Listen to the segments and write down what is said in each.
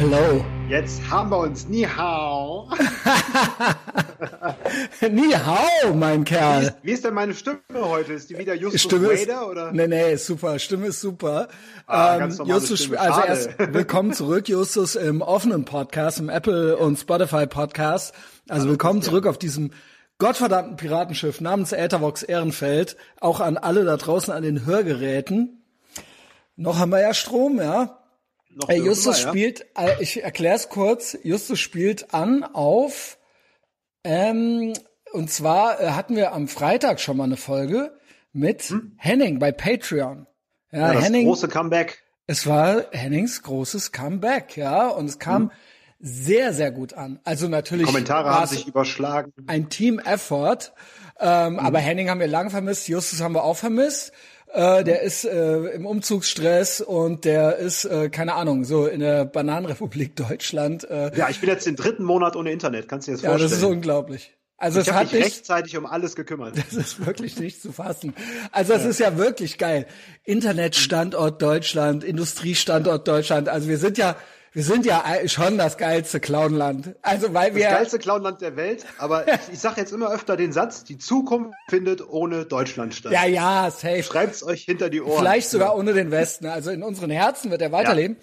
Hello. Jetzt haben wir uns. Ni hao. Ni hao, mein Wie Kerl. ist, wie ist denn meine Stimme heute? Ist die wieder Justus Stimme ist, Wader oder? nee, nee, ist super. Stimme ist super. Ah, normale Justus, Stimme. also Schade. erst willkommen zurück, Justus, im offenen Podcast, im Apple und Spotify Podcast. Also willkommen zurück auf diesem gottverdammten Piratenschiff namens Äthervox Ehrenfeld. Auch an alle da draußen an den Hörgeräten. Noch haben wir ja Strom, ja. Noch Äh, Justus ja? spielt, äh, ich erkläre es kurz, Justus spielt an auf, ähm, und zwar äh, hatten wir am Freitag schon mal eine Folge mit Henning bei Patreon. Ja, Hm? Ja, das Henning, große Comeback. es war Hennings großes Comeback, ja, und es kam sehr, sehr gut an. Also natürlich Hm. Kommentare haben sich überschlagen. ein Team-Effort, ähm, Mhm. aber Henning haben wir lang vermisst, Justus haben wir auch vermisst. Äh, der ist äh, im Umzugsstress und der ist, äh, keine Ahnung, so in der Bananenrepublik Deutschland. Äh, Ja, ich bin jetzt den dritten Monat ohne Internet. Kannst du dir das ja, das vorstellen? ist unglaublich. Also ich es habe hat mich nicht, rechtzeitig um alles gekümmert. das ist wirklich nicht zu fassen. Also es ist ja wirklich geil. Internetstandort Deutschland, Industriestandort Deutschland. Also wir sind ja, wir sind ja schon das geilste Clownland. Also weil Das wir, geilste Clownland der Welt. Aber ich, ich sage jetzt immer öfter den Satz, die Zukunft findet ohne Deutschland statt. ja, ja, safe. Schreibt's euch hinter die Ohren. Vielleicht sogar ohne den Westen. Also in unseren Herzen wird er weiterleben.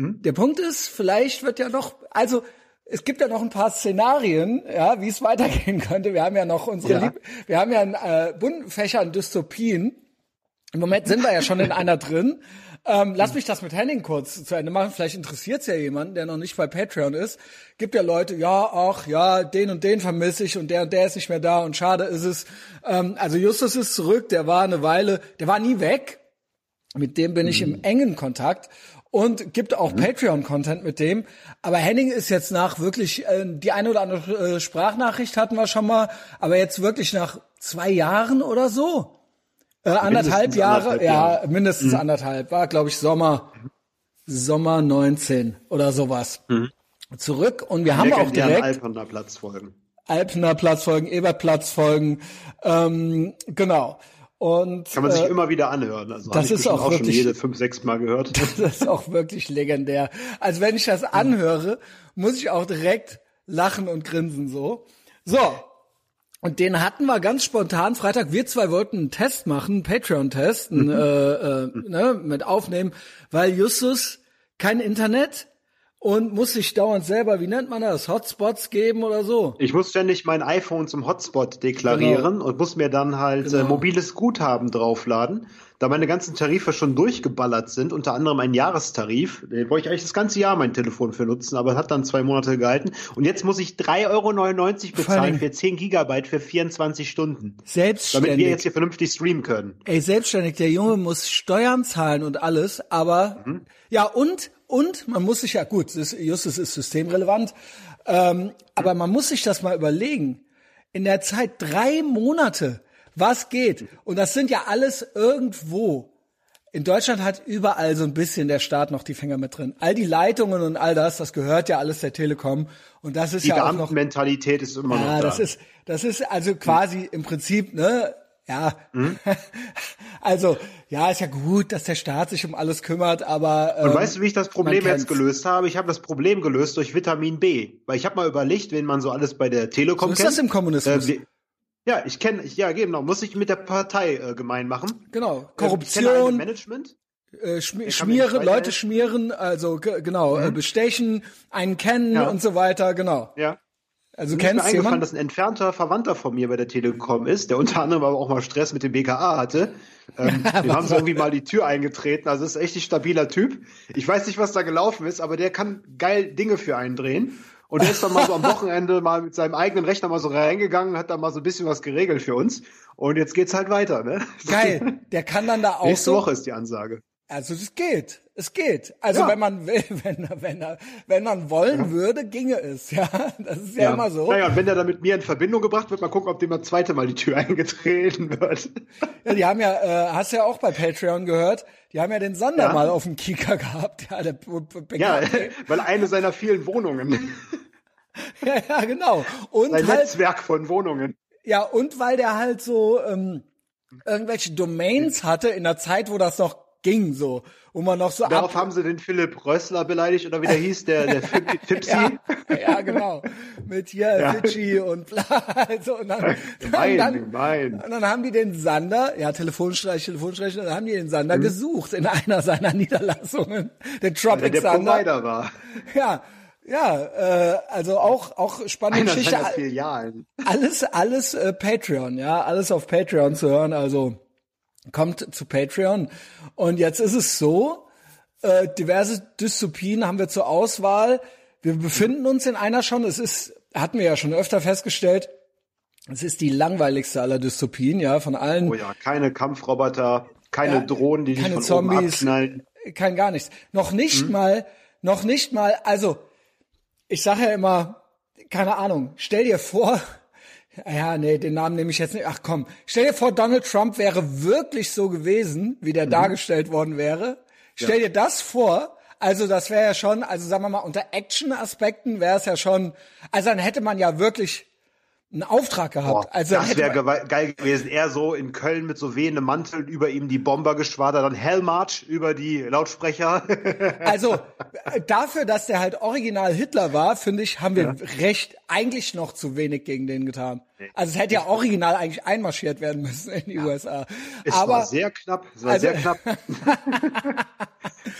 Der Punkt ist, vielleicht wird ja noch, also es gibt ja noch ein paar Szenarien, ja, wie es weitergehen könnte. Wir haben ja noch unsere, Ja. Lieb wir haben ja einen äh, bunten Fächer an Dystopien. Im Moment sind wir ja schon in einer drin. Ähm, lass mich das mit Henning kurz zu Ende machen. Vielleicht interessiert es ja jemanden, der noch nicht bei Patreon ist. Gibt ja Leute, ja, ach, ja, den und den vermisse ich und der und der ist nicht mehr da und schade ist es. Ähm, also Justus ist zurück, der war eine Weile, der war nie weg. Mit dem bin ich im engen Kontakt und gibt auch Patreon-Content mit dem. Aber Henning ist jetzt nach wirklich, äh, die eine oder andere äh, Sprachnachricht hatten wir schon mal, aber jetzt wirklich nach zwei Jahren oder so. Äh, anderthalb Jahre, anderthalb ja, Jahre. mindestens anderthalb. War, glaube ich, Sommer, Sommer 19 oder sowas. Zurück und wir haben auch direkt Alpener Platzfolgen. Alpener Platzfolgen, Ebert Platzfolgen, ähm, genau. Und Kann man sich äh, immer wieder anhören. Also das ist auch auch schon wirklich- jede fünf, sechs Mal gehört. Das ist auch wirklich legendär. Also wenn ich das anhöre, muss ich auch direkt lachen und grinsen so. So. Und den hatten wir ganz spontan Freitag. Wir zwei wollten einen Test machen, einen Patreon-Test, einen, äh, äh, ne, mit aufnehmen, weil Justus kein Internet und muss sich dauernd selber, wie nennt man das, Hotspots geben oder so. Ich muss ständig mein iPhone zum Hotspot deklarieren Genau. und muss mir dann halt äh, mobiles Guthaben draufladen. Da meine ganzen Tarife schon durchgeballert sind, unter anderem ein Jahrestarif, den wollte ich eigentlich das ganze Jahr mein Telefon für nutzen, aber hat dann zwei Monate gehalten. Und jetzt muss ich 3,99 Euro bezahlen für 10 Gigabyte für 24 Stunden. Damit Selbstständig. wir jetzt hier vernünftig streamen können. Ey, selbstständig, der Junge muss Steuern zahlen und alles, aber ja, und, und man muss sich ja, gut, das, Justus ist systemrelevant, ähm, aber man muss sich das mal überlegen. In der Zeit drei Monate, was geht? Und das sind ja alles irgendwo. In Deutschland hat überall so ein bisschen der Staat noch die Finger mit drin. All die Leitungen und all das, das gehört ja alles der Telekom. Und das ist Die ja auch noch Beamtenmentalität ist immer noch ja, da. das ist, das ist also quasi im Prinzip, ne, ja. also, ja, ist ja gut, dass der Staat sich um alles kümmert, aber. Ähm, Und weißt du, wie ich das Problem jetzt gelöst habe? Ich habe das Problem gelöst durch Vitamin B. Weil ich habe mal überlegt, wen man so alles bei der Telekom So ist kennt. das im Kommunismus. Äh, ja, ich kenne, ja genau, muss ich mit der Partei äh, gemein machen. Genau. Ähm, Korruption, Management. äh, kann mir nicht schmieren, Leute schmieren, also ge- genau, äh, bestechen, einen kennen Ja. und so weiter, genau. Ja. Also Mir ist mir kennst eingefallen, jemanden? dass ein entfernter Verwandter von mir bei der Telekom ist, der unter anderem aber auch mal Stress mit dem BKA hatte. Ähm, dem haben sie irgendwie mal die Tür eingetreten. Also ist echt ein stabiler Typ. Ich weiß nicht, was da gelaufen ist, aber der kann geil Dinge für einen drehen. Und der ist dann mal so am Wochenende mal mit seinem eigenen Rechner mal so reingegangen, hat da mal so ein bisschen was geregelt für uns. Und jetzt geht's halt weiter, ne? Geil. Der kann dann da auch Nächste so, Woche ist die Ansage. Also es geht, es geht. Also Ja. wenn man will, wenn, wenn, wenn man wollen würde, ginge es. Ja, das ist ja, immer so. Naja, und wenn der dann mit mir in Verbindung gebracht wird, mal gucken, ob dem das zweite Mal die Tür eingetreten wird. Ja, die haben ja, äh, hast du ja auch bei Patreon gehört, die haben ja den Sander Ja. mal auf dem Kika gehabt. Ja, der, Ja, weil eine seiner vielen Wohnungen, ja, ja, genau. Und ein halt, Netzwerk von Wohnungen. ja, und weil der halt so ähm, irgendwelche Domains hatte in der Zeit, wo das noch ging so. Wo man noch so Darauf ab haben sie den Philipp Rössler beleidigt oder wie der hieß, der, der Fipsi. ja, ja, genau. Mit hier ja. Fidschi und bla. Also, und dann, gemein, dann, gemein. Und dann haben die den Sander, ja, Telefonstreich, Telefonstreich, dann haben die den Sander mhm. gesucht in einer seiner Niederlassungen. Den Tropic der Sander. Provider war. Ja, ja, äh, also auch auch spannende Einer Geschichte. Filialen. Alles, alles äh, Patreon, ja, alles auf Patreon zu hören. Also kommt zu Patreon. Und jetzt ist es so, äh, diverse Dystopien haben wir zur Auswahl. Wir befinden uns in einer schon. Es ist, hatten wir ja schon öfter festgestellt, es ist die langweiligste aller Dystopien, ja, von allen. Oh ja, keine Kampfroboter, keine Ja, Drohnen, die dich keine von Zombies. oben abknallen. kein gar nichts. Noch nicht Mhm. mal, noch nicht mal, also ich sage ja immer, keine Ahnung, stell dir vor, ja, nee, den Namen nehme ich jetzt nicht. Ach komm, stell dir vor, Donald Trump wäre wirklich so gewesen, wie der dargestellt worden wäre. Stell Mhm. Ja. dir das vor. Also das wäre ja schon, also sagen wir mal, unter Action-Aspekten wäre es ja schon, also dann hätte man ja wirklich einen Auftrag gehabt. Boah, also das wäre geil gewesen. Er so in Köln mit so wehendem Mantel, über ihm die Bombergeschwader, dann Hellmarch über die Lautsprecher. Also dafür, dass der halt original Hitler war, finde ich, haben wir recht eigentlich noch zu wenig gegen den getan. Also es hätte ja original eigentlich einmarschiert werden müssen in die USA. Es Aber war sehr knapp, es war Also- sehr knapp.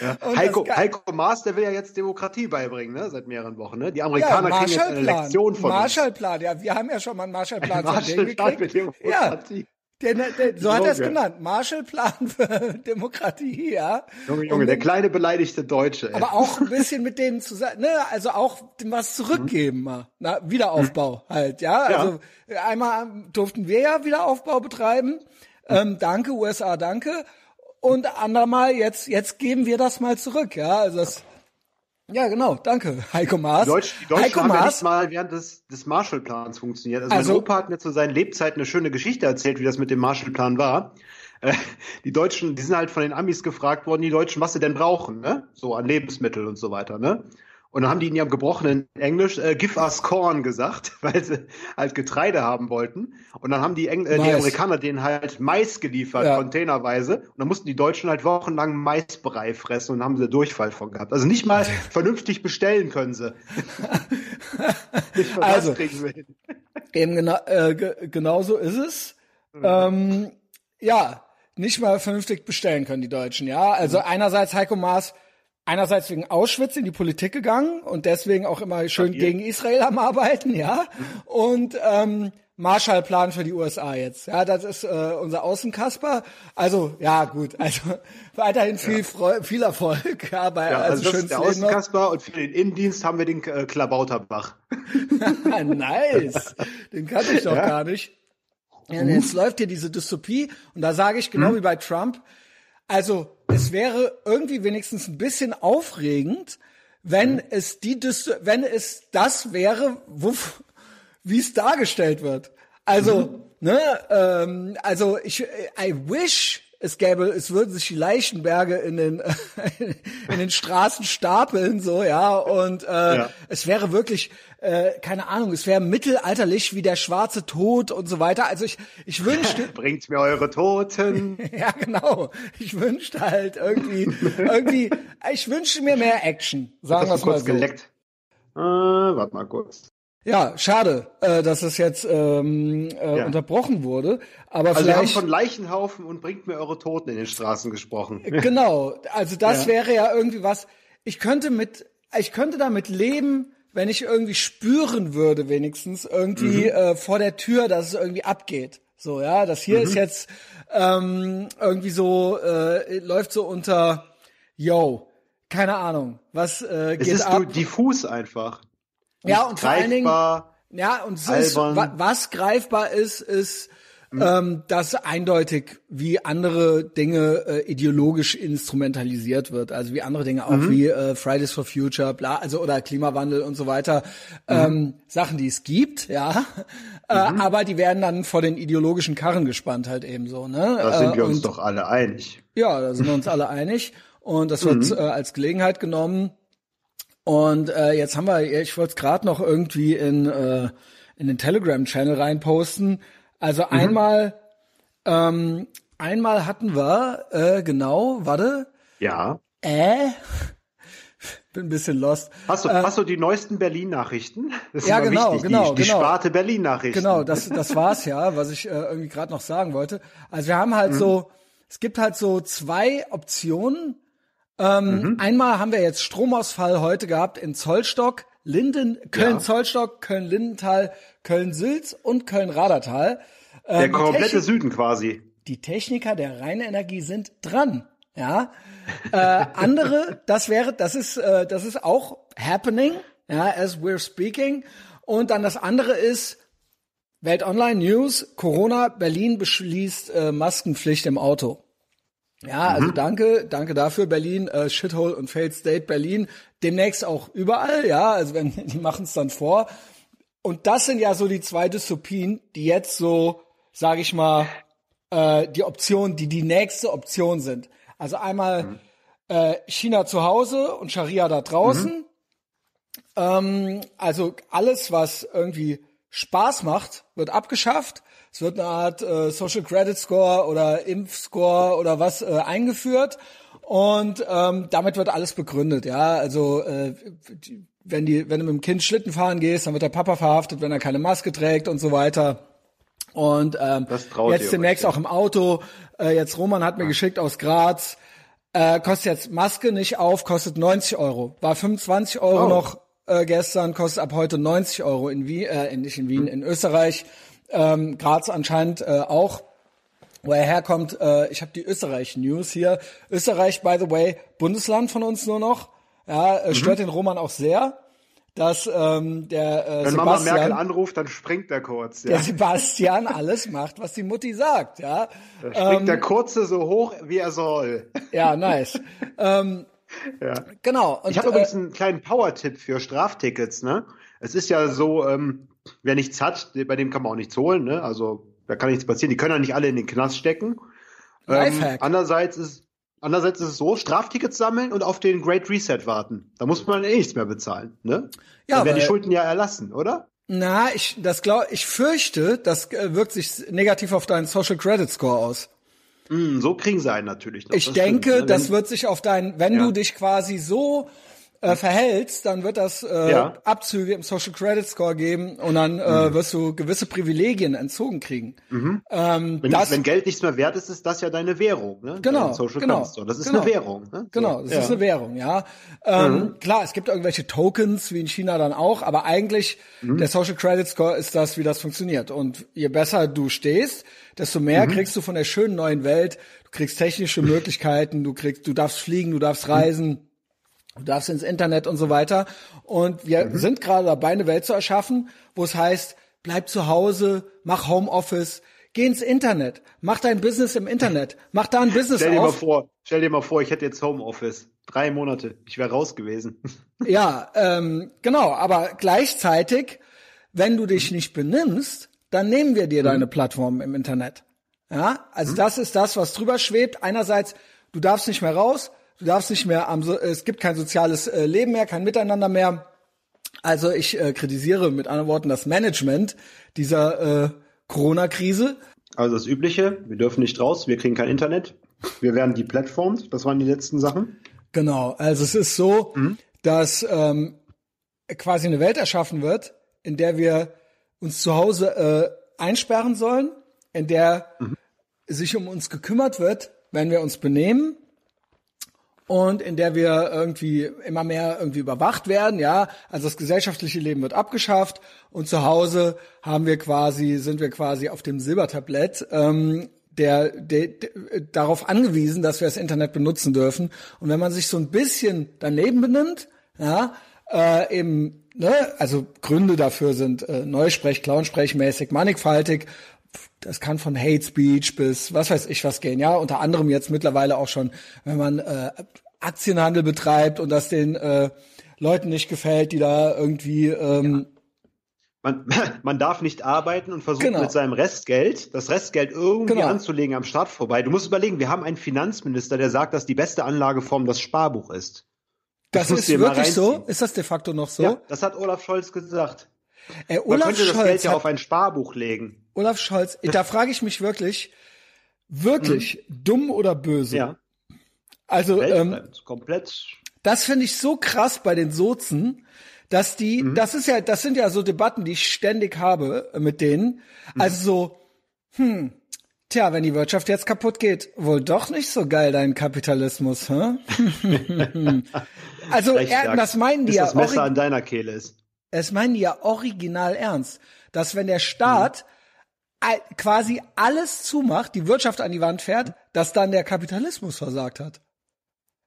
ja. Heiko, Heiko Maas, der will ja jetzt Demokratie beibringen, ne, seit mehreren Wochen. Ne? Die Amerikaner kriegen jetzt eine. Lektion von uns. Marshallplan, ja, wir haben ja schon mal einen Marshallplan denen Marshallplan für gekriegt. Ja, Demokratie. Der, der, so hat er es genannt. Marshallplan für Demokratie, ja. Junge, Junge, der kleine beleidigte Deutsche. Ey. Aber auch ein bisschen mit denen zusammen, ne, also auch was zurückgeben mal. Na, Wiederaufbau halt, ja. Ja. Also einmal durften wir ja Wiederaufbau betreiben. Ähm, danke, USA, danke. Und andermal, jetzt, jetzt geben wir das mal zurück, ja. Also das, ja, genau, danke, Heiko Maas. Die, Deutsch, die Deutschen Heiko haben ja Maas, nicht mal während des, des Marshallplans funktioniert. Also, Also- mein Opa hat mir zu seinen Lebzeiten eine schöne Geschichte erzählt, wie das mit dem Marshallplan war. Äh, die Deutschen, die sind halt von den Amis gefragt worden, die Deutschen, was sie denn brauchen, ne? So an Lebensmittel und so weiter, ne? Und dann haben die in ihrem gebrochenen Englisch äh, Give us corn gesagt, weil sie halt Getreide haben wollten. Und dann haben die, Engl äh, die. Amerikaner denen halt Mais geliefert, Ja. containerweise. Und dann mussten die Deutschen halt wochenlang Maisbrei fressen und haben sie Durchfall von gehabt. Also nicht mal vernünftig bestellen können sie. Also. das kriegen sie hin. Eben genau, äh, ge genau so ist es. Ähm, ja, nicht mal vernünftig bestellen können die Deutschen, ja. Also einerseits Heiko Maas, einerseits wegen Auschwitz in die Politik gegangen und deswegen auch immer schön gegen Israel am Arbeiten, ja. Und ähm, Marshallplan für die USA jetzt. Ja, das ist äh, unser Außenkasper. Also, ja, gut. Also weiterhin viel, Freu viel Erfolg. Ja, bei Ja, also, also das schön ist der. Außenkasper und für den Innendienst haben wir den äh, Klabauterbach. nice. Den kannte ich doch Ja. gar nicht. Ja, jetzt läuft hier diese Dystopie und da sage ich genau wie bei Trump, also es wäre irgendwie wenigstens ein bisschen aufregend, wenn es die wenn es das wäre, wie es dargestellt wird. Also, ne, ähm, also ich I wish es gäbe, es würden sich die Leichenberge in den in den Straßen stapeln, so ja, und äh, Ja. es wäre wirklich äh, keine Ahnung, es wäre mittelalterlich wie der schwarze Tod und so weiter. Also ich ich wünschte Bringt mir eure Toten. ja, genau. Ich wünschte halt irgendwie, irgendwie, ich wünschte mir mehr Action, sagen wir mal kurz so. geleckt? Äh, warte mal kurz. Ja, schade, äh, dass es jetzt ähm, äh, Ja. unterbrochen wurde. Aber Also wir haben vielleicht, von Leichenhaufen und bringt mir eure Toten in den Straßen gesprochen. genau, also das Ja. wäre ja irgendwie was, ich könnte mit, ich könnte damit leben, wenn ich irgendwie spüren würde, wenigstens irgendwie Mhm. äh, vor der Tür, dass es irgendwie abgeht. So, ja, das hier Mhm. ist jetzt ähm, irgendwie so, äh, läuft so unter, yo, keine Ahnung, was äh, Es geht ist ab. so diffus einfach. Ja, und vor allen Dingen, ja, und ist, was greifbar ist, ist, Mhm. ähm, dass eindeutig wie andere Dinge äh, ideologisch instrumentalisiert wird. Also wie andere Dinge auch Mhm. wie äh, Fridays for Future, bla, also oder Klimawandel und so weiter. Mhm. Ähm, Sachen, die es gibt, ja. Äh, aber die werden dann vor den ideologischen Karren gespannt halt eben so, ne? Da sind äh, wir uns und- doch alle einig. ja, da sind wir uns alle einig. Und das wird äh, als Gelegenheit genommen. Und äh, jetzt haben wir, ich wollte es gerade noch irgendwie in, äh, in den Telegram-Channel reinposten. Also einmal ähm, Einmal hatten wir, äh, genau, warte, Ja. äh, bin ein bisschen lost. Hast du, hast du die neuesten Berlin-Nachrichten? Äh, ja, genau, wichtig, genau, die, die genau. Sparte Berlin-Nachrichten. Genau, das, das war's ja, was ich äh, irgendwie gerade noch sagen wollte. Also wir haben Mhm. halt so, es gibt halt so zwei Optionen. Ähm, Mhm. Einmal haben wir jetzt Stromausfall heute gehabt in Zollstock, Linden, Köln-Zollstock, Köln-Lindenthal, Köln-Sülz und Köln-Radertal. Der Ähm, komplette Technik- Süden quasi. die Techniker der Rheinenergie sind dran. Ja, äh, andere, das wäre, das ist, äh, das ist auch happening. Ja, as we're speaking. Und dann das andere ist Welt Online News. Corona Berlin beschließt äh, Maskenpflicht im Auto. Ja, also danke, danke dafür Berlin, äh, Shithole und Failed State Berlin. Demnächst auch überall. Ja, also wenn die machen es dann vor. Und das sind ja so die zwei Dystopien, die jetzt so, sage ich mal, äh, die Option, die die nächste Option sind. Also einmal äh, China zu Hause und Scharia da draußen. Ähm, also alles, was irgendwie Spaß macht, wird abgeschafft. Es wird eine Art äh, Social Credit Score oder Impfscore oder was äh, eingeführt. Und ähm, damit wird alles begründet, ja. Also äh, wenn die, wenn du mit dem Kind Schlitten fahren gehst, dann wird der Papa verhaftet, wenn er keine Maske trägt und so weiter. Und ähm, jetzt demnächst ja. auch im Auto. Äh, jetzt Roman hat mir geschickt aus Graz. Äh, kostet jetzt Maske nicht auf, kostet 90 Euro. War 25 Euro Oh. noch äh, gestern, kostet ab heute 90 Euro in Wien, äh, nicht in Wien, in Österreich. Ähm, Graz anscheinend äh, auch. Wo er herkommt, äh, ich habe die Österreich-News hier. Österreich, by the way, Bundesland von uns nur noch. Ja, Mhm. äh, stört den Roman auch sehr, dass ähm, der äh, Wenn Mama Sebastian Merkel anruft, dann springt er kurz. Ja. der Sebastian alles macht, was die Mutti sagt, ja. Da springt der Kurze so hoch, wie er soll. Ja, nice. ähm, Ja. genau. Und, Ich habe äh, übrigens einen kleinen Power-Tipp für Straftickets. Ne? Es ist ja so, ähm, wer nichts hat, bei dem kann man auch nichts holen. Ne? Also da kann nichts passieren. Die können ja nicht alle in den Knast stecken. Ähm, Lifehack. andererseits ist Andererseits ist es so, Straftickets sammeln und auf den Great Reset warten. Da muss man eh nichts mehr bezahlen, ne? Ja, Dann werden die Schulden ja erlassen, oder? na, ich das glaub, ich fürchte, das äh, wirkt sich negativ auf deinen Social Credit Score aus. Hm, so kriegen sie einen natürlich noch. Ich Das denke, stimmt, ne? das wird sich auf dein, wenn Ja. du dich quasi so äh, verhältst, dann wird das äh, Ja. Abzüge im Social Credit Score geben und dann Mhm. äh, wirst du gewisse Privilegien entzogen kriegen. Ähm, wenn, das, wenn Geld nichts mehr wert ist, ist das ja deine Währung, ne? Genau, genau. Das ist genau. eine Währung, ne? So, Genau, das ja. Mhm. ist eine Währung, ja. Ähm, Klar, es gibt irgendwelche Tokens, wie in China dann auch, aber eigentlich Mhm. der Social Credit Score ist das, wie das funktioniert. Und je besser du stehst, desto mehr Mhm. kriegst du von der schönen neuen Welt. Du kriegst technische Möglichkeiten, du kriegst, du darfst fliegen, du darfst reisen. Du darfst ins Internet und so weiter. Und wir Mhm. sind gerade dabei, eine Welt zu erschaffen, wo es heißt, bleib zu Hause, mach Homeoffice, geh ins Internet, mach dein Business im Internet, mach da ein Business Stell dir mal auf. vor, stell dir mal vor, ich hätte jetzt Homeoffice. Drei Monate. Ich wäre raus gewesen. Ja, ähm, genau, aber gleichzeitig, wenn du dich nicht benimmst, dann nehmen wir dir deine Plattform im Internet. Ja, also das ist das, was drüber schwebt. Einerseits, du darfst nicht mehr raus, du darfst nicht mehr am, so- es gibt kein soziales äh, Leben mehr, kein Miteinander mehr. Also ich äh, kritisiere mit anderen Worten das Management dieser äh, Corona-Krise. Also das Übliche, wir dürfen nicht raus, wir kriegen kein Internet. Wir werden deplattformt, das waren die letzten Sachen. Genau, also es ist so, dass ähm, quasi eine Welt erschaffen wird, in der wir uns zu Hause äh, einsperren sollen, in der sich um uns gekümmert wird, wenn wir uns benehmen und in der wir irgendwie immer mehr irgendwie überwacht werden, ja. Also das gesellschaftliche Leben wird abgeschafft und zu Hause haben wir quasi, sind wir quasi auf dem Silbertablett, ähm, der, der, der darauf angewiesen, dass wir das Internet benutzen dürfen. Und wenn man sich so ein bisschen daneben benimmt, ja, äh, eben, ne, also Gründe dafür sind äh, Neusprech, Clownsprechmäßig, mannigfaltig. Das kann von Hate Speech bis was weiß ich was gehen, ja. Unter anderem jetzt mittlerweile auch schon, wenn man äh, Aktienhandel betreibt und das den äh, Leuten nicht gefällt, die da irgendwie ähm, Man, man darf nicht arbeiten und versucht Genau. mit seinem Restgeld, das Restgeld irgendwie Genau. anzulegen am Start vorbei. Du musst überlegen, wir haben einen Finanzminister, der sagt, dass die beste Anlageform das Sparbuch ist. das musst ist wirklich so. Ist das de facto noch so? Ja, das hat Olaf Scholz gesagt. Man Olaf könnte das Scholz Geld ja auf ein Sparbuch legen. Olaf Scholz, da frage ich mich wirklich, wirklich mhm. dumm oder böse. Ja. Also ähm, komplett. Das finde ich so krass bei den Sozen, dass die, mhm. das ist ja, das sind ja so Debatten, die ich ständig habe mit denen. Mhm. Also so, hm, tja, wenn die Wirtschaft jetzt kaputt geht, wohl doch nicht so geil dein Kapitalismus, hä? also er, das meinen die ja. Das Messer an deiner Kehle ist. Es meinen die ja original ernst, dass wenn der Staat mhm. Quasi alles zumacht, die Wirtschaft an die Wand fährt, dass dann der Kapitalismus versagt hat.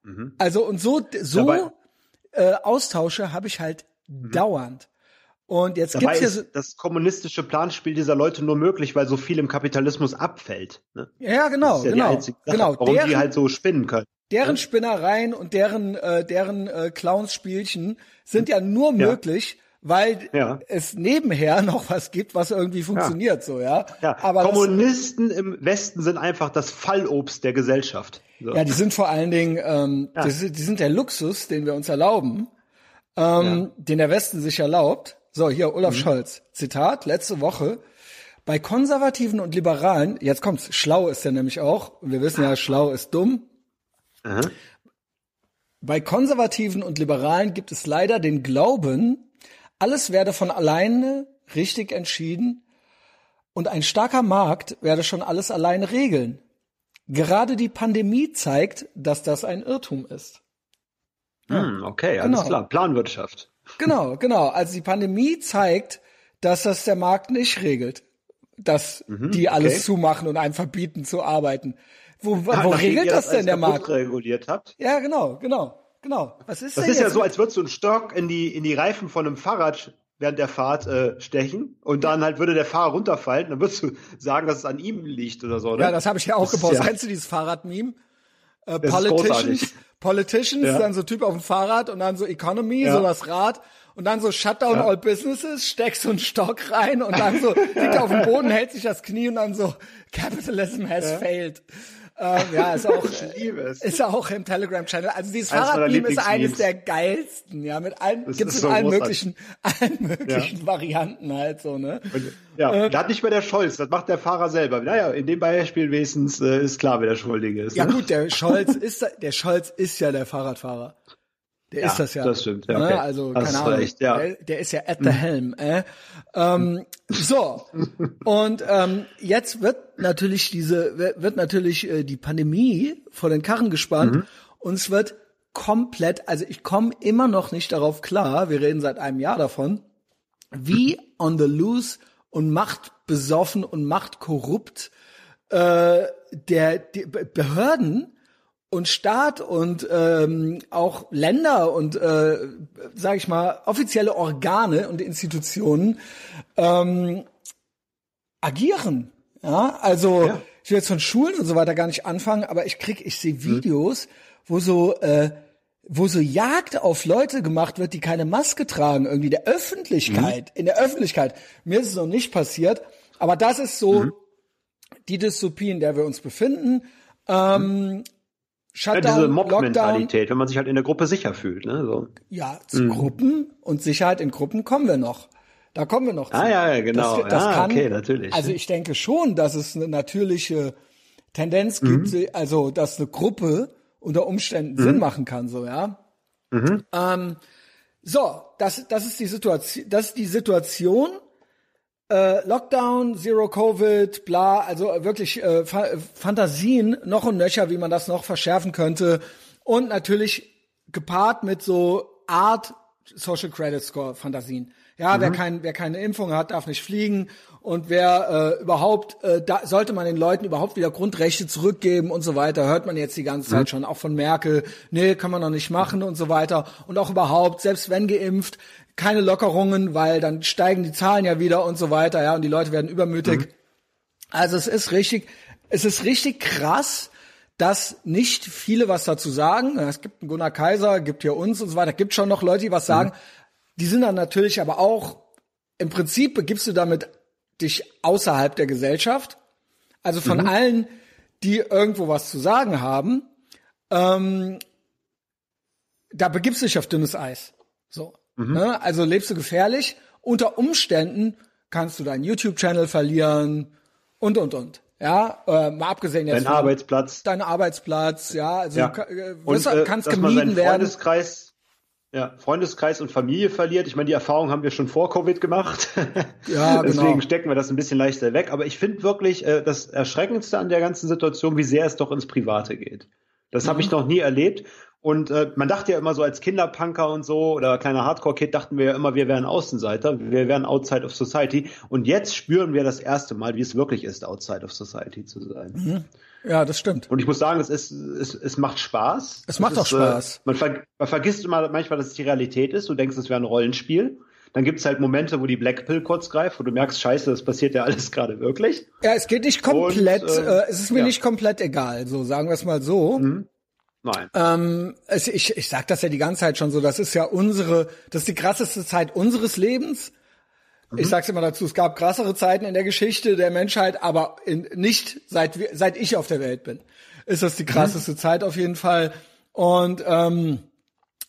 Mhm. Also und so so äh, Austausche habe ich halt mhm. dauernd. Und jetzt Dabei gibt's ist das kommunistische Planspiel dieser Leute nur möglich, weil so viel im Kapitalismus abfällt. Ne? Ja, genau, ja genau, Sache, genau. Warum deren, die halt so spinnen können. Deren ne? Spinnereien und deren äh, deren äh, Clownsspielchen sind ja nur ja. Weil ja. es nebenher noch was gibt, was irgendwie funktioniert, ja. so ja. ja. Aber Kommunisten das, im Westen sind einfach das Fallobst der Gesellschaft. So. Ja, die sind vor allen Dingen, ähm, ja. die, die, sind der Luxus, den wir uns erlauben, ähm, den der Westen sich erlaubt. So, hier Olaf mhm. Scholz, Zitat, letzte Woche. Bei Konservativen und Liberalen, jetzt kommt's, schlau ist er nämlich auch, wir wissen ja, schlau ist dumm. Mhm. Bei Konservativen und Liberalen gibt es leider den Glauben, alles werde von alleine richtig entschieden und ein starker Markt werde schon alles alleine regeln. Gerade die Pandemie zeigt, dass das ein Irrtum ist. Hm, okay, alles genau. klar. Planwirtschaft. Genau, genau. Also die Pandemie zeigt, dass das der Markt nicht regelt. Dass mhm, die alles okay. zumachen und einem verbieten zu arbeiten. Wo, ja, wo regelt das, das denn der Markt? reguliert habt? Ja, genau, genau. Genau. Was ist das ist ja so, als würdest du einen Stock in die, in die Reifen von einem Fahrrad während der Fahrt äh, stechen und dann halt würde der Fahrer runterfallen, dann würdest du sagen, dass es an ihm liegt oder so, oder? Ja, das habe ich ja auch gepostet. Ja Kennst du dieses Fahrrad-Meme? Äh, Politicians, Politicians, ja. dann so Typ auf dem Fahrrad und dann so Economy, ja. so das Rad und dann so Shutdown ja. all Businesses, steckst so einen Stock rein und dann so liegt auf dem Boden, hält sich das Knie und dann so Capitalism has failed. Ähm, ja, ist auch, ist auch im Telegram-Channel. Also dieses Fahrradmeme ist eines der geilsten, ja, mit allen, das gibt's in so allen möglichen, allen möglichen ja. Varianten halt so, ne? Und, ja, äh, da hat nicht mehr der Scholz, das macht der Fahrer selber. Naja, in dem Beispiel wenigstens äh, ist klar, wer der Schuldige ist. Ja ne? gut, der Scholz ist, der Scholz ist ja der Fahrradfahrer. Der ja, ist das ja. Das stimmt, ja. Ne? Okay. Also, keine Ahnung. Recht, ja. Der, der, ist ja at the helm. Äh? Ähm, so. Und ähm, jetzt wird natürlich diese, wird natürlich äh, die Pandemie vor den Karren gespannt mhm. und es wird komplett, also ich komme immer noch nicht darauf klar, wir reden seit einem Jahr davon, wie on the loose und machtbesoffen und machtkorrupt äh, der die Behörden und Staat und ähm, auch Länder und äh, sage ich mal offizielle Organe und Institutionen ähm, agieren. Ja, also ja. ich will jetzt von Schulen und so weiter gar nicht anfangen, aber ich krieg, ich sehe Videos, mhm. wo so äh, wo so Jagd auf Leute gemacht wird, die keine Maske tragen, irgendwie der Öffentlichkeit, mhm. in der Öffentlichkeit. Mir ist es noch nicht passiert, aber das ist so mhm. die Dystopie, in der wir uns befinden. Ähm, Shutdown, ja, diese Mob-Mentalität, wenn man sich halt in der Gruppe sicher fühlt. Ne? So. Ja, zu mhm. Gruppen und Sicherheit in Gruppen kommen wir noch. Da kommen wir noch ah, zu. Ah ja, ja genau. Das, das ah, kann, okay, natürlich. Also ich denke schon, dass es eine natürliche Tendenz gibt, mhm. also dass eine Gruppe unter Umständen mhm. Sinn machen kann, so ja. Mhm. Ähm, so, das, das ist die Situation, das ist die Situation äh, Lockdown, Zero Covid, bla, also wirklich äh, Fa Fantasien noch und nöcher, wie man das noch verschärfen könnte. Und natürlich gepaart mit so Art Social Credit Score Fantasien. Ja, mhm. wer, kein, wer keine Impfung hat, darf nicht fliegen. Und wer äh, überhaupt, äh, da sollte man den Leuten überhaupt wieder Grundrechte zurückgeben und so weiter, hört man jetzt die ganze Zeit mhm. schon, auch von Merkel, nee, kann man noch nicht machen und so weiter. Und auch überhaupt, selbst wenn geimpft, keine Lockerungen, weil dann steigen die Zahlen ja wieder und so weiter, ja, und die Leute werden übermütig. Mhm. Also es ist richtig, es ist richtig krass, dass nicht viele was dazu sagen. Es gibt einen Gunnar Kaiser, gibt hier uns und so weiter, gibt schon noch Leute, die was sagen. Mhm. Die sind dann natürlich aber auch, im Prinzip begibst du damit dich außerhalb der Gesellschaft. Also von mhm. allen, die irgendwo was zu sagen haben, ähm, da begibst du dich auf dünnes Eis. So. Mhm. Ne? Also lebst du gefährlich. Unter Umständen kannst du deinen YouTube-Channel verlieren und, und, und. Ja, äh, mal abgesehen jetzt Dein von Arbeitsplatz. dein Arbeitsplatz, ja, also Ja. du äh, Und wirst, äh, kannst gemieden werden. Freundeskreis, ja, Freundeskreis und Familie verliert. Ich meine, die Erfahrung haben wir schon vor Covid gemacht. Ja, genau. Deswegen stecken wir das ein bisschen leichter weg. Aber ich finde wirklich äh, das Erschreckendste an der ganzen Situation, wie sehr es doch ins Private geht. Das habe Mhm. ich noch nie erlebt. Und äh, man dachte ja immer so als Kinderpunker und so oder kleiner Hardcore-Kid dachten wir ja immer, wir wären Außenseiter, wir wären outside of society. Und jetzt spüren wir das erste Mal, wie es wirklich ist, outside of society zu sein. Ja, das stimmt. Und ich muss sagen, es ist, es, es macht Spaß. Es macht ist, auch Spaß. Äh, man, ver man vergisst immer manchmal, dass es die Realität ist. Du denkst, es wäre ein Rollenspiel. Dann gibt's halt Momente, wo die Black Pill kurz greift, wo du merkst, scheiße, das passiert ja alles gerade wirklich. Ja, es geht nicht komplett, Und, äh, äh, es ist mir ja. nicht komplett egal, so sagen wir es mal so. Nein. Ähm, ich, ich sag das ja die ganze Zeit schon so, das ist ja unsere, das ist die krasseste Zeit unseres Lebens. Ich sag's immer dazu, es gab krassere Zeiten in der Geschichte der Menschheit, aber in, nicht seit, seit ich auf der Welt bin. Ist das die krasseste Zeit auf jeden Fall. Und ähm,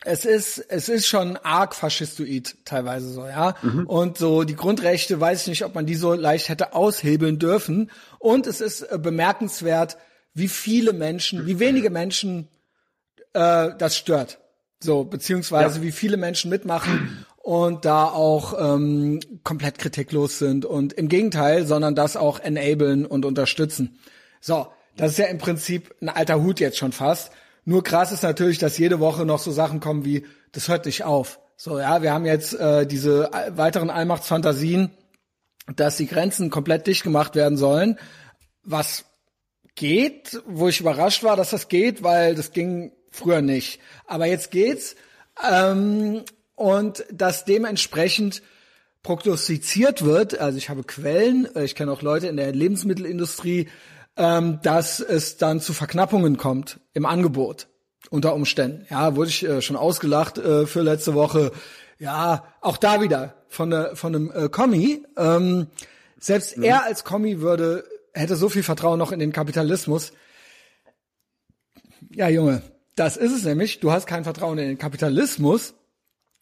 es ist, es ist schon arg faschistoid teilweise so, ja. Und so die Grundrechte, weiß ich nicht, ob man die so leicht hätte aushebeln dürfen. Und es ist äh, bemerkenswert, wie viele Menschen, wie wenige Menschen äh, das stört. So, beziehungsweise Ja. wie viele Menschen mitmachen und da auch ähm, komplett kritiklos sind und im Gegenteil, sondern das auch enablen und unterstützen. So, das ist ja im Prinzip ein alter Hut jetzt schon fast. Nur krass ist natürlich, dass jede Woche noch so Sachen kommen wie, das hört nicht auf. So, ja, wir haben jetzt äh, diese weiteren Allmachtsfantasien, dass die Grenzen komplett dicht gemacht werden sollen, was geht, wo ich überrascht war, dass das geht, weil das ging früher nicht. Aber jetzt geht's. Ähm, und dass dementsprechend prognostiziert wird, also ich habe Quellen, äh, ich kenne auch Leute in der Lebensmittelindustrie, ähm, dass es dann zu Verknappungen kommt im Angebot unter Umständen. Ja, wurde ich äh, schon ausgelacht äh, für letzte Woche. Ja, auch da wieder von, der, von einem äh, Kommi. Ähm, selbst er als Kommi würde, hätte so viel Vertrauen noch in den Kapitalismus. Ja, Junge, das ist es nämlich. Du hast kein Vertrauen in den Kapitalismus.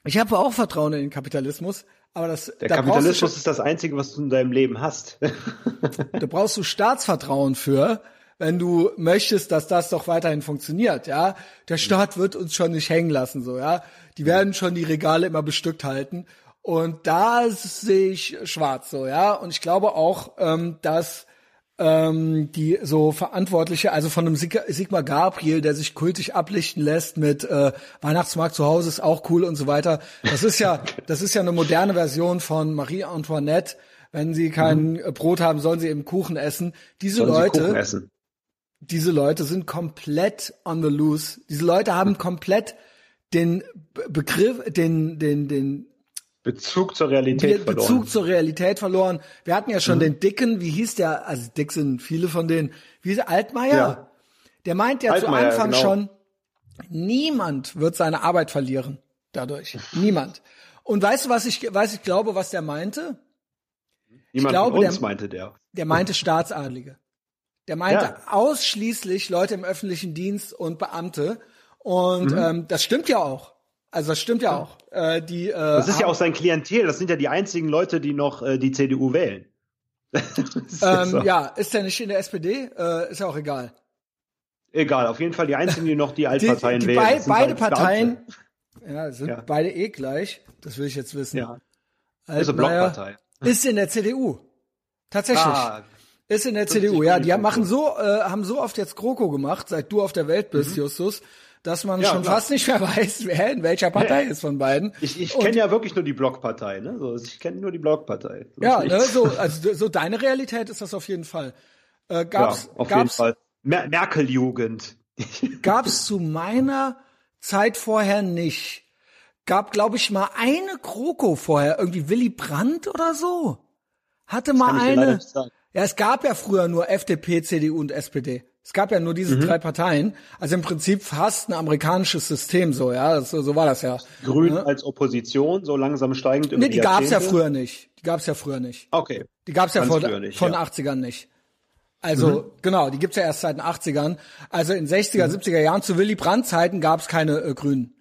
Ich habe auch Vertrauen in den Kapitalismus, aber das Der da Kapitalismus brauchst ist das Einzige, was du in deinem Leben hast. du, da brauchst du Staatsvertrauen für, wenn du möchtest, dass das doch weiterhin funktioniert, ja. Der Staat wird uns schon nicht hängen lassen, so, ja. Die werden schon die Regale immer bestückt halten. Und da sehe ich schwarz, so, ja. Und ich glaube auch, ähm, dass ähm, die so Verantwortliche, also von einem Sig Sigmar Gabriel, der sich kultig ablichten lässt mit äh, Weihnachtsmarkt zu Hause ist auch cool und so weiter. Das ist ja, das ist ja eine moderne Version von Marie Antoinette. Wenn sie kein äh, Brot haben, sollen sie eben Kuchen essen. Diese Mhm. Sollen Leute, essen. diese Leute sind komplett on the loose. Diese Leute haben komplett den Be- Begriff, den, den, den Bezug zur Realität Be- verloren. Bezug zur Realität verloren. Wir hatten ja schon den Dicken, wie hieß der, also dick sind viele von denen, wie hieß der, Altmaier? Ja. Der meint ja Altmaier, zu Anfang genau. schon, niemand wird seine Arbeit verlieren dadurch. Niemand. Und weißt du, was ich, was ich glaube, was der meinte? Niemand glaube, von uns der- meinte der. Der meinte Staatsadlige. Der meinte Ja. ausschließlich Leute im öffentlichen Dienst und Beamte. Und Mhm. ähm, das stimmt ja auch. Also das stimmt ja auch. Äh, die, äh, Das ist ja haben- auch sein Klientel. Das sind ja die einzigen Leute, die noch äh, die CDU wählen. Ist ja ähm, so. ja, ist der nicht in der SPD? Äh, ist ja auch egal. Egal, auf jeden Fall die einzigen, die noch die Die, Altparteien die wählen. bei, Das sind beide halt Parteien, Beamte. ja, sind Ja. beide eh gleich. Das will ich jetzt wissen. Ja, Altmaier Blockpartei. Ist in der CDU. Tatsächlich. Ah, Ist in der 50 CDU, ja. Die Millionen. machen so, äh, haben so oft jetzt GroKo gemacht, seit du auf der Welt bist, Justus, dass man. Ja, schon klar. fast nicht mehr weiß, wer in welcher Partei ist von beiden. ich ich kenne ja wirklich nur die Blockpartei. Ne? So, ich kenne nur die Blockpartei. Ja, ne, so, also so deine Realität ist das auf jeden Fall. Äh, ja, gab's, auf jeden gab's, Fall. Mer Merkel-Jugend. gab's zu meiner Zeit vorher nicht. Gab, glaube ich, mal eine GroKo vorher, irgendwie Willy Brandt oder so. Hatte mal eine. Ja, es gab ja früher nur FDP, CDU und SPD. Es gab ja nur diese Mhm. drei Parteien. Also im Prinzip fast ein amerikanisches System so, ja. Das, so war das ja. Grün als Opposition, so langsam steigend über Nee, die gab's ja Jahrzehnte. früher nicht. Die gab's ja früher nicht. Okay. Die gab's ja Ganz vor, nicht, von ja. 80ern nicht. Also genau, die gibt's ja erst seit den 80ern. Also in 60er, Mhm. 70er Jahren zu Willy Brandt Zeiten gab's keine äh, Grünen.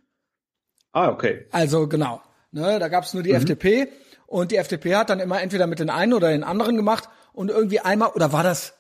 Ah, okay. Also genau, ne, da gab's Mhm. nur die FDP und die FDP hat dann immer entweder mit den einen oder den anderen gemacht und irgendwie einmal oder war das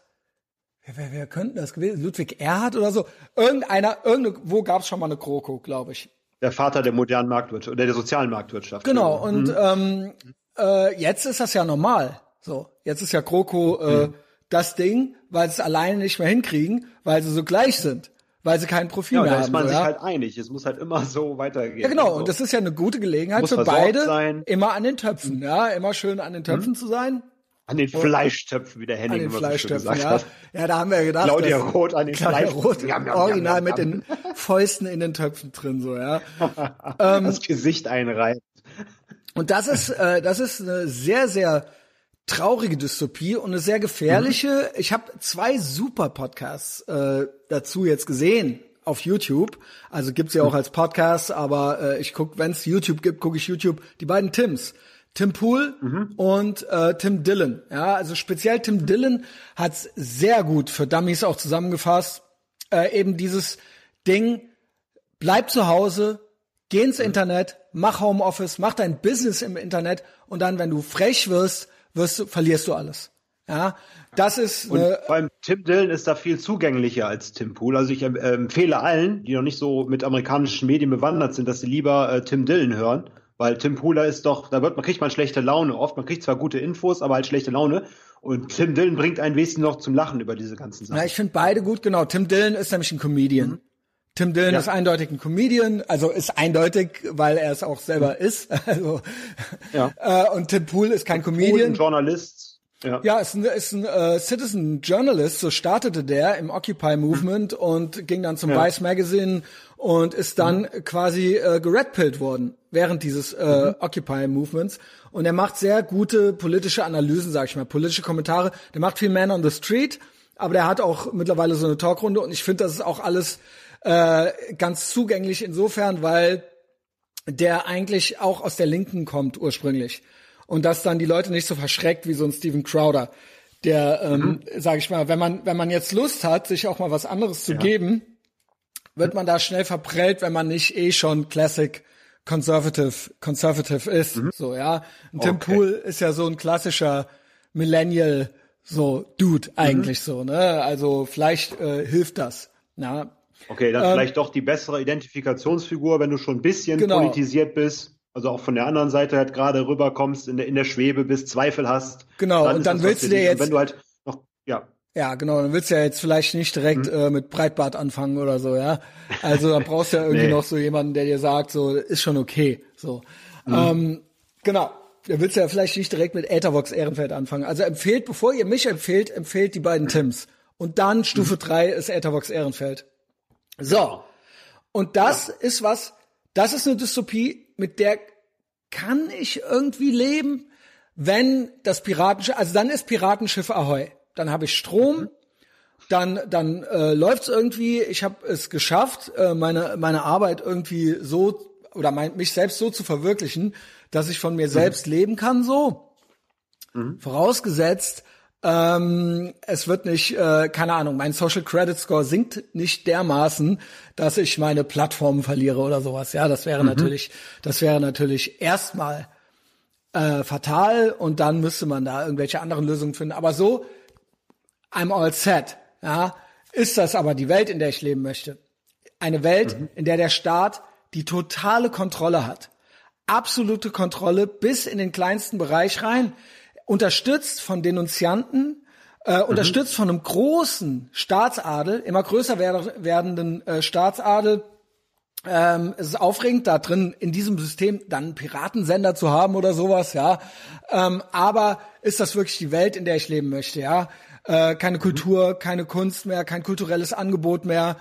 wer, wer könnte das gewesen? Ludwig Erhard oder so? Irgendeiner, irgendwo gab es schon mal eine Kroko, glaube ich. Der Vater der modernen Marktwirtschaft oder der sozialen Marktwirtschaft. Genau, und mhm. ähm, äh, jetzt ist das ja normal. So, jetzt ist ja Kroko äh, mhm. das Ding, weil sie es alleine nicht mehr hinkriegen, weil sie so gleich sind weil sie keinen Profil ja, mehr haben. Da ist man so, sich halt einig. Es muss halt immer so weitergehen. Ja, genau. Und das ist ja eine gute Gelegenheit muss für beide, sein. immer an den Töpfen, ja, immer schön an den Töpfen mhm. zu sein. An den Fleischtöpfen, wie der Henning immer so schön gesagt ja. hat. Ja, da haben wir gedacht. Claudia Roth an den Claudia Roth, jam, jam, original jam, mit den Fäusten in den Töpfen drin, so, ja. ähm, das Gesicht einreibt. Und das ist, äh, das ist eine sehr, sehr traurige Dystopie und eine sehr gefährliche. Mhm. Ich habe zwei super Podcasts äh, dazu jetzt gesehen auf YouTube. Also gibt's ja auch mhm. als Podcast, aber äh, ich guck, wenn es YouTube gibt, gucke ich YouTube. Die beiden Tims. Tim Pool mhm. und äh, Tim Dillon. Ja, also speziell Tim Dillon hat's sehr gut für Dummies auch zusammengefasst. Äh, eben dieses Ding, bleib zu Hause, geh ins mhm. Internet, mach Homeoffice, mach dein Business im Internet und dann, wenn du frech wirst, wirst du, verlierst du alles. Ja, das ist. Und vor allem Tim Dillon ist da viel zugänglicher als Tim Pool. Also ich äh, empfehle allen, die noch nicht so mit amerikanischen Medien bewandert sind, dass sie lieber äh, Tim Dillon hören, weil Tim Pooler ist doch, da wird man kriegt man schlechte Laune oft. Man kriegt zwar gute Infos, aber halt schlechte Laune. Und Tim Dillon bringt einen wesentlich noch zum Lachen über diese ganzen Sachen. Ja, ich finde beide gut. Genau, Tim Dillon ist nämlich ein Comedian. Mhm. Tim Dillon ja. ist eindeutig ein Comedian, also ist eindeutig, weil er es auch selber mhm. ist. Also, ja. äh, und Tim Pool ist kein Comedian. Pool, ein Journalist. Ja, ja ist ein, ist ein äh, Citizen Journalist, so startete der im Occupy Movement mhm. und ging dann zum ja. Vice Magazine und ist dann mhm. quasi äh, geredpillt worden während dieses äh, mhm. Occupy Movements. Und er macht sehr gute politische Analysen, sag ich mal, politische Kommentare. Der macht viel Man on the Street, aber der hat auch mittlerweile so eine Talkrunde und ich finde, das ist auch alles äh, ganz zugänglich insofern, weil der eigentlich auch aus der Linken kommt ursprünglich und das dann die Leute nicht so verschreckt wie so ein Steven Crowder, der, ähm, mhm. sage ich mal, wenn man wenn man jetzt Lust hat, sich auch mal was anderes zu ja. geben, wird man da schnell verprellt, wenn man nicht eh schon Classic Conservative Conservative ist. Mhm. So ja, und Tim okay. Pool ist ja so ein klassischer Millennial so Dude eigentlich mhm. so ne, also vielleicht äh, hilft das. Ja, Okay, dann ähm, vielleicht doch die bessere Identifikationsfigur, wenn du schon ein bisschen genau. politisiert bist. Also auch von der anderen Seite halt gerade rüberkommst, in der, in der Schwebe bist, Zweifel hast. Genau, dann und dann willst du dir jetzt. wenn du halt noch, ja. Ja, genau, dann willst du ja jetzt vielleicht nicht direkt mhm. äh, mit Breitbart anfangen oder so, ja. Also da brauchst du ja irgendwie nee. noch so jemanden, der dir sagt, so, ist schon okay. So. Mhm. Ähm, genau. Da willst du ja vielleicht nicht direkt mit Ethervox Ehrenfeld anfangen. Also empfehlt, bevor ihr mich empfehlt, empfehlt die beiden Tims. Und dann Stufe mhm. drei ist Ethervox Ehrenfeld. So. Und das ja. ist was, das ist eine Dystopie, mit der kann ich irgendwie leben, wenn das Piratenschiff, also dann ist Piratenschiff Ahoi. Dann habe ich Strom, mhm. dann dann äh, läuft's irgendwie. Ich habe es geschafft, äh, meine meine Arbeit irgendwie so oder mein, mich selbst so zu verwirklichen, dass ich von mir mhm. selbst leben kann. So mhm. vorausgesetzt, ähm, es wird nicht, äh, keine Ahnung, mein Social Credit Score sinkt nicht dermaßen, dass ich meine Plattformen verliere oder sowas. Ja, das wäre mhm. natürlich, das wäre natürlich erstmal äh, fatal und dann müsste man da irgendwelche anderen Lösungen finden. Aber so, I'm all set. Ja, ist das aber die Welt, in der ich leben möchte? Eine Welt, mhm. in der der Staat die totale Kontrolle hat. Absolute Kontrolle bis in den kleinsten Bereich rein unterstützt von Denunzianten, äh, mhm. unterstützt von einem großen Staatsadel, immer größer werdenden äh, Staatsadel. Ähm, es ist aufregend, da drin in diesem System dann einen Piratensender zu haben oder sowas, ja. Ähm, aber ist das wirklich die Welt, in der ich leben möchte, ja? Äh, keine mhm. Kultur, keine Kunst mehr, kein kulturelles Angebot mehr.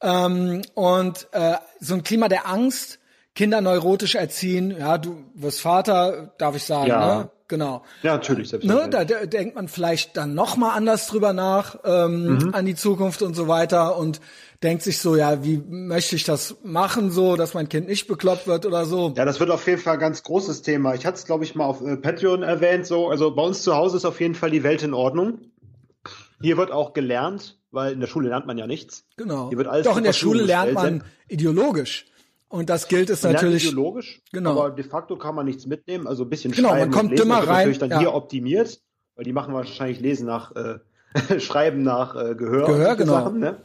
Ähm, und äh, so ein Klima der Angst, Kinder neurotisch erziehen, ja, du wirst Vater, darf ich sagen, ja. ne? Genau. Ja, natürlich. Ne, da, da denkt man vielleicht dann noch mal anders drüber nach ähm, mhm. an die Zukunft und so weiter und denkt sich so, ja, wie möchte ich das machen, so, dass mein Kind nicht bekloppt wird oder so. Ja, das wird auf jeden Fall ein ganz großes Thema. Ich hatte es, glaube ich, mal auf äh, Patreon erwähnt. So, also bei uns zu Hause ist auf jeden Fall die Welt in Ordnung. Hier wird auch gelernt, weil in der Schule lernt man ja nichts. Genau. Hier wird alles Doch in der Schule lernt man ideologisch. Und das gilt es natürlich. Ideologisch, genau. aber de facto kann man nichts mitnehmen. Also ein bisschen genau, man kommt dümmer rein. natürlich dann ja. hier optimiert, weil die machen wahrscheinlich Lesen nach äh, Schreiben nach äh, Gehör. Gehör, genau. Sachen, ne?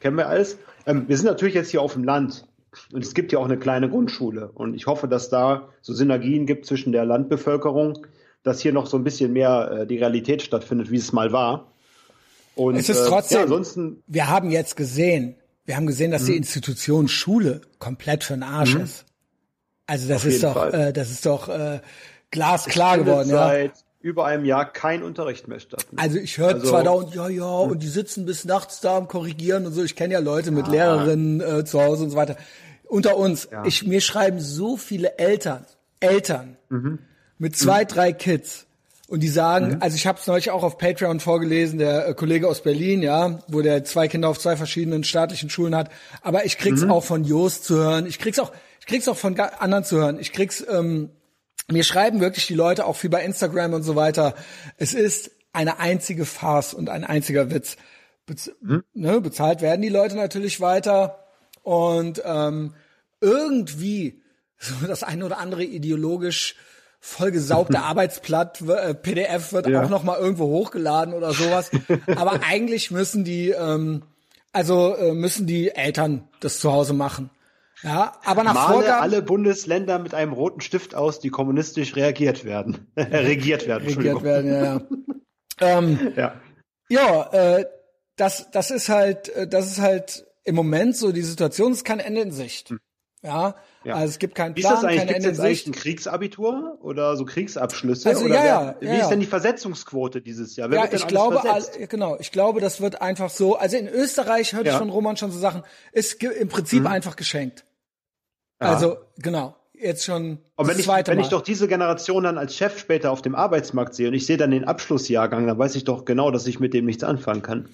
Kennen wir alles. Ähm, wir sind natürlich jetzt hier auf dem Land. Und es gibt ja auch eine kleine Grundschule. Und ich hoffe, dass da so Synergien gibt zwischen der Landbevölkerung, dass hier noch so ein bisschen mehr äh, die Realität stattfindet, wie es mal war. Und, es ist trotzdem, äh, ja, ansonsten, wir haben jetzt gesehen, wir haben gesehen, dass mhm. die Institution Schule komplett für den Arsch mhm. ist. Also das ist doch, äh, das ist doch äh, glasklar geworden. Seit ja. über einem Jahr kein Unterricht mehr statt. Also ich höre also, zwar da und ja, ja, und die sitzen bis nachts da am Korrigieren und so. Ich kenne ja Leute mit ja. Lehrerinnen äh, zu Hause und so weiter. Unter uns, ja. ich, mir schreiben so viele Eltern, Eltern mhm. mit zwei, mhm. drei Kids. Und die sagen, mhm. also ich habe es neulich auch auf Patreon vorgelesen, der äh, Kollege aus Berlin, ja, wo der zwei Kinder auf zwei verschiedenen staatlichen Schulen hat. Aber ich krieg's mhm. auch von Joost zu hören. Ich krieg's auch, ich krieg's auch von anderen zu hören. Ich krieg's, ähm, mir schreiben wirklich die Leute auch viel bei Instagram und so weiter. Es ist eine einzige Farce und ein einziger Witz. Bez mhm. ne, bezahlt werden die Leute natürlich weiter und ähm, irgendwie so das eine oder andere ideologisch vollgesaugte Arbeitsblatt, äh, PDF wird ja. auch noch mal irgendwo hochgeladen oder sowas. Aber eigentlich müssen die, ähm, also äh, müssen die Eltern das zu Hause machen. Ja, aber nach Male Vorgaben alle Bundesländer mit einem roten Stift aus, die kommunistisch reagiert werden, regiert werden. Regiert werden, ja. ja. ähm, ja. Ja, äh, das, das ist halt, äh, das ist halt im Moment so die Situation. Es ist kein Ende in Sicht. Hm. Ja, ja. Also es gibt keinen Plan, ist das eigentlich? kein Ende in Sicht. ein Kriegsabitur oder so Kriegsabschlüsse? Also oder ja, ja, wer, ja, Wie ist denn die Versetzungsquote dieses Jahr? Wer ja, ich glaube, genau, ich glaube, das wird einfach so. Also in Österreich hörte ja. ich von Roman schon so Sachen, ist im Prinzip mhm. einfach geschenkt. Also genau, jetzt schon. Und wenn ich, wenn ich doch diese Generation dann als Chef später auf dem Arbeitsmarkt sehe und ich sehe dann den Abschlussjahrgang, dann weiß ich doch genau, dass ich mit dem nichts anfangen kann.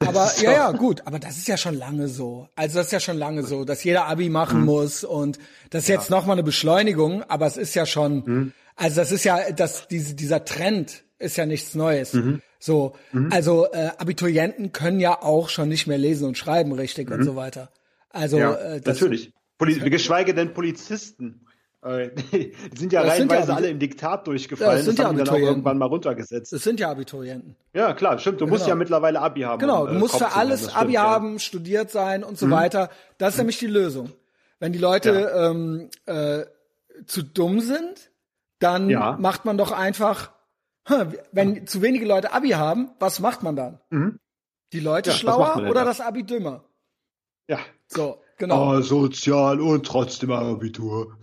Aber so. ja, ja, gut, aber das ist ja schon lange so. Also das ist ja schon lange so, dass jeder Abi machen mhm. muss und das ist ja. jetzt nochmal eine Beschleunigung, aber es ist ja schon, mhm. also das ist ja, das, diese, dieser Trend ist ja nichts Neues. Mhm. So, mhm. also äh, Abiturienten können ja auch schon nicht mehr lesen und schreiben richtig und mhm. so weiter. Also ja, äh, das, natürlich. Poli geschweige denn Polizisten. Äh, die sind ja das reihenweise ja alle im Diktat durchgefallen. Ja, das, sind das haben ja dann auch irgendwann mal runtergesetzt. Das sind ja Abiturienten. Ja, klar, stimmt. Du genau. musst ja mittlerweile Abi haben. Genau, du äh, musst für alles stimmt, Abi haben, studiert sein und so mhm. weiter. Das ist mhm. nämlich die Lösung. Wenn die Leute ähm, äh, zu dumm sind, dann macht man doch einfach, wenn zu wenige Leute Abi haben, was macht man dann? Mhm. Die Leute schlauer oder das Abi dümmer? Ja. So. Genau. Ah, sozial und trotzdem Abitur.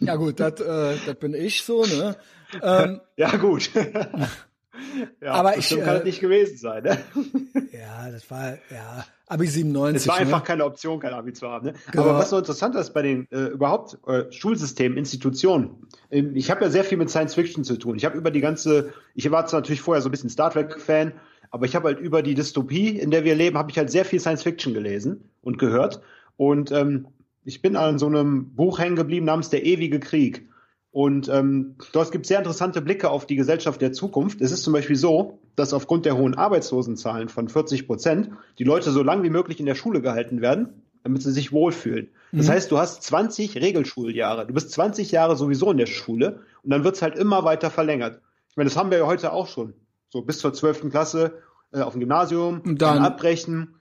Ja gut, das äh, das bin ich so, ne? Ähm, ja gut. ja, aber ich kann äh, nicht gewesen sein, ne? Ja, das war ja Abi 97. Es war einfach ne? keine Option, kein Abi zu haben. Ne? Genau. Aber was so interessant ist bei den äh, überhaupt äh, Schulsystemen, Institutionen. Ähm, ich habe ja sehr viel mit Science Fiction zu tun. Ich habe über die ganze, ich war zwar natürlich vorher so ein bisschen Star Trek Fan, aber ich habe halt über die Dystopie, in der wir leben, habe ich halt sehr viel Science Fiction gelesen und gehört. Und ähm, ich bin an so einem Buch hängen geblieben namens Der ewige Krieg. Und ähm, dort gibt es sehr interessante Blicke auf die Gesellschaft der Zukunft. Es ist zum Beispiel so, dass aufgrund der hohen Arbeitslosenzahlen von 40 Prozent die Leute so lange wie möglich in der Schule gehalten werden, damit sie sich wohlfühlen. Das mhm. heißt, du hast 20 Regelschuljahre. Du bist 20 Jahre sowieso in der Schule und dann wird's halt immer weiter verlängert. Ich meine, das haben wir ja heute auch schon. So bis zur 12. Klasse äh, auf dem Gymnasium, und dann, dann abbrechen,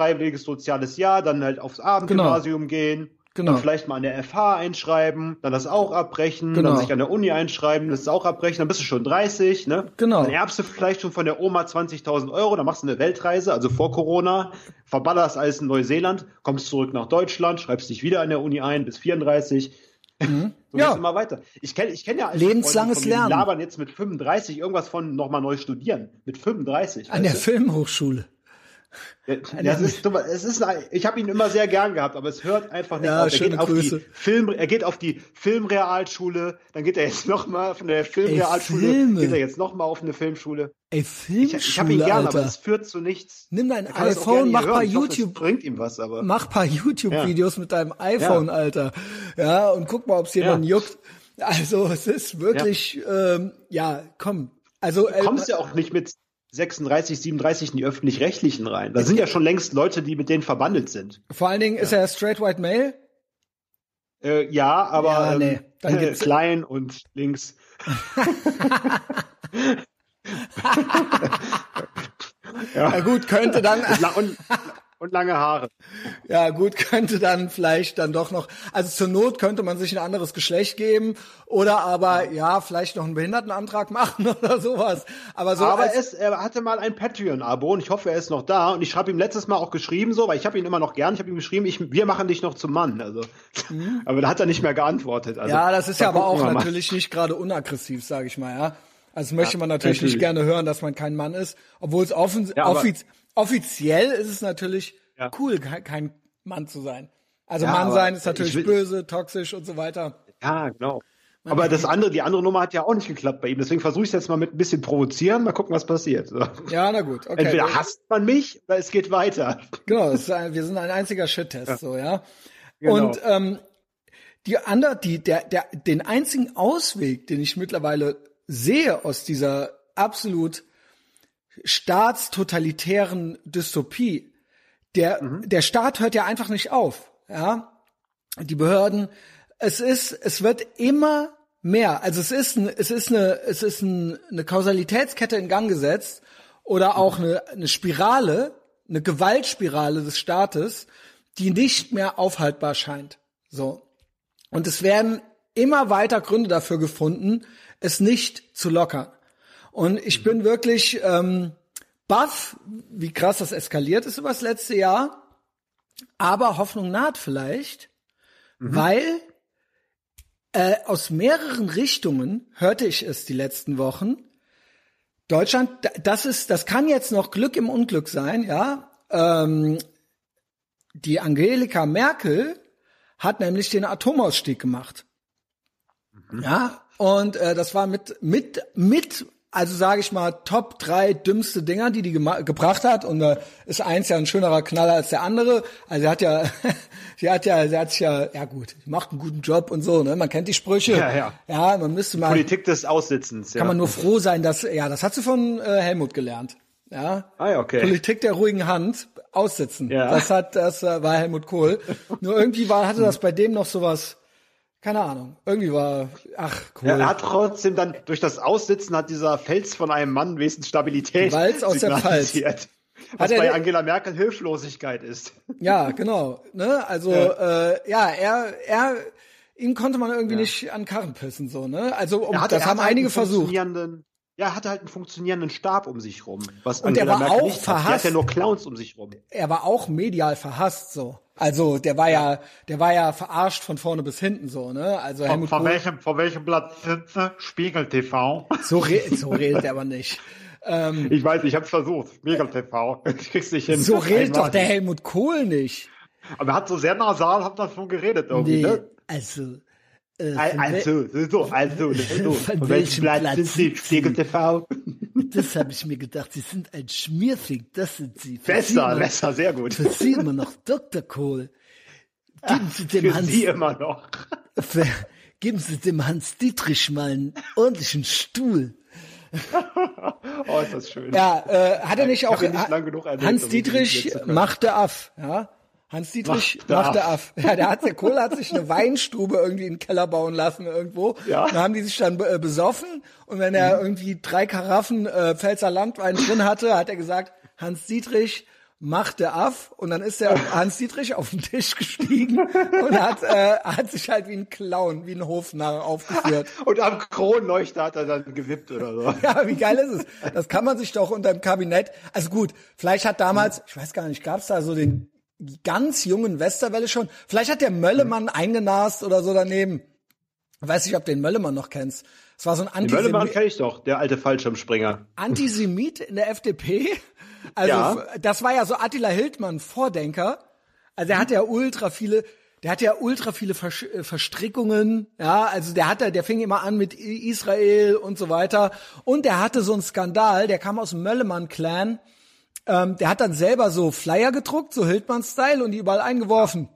freiwilliges soziales Jahr, dann halt aufs Abendgymnasium genau. gehen, genau. dann vielleicht mal an der FH einschreiben, dann das auch abbrechen, genau. dann sich an der Uni einschreiben, das auch abbrechen, dann bist du schon 30, ne? Genau. Dann erbst du vielleicht schon von der Oma 20.000 Euro, dann machst du eine Weltreise, also vor Corona, verballerst alles in Neuseeland, kommst zurück nach Deutschland, schreibst dich wieder an der Uni ein bis 34. Mhm. So ja. immer weiter. Ich kenne ich kenn ja lebenslanges Lernen. Die labern jetzt mit 35 irgendwas von nochmal neu studieren. Mit 35. An der du? Filmhochschule. Ja, das ist, es ist, ich habe ihn immer sehr gern gehabt, aber es hört einfach nicht ja, auf. Er geht auf die Film, er geht auf die Filmrealschule, dann geht er jetzt nochmal von der Filmrealschule, geht er jetzt nochmal auf eine Filmschule. Ey, Filmschule, Ich, ich habe ihn gern, Alter. aber es führt zu nichts. Nimm dein iPhone, mach paar YouTube, hoffe, bringt ihm was, aber mach paar YouTube-Videos ja. mit deinem iPhone, ja. Alter. Ja, und guck mal, ob es jemanden juckt. Also es ist wirklich, ähm, ja, komm. Also du kommst äh, ja auch nicht mit 36, 37 in die öffentlich-rechtlichen rein. Da sind ja schon längst Leute, die mit denen verbandelt sind. Vor allen Dingen ja. ist er straight white male? Äh, ja, aber ja, nee. ähm, äh, klein und links. Ja. ja gut, könnte dann. und, und lange Haare. Ja, gut, könnte dann vielleicht dann doch noch, also zur Not könnte man sich ein anderes Geschlecht geben oder aber ja, vielleicht noch einen Behindertenantrag machen oder sowas. Aber so aber es, er hatte mal ein Patreon-Abo und ich hoffe, er ist noch da und ich habe ihm letztes Mal auch geschrieben so, weil ich habe ihn immer noch gern, ich habe ihm geschrieben, ich, wir machen dich noch zum Mann, also. Mhm. Aber da hat er nicht mehr geantwortet. Also, ja, das ist ja aber auch natürlich nicht gerade unaggressiv, sage ich mal, ja. Also möchte ja, man natürlich, natürlich, nicht gerne hören, dass man kein Mann ist, obwohl es offen, ja, offiziell ist es natürlich ja. cool, kein Mann zu sein. Also ja, Mann sein ist natürlich will, böse, toxisch und so weiter. Ja, genau. Man aber das andere, die andere Nummer hat ja auch nicht geklappt bei ihm. Deswegen versuche ich es jetzt mal mit ein bisschen provozieren, mal gucken, was passiert. So. Ja, na gut. Okay. Entweder hasst man mich oder es geht weiter. Genau, ein, wir sind ein einziger Shit-Test, ja. so, ja. Genau. Und ähm, die andere, die, der, der, den einzigen Ausweg, den ich mittlerweile sehe aus dieser absolut staatstotalitären Dystopie. Der, mhm. der Staat hört ja einfach nicht auf, ja. Die Behörden, es ist, es wird immer mehr. Also es ist, ein, es ist eine, es ist ein, eine Kausalitätskette in Gang gesetzt oder auch eine, eine Spirale, eine Gewaltspirale des Staates, die nicht mehr aufhaltbar scheint. So. Und es werden immer weiter Gründe dafür gefunden, es nicht zu lockern. Und ich bin wirklich ähm, baff, wie krass das eskaliert ist über das letzte Jahr. Aber Hoffnung naht vielleicht, mhm. weil äh, aus mehreren Richtungen hörte ich es die letzten Wochen. Deutschland, das ist, das kann jetzt noch Glück im Unglück sein, ja. Ähm, die Angelika Merkel hat nämlich den Atomausstieg gemacht. Mhm. Ja, und äh, das war mit mit mit also sage ich mal, Top drei dümmste Dinger, die die gebracht hat. Und da ist eins ja ein schönerer Knaller als der andere. Also er hat ja, sie hat ja, sie hat sich ja, ja gut, macht einen guten Job und so, ne? Man kennt die Sprüche. Ja, ja. Ja, man müsste mal. Politik des Aussitzens, ja. Kann man nur froh sein, dass, ja, das hat sie von äh, Helmut gelernt. Ja. Ah, ja, okay. Politik der ruhigen Hand, aussitzen. Ja. Das hat, das äh, war Helmut Kohl. nur irgendwie war, hatte das bei dem noch sowas, keine Ahnung. Irgendwie war, ach, cool. Ja, er hat trotzdem dann, durch das Aussitzen hat dieser Fels von einem Mann wesentlich Stabilität Walz aus der Pfalz. Was bei Angela Merkel Hilflosigkeit ist. Ja, genau. Ne? Also, ja, äh, ja er, er, ihn konnte man irgendwie ja. nicht an Karren pissen, so, ne? Also, um, hatte, das haben halt einige versucht. Ja, er hatte halt einen funktionierenden Stab um sich rum. Was Und Angela er war Merkel auch verhasst. Er hat ja nur Clowns um sich rum. Er war auch medial verhasst, so. Also der war ja, der war ja verarscht von vorne bis hinten so, ne? Also von, von welchem, von welchem Blatt sind sie? Spiegel TV. So, re so redet er aber nicht. Ähm, ich weiß, ich habe es versucht. Spiegel TV. Ich krieg's nicht hin. So redet doch der Helmut Kohl nicht. Aber er hat so sehr nasal, hat davon geredet irgendwie, nee, ne? Also, äh, also, so, also, so. Von, von welchem Blatt, Blatt sind Sie? Spiegel TV. Das habe ich mir gedacht. Sie sind ein Schmierfink. Das sind Sie. Besser, besser, sehr gut. Für Sie immer noch Dr. Kohl. Geben Sie dem für Hans. Sie immer noch. Für, geben Sie dem Hans Dietrich mal einen ordentlichen Stuhl. oh, ist das schön. Ja, äh, hat er nicht auch nicht erwähnt, Hans Dietrich machte Aff, ja? Hans Dietrich macht, macht der Aff. Ja, der hat, der Kohle hat sich eine Weinstube irgendwie in den Keller bauen lassen irgendwo. Ja. Da haben die sich dann äh, besoffen und wenn er mhm. irgendwie drei Karaffen äh, Pfälzer Landwein drin hatte, hat er gesagt, Hans Dietrich macht der Aff und dann ist der Hans Dietrich auf den Tisch gestiegen und hat, äh, hat sich halt wie ein Clown, wie ein Hofnarr aufgeführt. und am Kronleuchter hat er dann gewippt oder so. ja, wie geil ist es? Das kann man sich doch unter dem Kabinett, also gut, vielleicht hat damals, ich weiß gar nicht, gab es da so den ganz jungen Westerwelle schon. Vielleicht hat der Möllemann mhm. eingenast oder so daneben. weiß nicht, ob du den Möllemann noch kennst. Es war so ein Antisemit. Den Möllemann kenne ich doch, der alte Fallschirmspringer. Antisemit in der FDP. Also ja. das war ja so Attila Hildmann Vordenker. Also er mhm. hat ja ultra viele, der hat ja ultra viele äh, Verstrickungen, ja, also der hatte, der fing immer an mit Israel und so weiter. Und der hatte so einen Skandal, der kam aus dem Möllemann-Clan ähm, der hat dann selber so Flyer gedruckt, so Hildmann-Style, und die überall eingeworfen.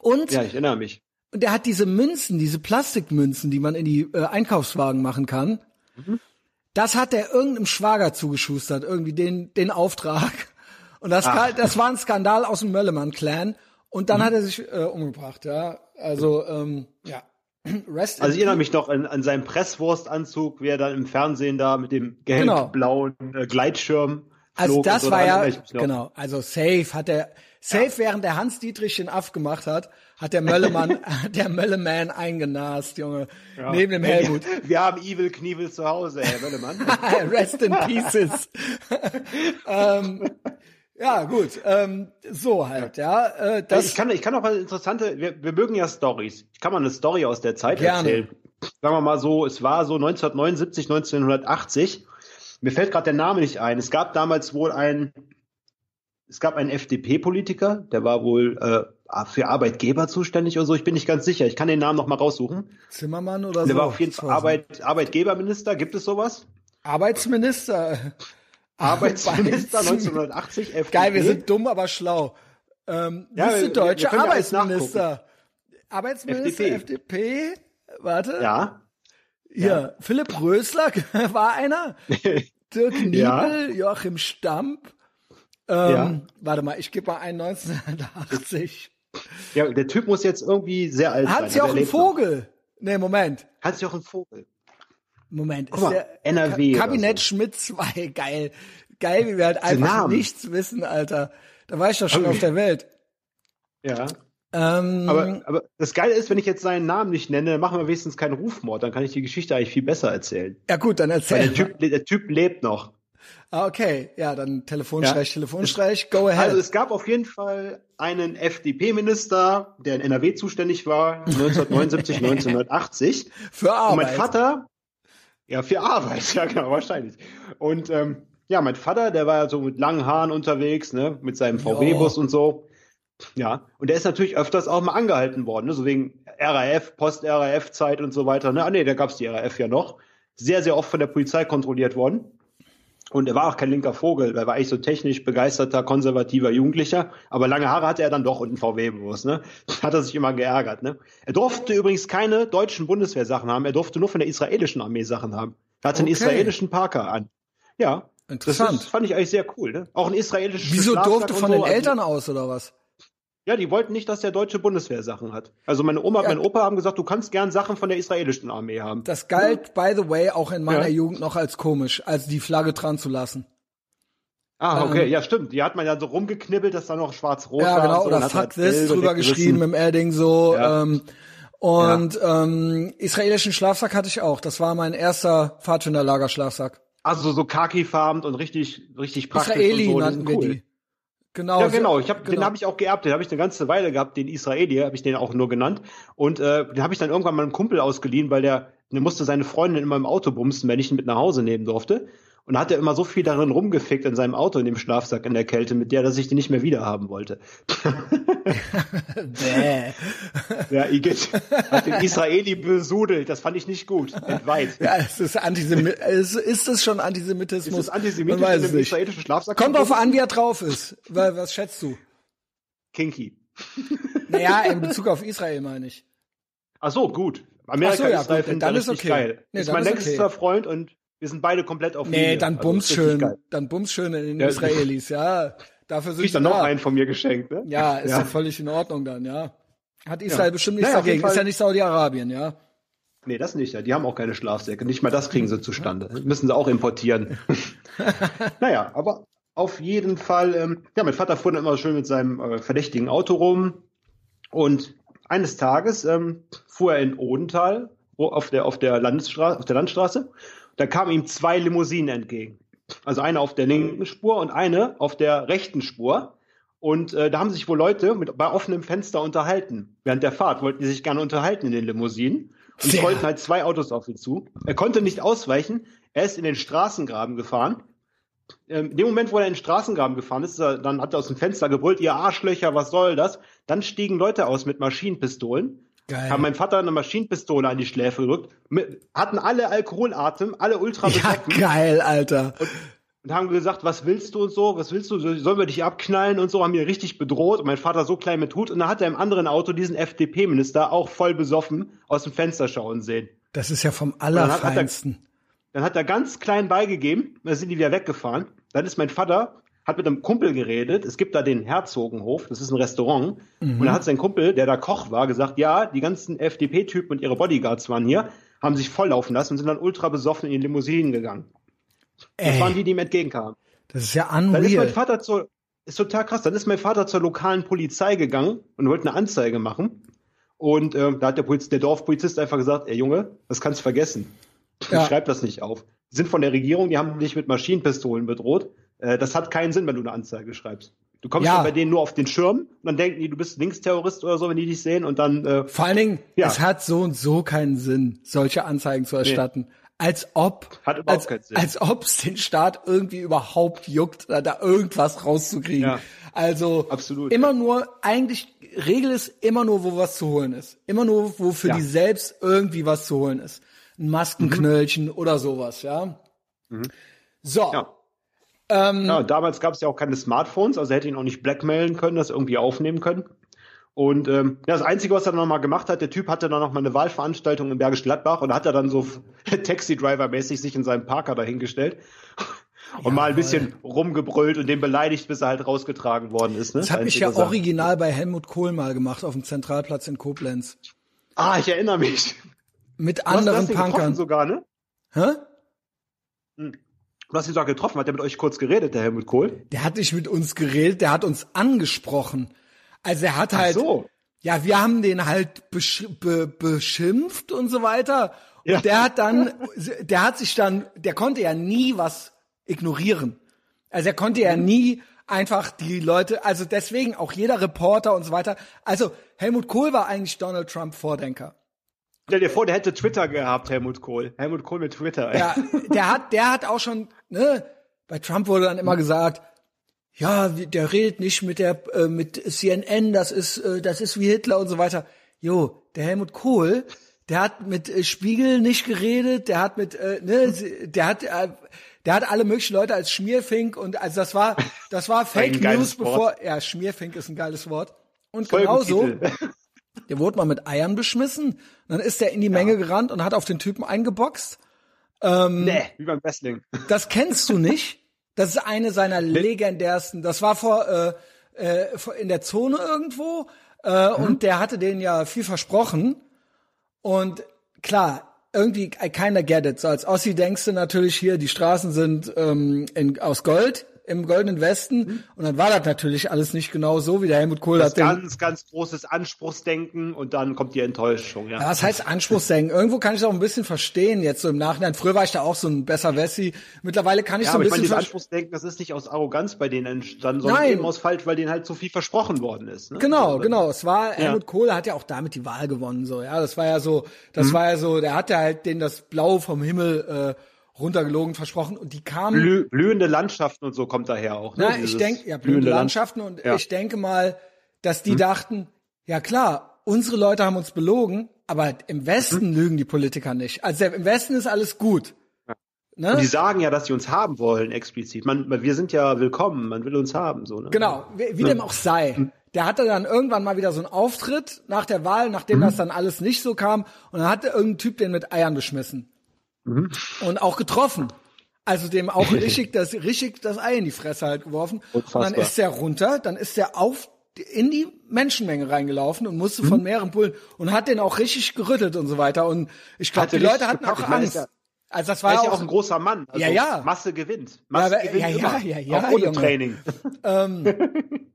Und ja, ich erinnere mich. Und der hat diese Münzen, diese Plastikmünzen, die man in die äh, Einkaufswagen machen kann. Mhm. Das hat der irgendeinem Schwager zugeschustert, irgendwie den, den Auftrag. Und das, Ach. das war ein Skandal aus dem Möllemann-Clan. Und dann mhm. hat er sich äh, umgebracht, ja. Also, ähm, ja. Rest also ich erinnere mich noch an, an seinen Presswurstanzug, wie er dann im Fernsehen da mit dem gelb-blauen genau. äh, Gleitschirm Also das so, war ja, genau, also safe hat der, safe während der Hans Dietrich den Aff gemacht hat, hat der Möllemann, der Mölleman eingenast, Junge, neben dem Helmut. Wir, haben Evil Knievel zu Hause, Herr Möllemann. Rest in pieces. ähm, ja, gut, ähm, so halt, ja, äh, das, ich kann, ich kann auch mal interessante, wir, wir mögen ja Stories. Ich kann mal eine Story aus der Zeit Gerne. erzählen. Sagen wir mal so, es war so 1979, 1980. Mir fällt gerade der Name nicht ein. Es gab damals wohl ein, es gab einen FDP-Politiker, der war wohl äh, für Arbeitgeber zuständig oder so. Ich bin nicht ganz sicher. Ich kann den Namen noch mal raussuchen. Zimmermann oder Der so. war auf jeden Fall Arbeit, Arbeitgeberminister. Gibt es sowas? Arbeitsminister. Arbeitsminister Arbeits- 1980, FDP. Geil, wir sind dumm, aber schlau. Ähm, Ja, wüsste wir- wir deutsche können ja alles Arbeitsminister. Arbeitsminister, FDP. FDP, warte. Ja. Hier, Philipp Rösler war einer. Dirk Niebel, Ja. Joachim Stamp. Ähm, Ja. Warte mal, ich gebe mal ein 1980. ja, der Typ muss jetzt irgendwie sehr alt sein. Hans-Jochen lebt noch. Vogel. Nee, Moment. Hans-Jochen Vogel. Moment. Guck mal, der NRW Kabinett so. Schmidt 2. Geil. Geil, wie wir halt einfach nichts wissen, Alter. Da war ich doch schon Aber- auf der Welt. Ja. Ähm, Aber, aber das Geile ist, wenn ich jetzt seinen Namen nicht nenne, dann machen wir wenigstens keinen Rufmord. Dann kann ich die Geschichte eigentlich viel besser erzählen. ja gut, dann Weil erzähl. der Typ, der Typ lebt noch. Ah, okay. Ja, dann Telefonstreich, Ja. Telefonstreich. Go ahead. Also es gab auf jeden Fall einen FDP-Minister, der in NRW zuständig war, 1979, 1980. Für Und Arbeit. mein Vater, ja, für Arbeit, ja genau, wahrscheinlich. Und ähm, ja, mein Vater, der war so mit langen Haaren unterwegs, ne, mit seinem VW-Bus und so. Ja, und der ist natürlich öfters auch mal angehalten worden, ne, so wegen RAF, Post-RAF-Zeit und so weiter. Ne? Ah nee, da gab's die RAF ja noch. Sehr, sehr oft von der Polizei kontrolliert worden. Und er war auch kein linker Vogel, er war eigentlich so technisch begeisterter, konservativer Jugendlicher. Aber lange Haare hatte er dann doch und einen VW-Bus, ne? Hat er sich immer geärgert, ne? Er durfte übrigens keine deutschen Bundeswehrsachen haben, er durfte nur von der israelischen Armee Sachen haben. Er hatte einen Okay. israelischen Parker an. Ja. Interessant. Das ist, fand ich eigentlich sehr cool, ne? Auch ein israelisches Wieso durfte von so. den Also- Eltern aus oder was? Ja, die wollten nicht, dass der deutsche Bundeswehrsachen hat. Also meine Oma und Ja. mein Opa haben gesagt, du kannst gern Sachen von der israelischen Armee haben. Das galt, by the way, auch in meiner Ja. Jugend noch als komisch, als die Flagge dran zu lassen. Ah, okay, Ähm, ja, stimmt. Die hat man ja so rumgeknibbelt, dass da noch schwarz-rot Ja, war. genau, und so, oder und hat Fuck halt this drüber geschrieben im Edding so. Ja. Ähm, und ähm, israelischen Schlafsack hatte ich auch. Das war mein erster Pfadfinderlagerschlafsack. Also so khaki-farben und richtig, richtig praktisch Israeli und so. nannten wir cool. die. Genau. Ja, genau. Ich hab, genau. Den habe ich auch geerbt. Den habe ich eine ganze Weile gehabt. Den Israeli habe ich den auch nur genannt. Und äh, den habe ich dann irgendwann meinem Kumpel ausgeliehen, weil der, der musste seine Freundin immer im Auto bumsen, wenn ich ihn mit nach Hause nehmen durfte. Und hat er immer so viel darin rumgefickt in seinem Auto, in dem Schlafsack in der Kälte mit der, dass ich den nicht mehr wiederhaben wollte. Bäh. Ja, Igitt hat den Israeli besudelt. Das fand ich nicht gut. Entweiht. Ja, es ist Antisemitismus. Ist, ist es schon Antisemitismus? Ist das antisemitisch Man weiß in es dem nicht. israelischen Schlafsack? Kommt drauf an, wie er drauf ist. Weil, was schätzt du? Kinky. Naja, in Bezug auf Israel meine ich. Ach so, gut. Amerika, so, ja, Israel gut, dann ist okay. geil. Nee, ist mein ist längster okay. Freund und wir sind beide komplett auf Nee, Linie. dann Also, bums richtig schön. Dann bums schön in den Ja. Israelis, ja. Dafür sind sie dann noch da. einen von mir geschenkt, ne? Ja, ist Ja. doch völlig in Ordnung dann, ja. Hat Israel Ja. bestimmt nichts Naja, dagegen. Ist ja nicht Saudi-Arabien, ja. Nee, das nicht. Ja. Die haben auch keine Schlafsäcke. Nicht mal das kriegen sie zustande. Müssen sie auch importieren. naja, aber auf jeden Fall, ähm, ja, mein Vater fuhr dann immer schön mit seinem äh, verdächtigen Auto rum. Und eines Tages ähm, fuhr er in Odenthal auf der, auf der Landesstraße, auf der Landstraße. Da kamen ihm zwei Limousinen entgegen. Also eine auf der linken Spur und eine auf der rechten Spur. Und äh, da haben sich wohl Leute mit, bei offenem Fenster unterhalten. Während der Fahrt wollten die sich gerne unterhalten in den Limousinen. Und es wollten halt zwei Autos auf ihn zu. Er konnte nicht ausweichen. Er ist in den Straßengraben gefahren. Ähm, in dem Moment, wo er in den Straßengraben gefahren ist, ist er, dann hat er aus dem Fenster gebrüllt, ihr Arschlöcher, was soll das? Dann stiegen Leute aus mit Maschinenpistolen, Geil. haben meinem Vater eine Maschinenpistole an die Schläfe gedrückt, mit, hatten alle Alkoholatem, alle ultra ja, geil, Alter. und haben gesagt, was willst du und so, was willst du, sollen wir dich abknallen und so, haben mir richtig bedroht und mein Vater so klein mit Hut und dann hat er im anderen Auto diesen FDP-Minister auch voll besoffen aus dem Fenster schauen sehen. Das ist ja vom dann hat- er- Allerfeinsten. Dann hat er ganz klein beigegeben, dann sind die wieder weggefahren. Dann ist mein Vater, hat mit einem Kumpel geredet. Es gibt da den Herzogenhof, das ist ein Restaurant. Und da hat sein Kumpel, der da Koch war, gesagt, ja, die ganzen FDP-Typen und ihre Bodyguards waren hier, haben sich volllaufen lassen und sind dann ultra besoffen in die Limousinen gegangen. Das Ey. waren die, die ihm entgegenkamen. Das ist ja Dann ist mein unreal. Vater zur, ist total krass, dann ist mein Vater zur lokalen Polizei gegangen und wollte eine Anzeige machen. Und ähm, da hat der, Poliz der Dorfpolizist einfach gesagt, ey Junge, das kannst du vergessen. Ja. Schreib das nicht auf. Die sind von der Regierung, die haben dich mit Maschinenpistolen bedroht. Äh, das hat keinen Sinn, wenn du eine Anzeige schreibst. Du kommst Ja. bei denen nur auf den Schirm und dann denken die, du bist Linksterrorist oder so, wenn die dich sehen und dann äh, Vor allen Dingen, Ja. es hat so und so keinen Sinn, solche Anzeigen zu erstatten. Als ob, als, als ob es den Staat irgendwie überhaupt juckt, da, da irgendwas rauszukriegen. Ja. Also Absolut, immer nur, eigentlich, Regel ist immer nur, wo was zu holen ist. Immer nur, wo für Ja. Mhm. die selbst irgendwie was zu holen ist. Ein Maskenknöllchen oder sowas, ja. So. Ja. Ähm, Ja, damals gab es ja auch keine Smartphones, also hätte ihn auch nicht blackmailen können, das irgendwie aufnehmen können. Und ähm, ja, das Einzige, was er dann nochmal gemacht hat, der Typ hatte dann nochmal eine Wahlveranstaltung in Bergisch Gladbach und hat er dann so Taxi-Driver-mäßig sich in seinem Parker dahingestellt und mal ein bisschen rumgebrüllt und den beleidigt, bis er halt rausgetragen worden ist. Ne? das habe ich ja Sache. original bei Helmut Kohl mal gemacht, auf dem Zentralplatz in Koblenz. Ah, ich erinnere mich. Mit Du anderen Punkern. sogar, ne? Hä? Du hast ihn sogar getroffen, hat er mit euch kurz geredet, der Helmut Kohl? Der hat nicht mit uns geredet, der hat uns angesprochen. Also er hat halt, so. ja, wir haben den halt besch be beschimpft und so weiter. Ja. Und der hat dann, der hat sich dann, der konnte ja nie was ignorieren. Also er konnte ja nie einfach die Leute, also deswegen auch jeder Reporter und so weiter. Also Helmut Kohl war eigentlich Donald Trump Vordenker. Stell dir vor, der hätte Twitter gehabt, Helmut Kohl. Helmut Kohl mit Twitter. ey. Ja, der hat, der hat auch schon, ne, bei Trump wurde dann immer gesagt, ja, der redet nicht mit der, äh, mit CNN, das ist, äh, das ist wie Hitler und so weiter. Jo, der Helmut Kohl, der hat mit äh, Spiegel nicht geredet, der hat mit, äh, ne, sie- der hat, äh, der hat alle möglichen Leute als Schmierfink und also das war, das war Fake News, Wort. bevor, ja, Schmierfink ist ein geiles Wort. Und genauso, der wurde mal mit Eiern beschmissen, dann ist der in die Menge gerannt und hat auf den Typen eingeboxt. Nee, wie beim Wrestling. Das kennst du nicht. Das ist eine seiner legendärsten. Das war vor, äh, äh, in der Zone irgendwo äh, und der hatte denen ja viel versprochen. Und klar, irgendwie I kinda get it. So als Ossi denkst du natürlich hier, die Straßen sind ähm, in, aus Gold im goldenen Westen und dann war das natürlich alles nicht genau so, wie der Helmut Kohl Das hat den, ganz, ganz großes Anspruchsdenken und dann kommt die Enttäuschung. Ja. Ja, was heißt Anspruchsdenken? Irgendwo kann ich es auch ein bisschen verstehen jetzt so im Nachhinein. Früher war ich da auch so ein besser Wessi. Mittlerweile kann ich Ja, so ein aber ich meine, bisschen dieses ver- Anspruchsdenken, das ist nicht aus Arroganz bei denen entstanden, sondern Nein. eben aus falsch, weil denen halt so viel versprochen worden ist. Ne? Genau, Also, genau. Es war Helmut Kohl hat ja auch damit die Wahl gewonnen, so ja. Das war ja so, das Mhm. war ja so. Der hatte halt denen das Blau vom Himmel äh, runtergelogen versprochen und die kamen. Blüh, blühende Landschaften und so kommt daher auch. Ne? Na, ich denke, ja, blühende Landschaften und Ja. Ich denke mal, dass die dachten, ja klar, unsere Leute haben uns belogen, aber im Westen Mhm. lügen die Politiker nicht. Also im Westen ist alles gut. Ne? Und die sagen ja, dass sie uns haben wollen, explizit. Man, wir sind ja willkommen, man will uns haben. So, ne? Genau, wie, wie dem auch sei. Der hatte dann irgendwann mal wieder so einen Auftritt nach der Wahl, nachdem das dann alles nicht so kam. Und dann hatte irgendein Typ den mit Eiern beschmissen. Und auch getroffen. Also dem auch richtig das, richtig das Ei in die Fresse halt geworfen. Und dann Unfassbar. ist der runter, dann ist der auf in die Menschenmenge reingelaufen und musste von mehreren Bullen und hat den auch richtig gerüttelt und so weiter. Und ich glaube, die er Leute hatten gepackt. auch Angst. ja- Also das Er war ja auch auch ein großer Mann. Also Ja, ja. Masse gewinnt. Masse Ja, gewinnt ja, ja, ja, ja, auch ohne Junge. Training.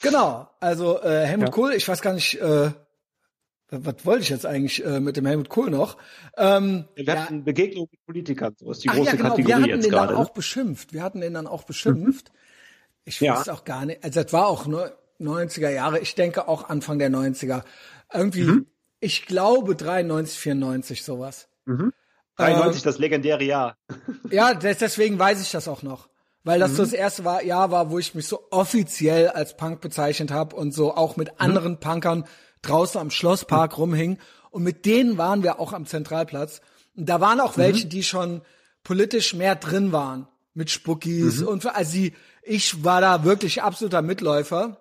Genau, also äh, Helmut Kohl, ich weiß gar nicht, äh, was wollte ich jetzt eigentlich äh, mit dem Helmut Kohl noch? Ähm, Wir ja, hatten Begegnungen mit Politikern. So ist die ach große ja, genau, wir Kategorie hatten jetzt den dann gerade. auch Ne? beschimpft. Wir hatten den dann auch beschimpft. Ich Ja. weiß auch gar nicht, also das war auch nur 90er Jahre, ich denke auch Anfang der 90er. Irgendwie, Mhm. ich glaube 93, 94 sowas. 93, das legendäre Jahr. Ja, des- deswegen weiß ich das auch noch. Weil das Mhm. so das erste war, Jahr war, wo ich mich so offiziell als Punk bezeichnet habe und so auch Mhm. mit anderen Punkern draußen am Schlosspark rumhing. Und mit denen waren wir auch am Zentralplatz. Und da waren Mhm. auch welche, die schon politisch mehr drin waren. Mit Spuckis Mhm. und also die, ich war da wirklich absoluter Mitläufer.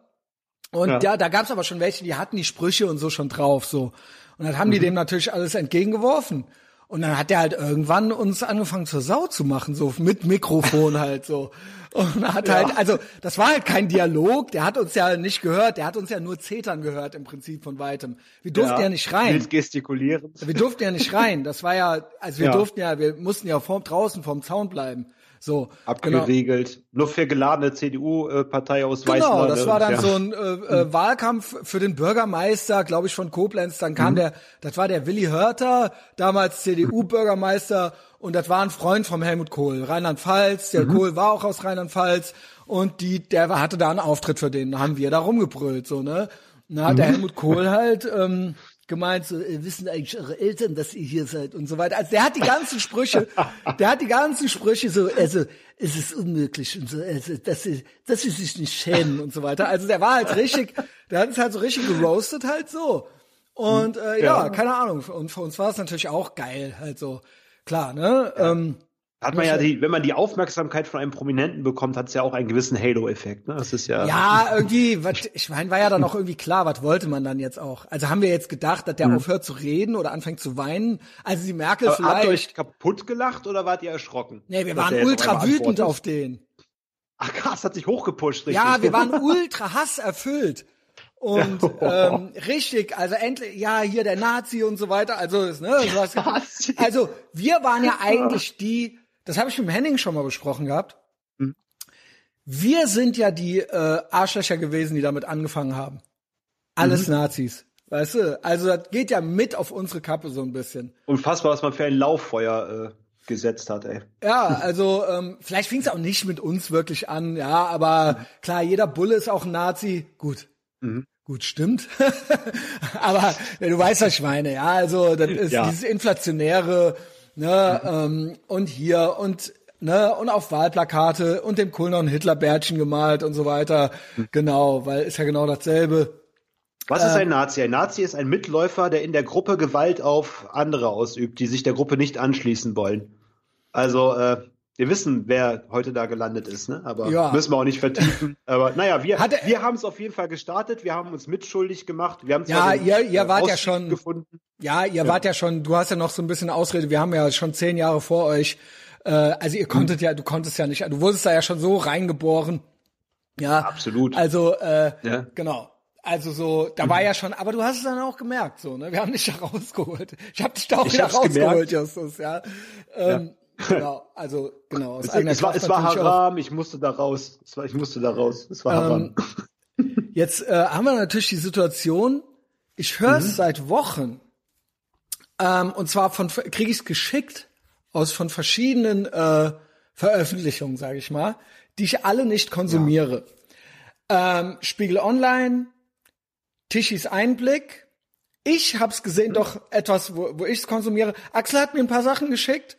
Und Ja. ja, da gab's aber schon welche, die hatten die Sprüche und so schon drauf, so. Und dann haben Mhm. die dem natürlich alles entgegengeworfen. Und dann hat der halt irgendwann uns angefangen zur Sau zu machen, so mit Mikrofon halt so. Und hat halt, also das war halt kein Dialog, der hat uns ja nicht gehört, der hat uns ja nur zetern gehört im Prinzip von weitem. Wir durften ja, nicht rein. Wild gestikulierend. Wir durften ja nicht rein. Das war ja, also wir Ja. durften ja, wir mussten ja vorm, draußen vorm Zaun bleiben. So, abgeriegelt. Genau. Nur für geladene CDU-Partei aus Genau, Weißenland, das war dann ja. so ein äh, äh, Wahlkampf für den Bürgermeister, glaube ich, von Koblenz. Dann kam mhm. der, das war der Willi Hörter, damals CDU-Bürgermeister, und das war ein Freund vom Helmut Kohl, Rheinland-Pfalz. Der mhm. Kohl war auch aus Rheinland-Pfalz und die, der hatte da einen Auftritt für den. Da haben wir da rumgebrüllt, so ne. Da hat mhm. der Helmut Kohl halt ähm, gemeint, so, äh, wissen eigentlich eure Eltern, dass ihr hier seid und so weiter. Also der hat die ganzen Sprüche, der hat die ganzen Sprüche so, also es ist unmöglich und so, also, dass sie, dass sie sich nicht schämen und so weiter. Also der war halt richtig, der hat es halt so richtig geroastet halt so. Und äh, ja, ja keine Ahnung. Und für uns war es natürlich auch geil, halt so. Klar, ne? Ja. Ähm, hat man ja die, wenn man die Aufmerksamkeit von einem Prominenten bekommt, hat es ja auch einen gewissen Halo-Effekt. Ne? Das ist ja. Ja, irgendwie, wat, ich meine, war ja dann auch irgendwie klar, was wollte man dann jetzt auch? Also haben wir jetzt gedacht, dass der mhm. aufhört zu reden oder anfängt zu weinen? Also die Merkel Aber vielleicht. Habt ihr euch kaputt gelacht oder wart ihr erschrocken? Nee, wir waren ultra wütend auf den. Ach krass, hat sich hochgepusht, richtig. Ja, wir waren ultra hasserfüllt. Und ähm, richtig, also endlich, ja, hier der Nazi und so weiter. Also, ne, was, also wir waren ja eigentlich die, das habe ich mit Henning schon mal besprochen gehabt. Hm. Wir sind ja die äh, Arschlöcher gewesen, die damit angefangen haben. Alles mhm. Nazis. Weißt du? Also das geht ja mit auf unsere Kappe so ein bisschen. Unfassbar, was man für ein Lauffeuer äh, gesetzt hat, ey. Ja, also ähm, vielleicht fing es auch nicht mit uns wirklich an, ja, aber klar, jeder Bulle ist auch ein Nazi. Gut. Mhm. Gut, stimmt. aber du weißt, was ich meine, ja. Also das ist ja. dieses inflationäre, ne, ähm, und hier und ne, und auf Wahlplakate und dem noch ein Hitlerbärtchen gemalt und so weiter. Genau, weil ist ja genau dasselbe. Was ist ein ähm, Nazi? Ein Nazi ist ein Mitläufer, der in der Gruppe Gewalt auf andere ausübt, die sich der Gruppe nicht anschließen wollen. Also äh, wir wissen, wer heute da gelandet ist, ne? Aber ja. müssen wir auch nicht vertiefen. Aber naja, wir, Hat, wir haben es auf jeden Fall gestartet, wir haben uns mitschuldig gemacht, wir haben ja, ihr, ihr wart ja schon gefunden. Ja, ihr ja. wart ja schon, du hast ja noch so ein bisschen Ausrede, wir haben ja schon zehn Jahre vor euch. Äh, also ihr konntet hm. ja, du konntest ja nicht, du wurdest da ja schon so reingeboren. Ja, absolut. Also äh, ja. genau. Also so, da war mhm. ja schon, aber du hast es dann auch gemerkt, so, ne? Wir haben dich da rausgeholt. Ich habe dich da auch ich wieder rausgeholt, Justus, ja. Ähm, Genau, also genau. Aus es, es war, es war Haram, ich musste da raus. Es war, ich musste da raus. Es war Haram. Ähm, jetzt äh, haben wir natürlich die Situation, ich höre es mhm. seit Wochen. Ähm, und zwar von kriege ich es geschickt aus von verschiedenen äh, Veröffentlichungen, sage ich mal, die ich alle nicht konsumiere. Ja. Ähm, Spiegel Online, Tischis Einblick. Ich hab's gesehen, mhm. doch etwas, wo, wo ich es konsumiere. Axel hat mir ein paar Sachen geschickt.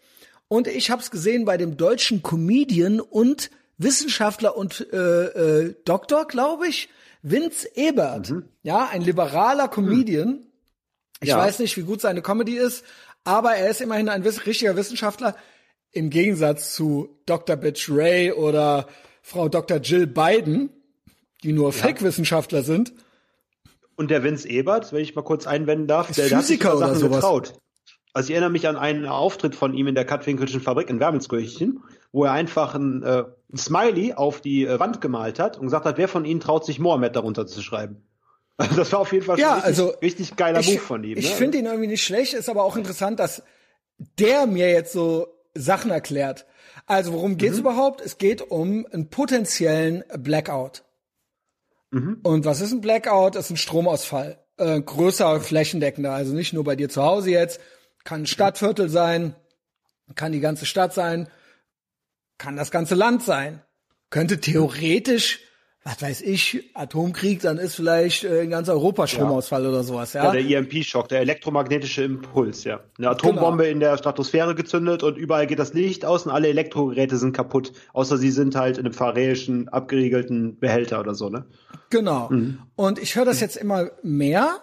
Und ich habe es gesehen bei dem deutschen Comedian und Wissenschaftler und äh, äh, Doktor, glaube ich, Vince Ebert. Mhm. Ja, ein liberaler Comedian. Ich ja. weiß nicht, wie gut seine Comedy ist, aber er ist immerhin ein wiss richtiger Wissenschaftler. Im Gegensatz zu Dr. Bitch Ray oder Frau Dr. Jill Biden, die nur ja. Fake-Wissenschaftler sind. Und der Vince Ebert, wenn ich mal kurz einwenden darf, der, der hat sich oder sowas. getraut. Also ich erinnere mich an einen Auftritt von ihm in der Katwinkelschen Fabrik in Wermelskirchen, wo er einfach ein, äh, ein Smiley auf die äh, Wand gemalt hat und gesagt hat, wer von Ihnen traut sich Mohammed darunter zu schreiben. Also das war auf jeden Fall ja, richtig, also, richtig geiler ich, Buch von ihm. Ich ne? finde ihn irgendwie nicht schlecht, ist aber auch interessant, dass der mir jetzt so Sachen erklärt. Also worum geht's mhm. überhaupt? Es geht um einen potenziellen Blackout. Mhm. Und was ist ein Blackout? Das ist ein Stromausfall. Äh, größer, flächendeckender. Also nicht nur bei dir zu Hause jetzt, kann ein Stadtviertel sein, kann die ganze Stadt sein, kann das ganze Land sein. Könnte theoretisch, was weiß ich, Atomkrieg, dann ist vielleicht äh, in ganz Europa Stromausfall ja. oder sowas, ja. ja der EMP-Schock, der elektromagnetische Impuls, ja. Eine Atombombe genau. in der Stratosphäre gezündet und überall geht das Licht aus und alle Elektrogeräte sind kaputt, außer sie sind halt in einem pharräischen, abgeriegelten Behälter oder so, ne? Genau. Mhm. Und ich höre das jetzt immer mehr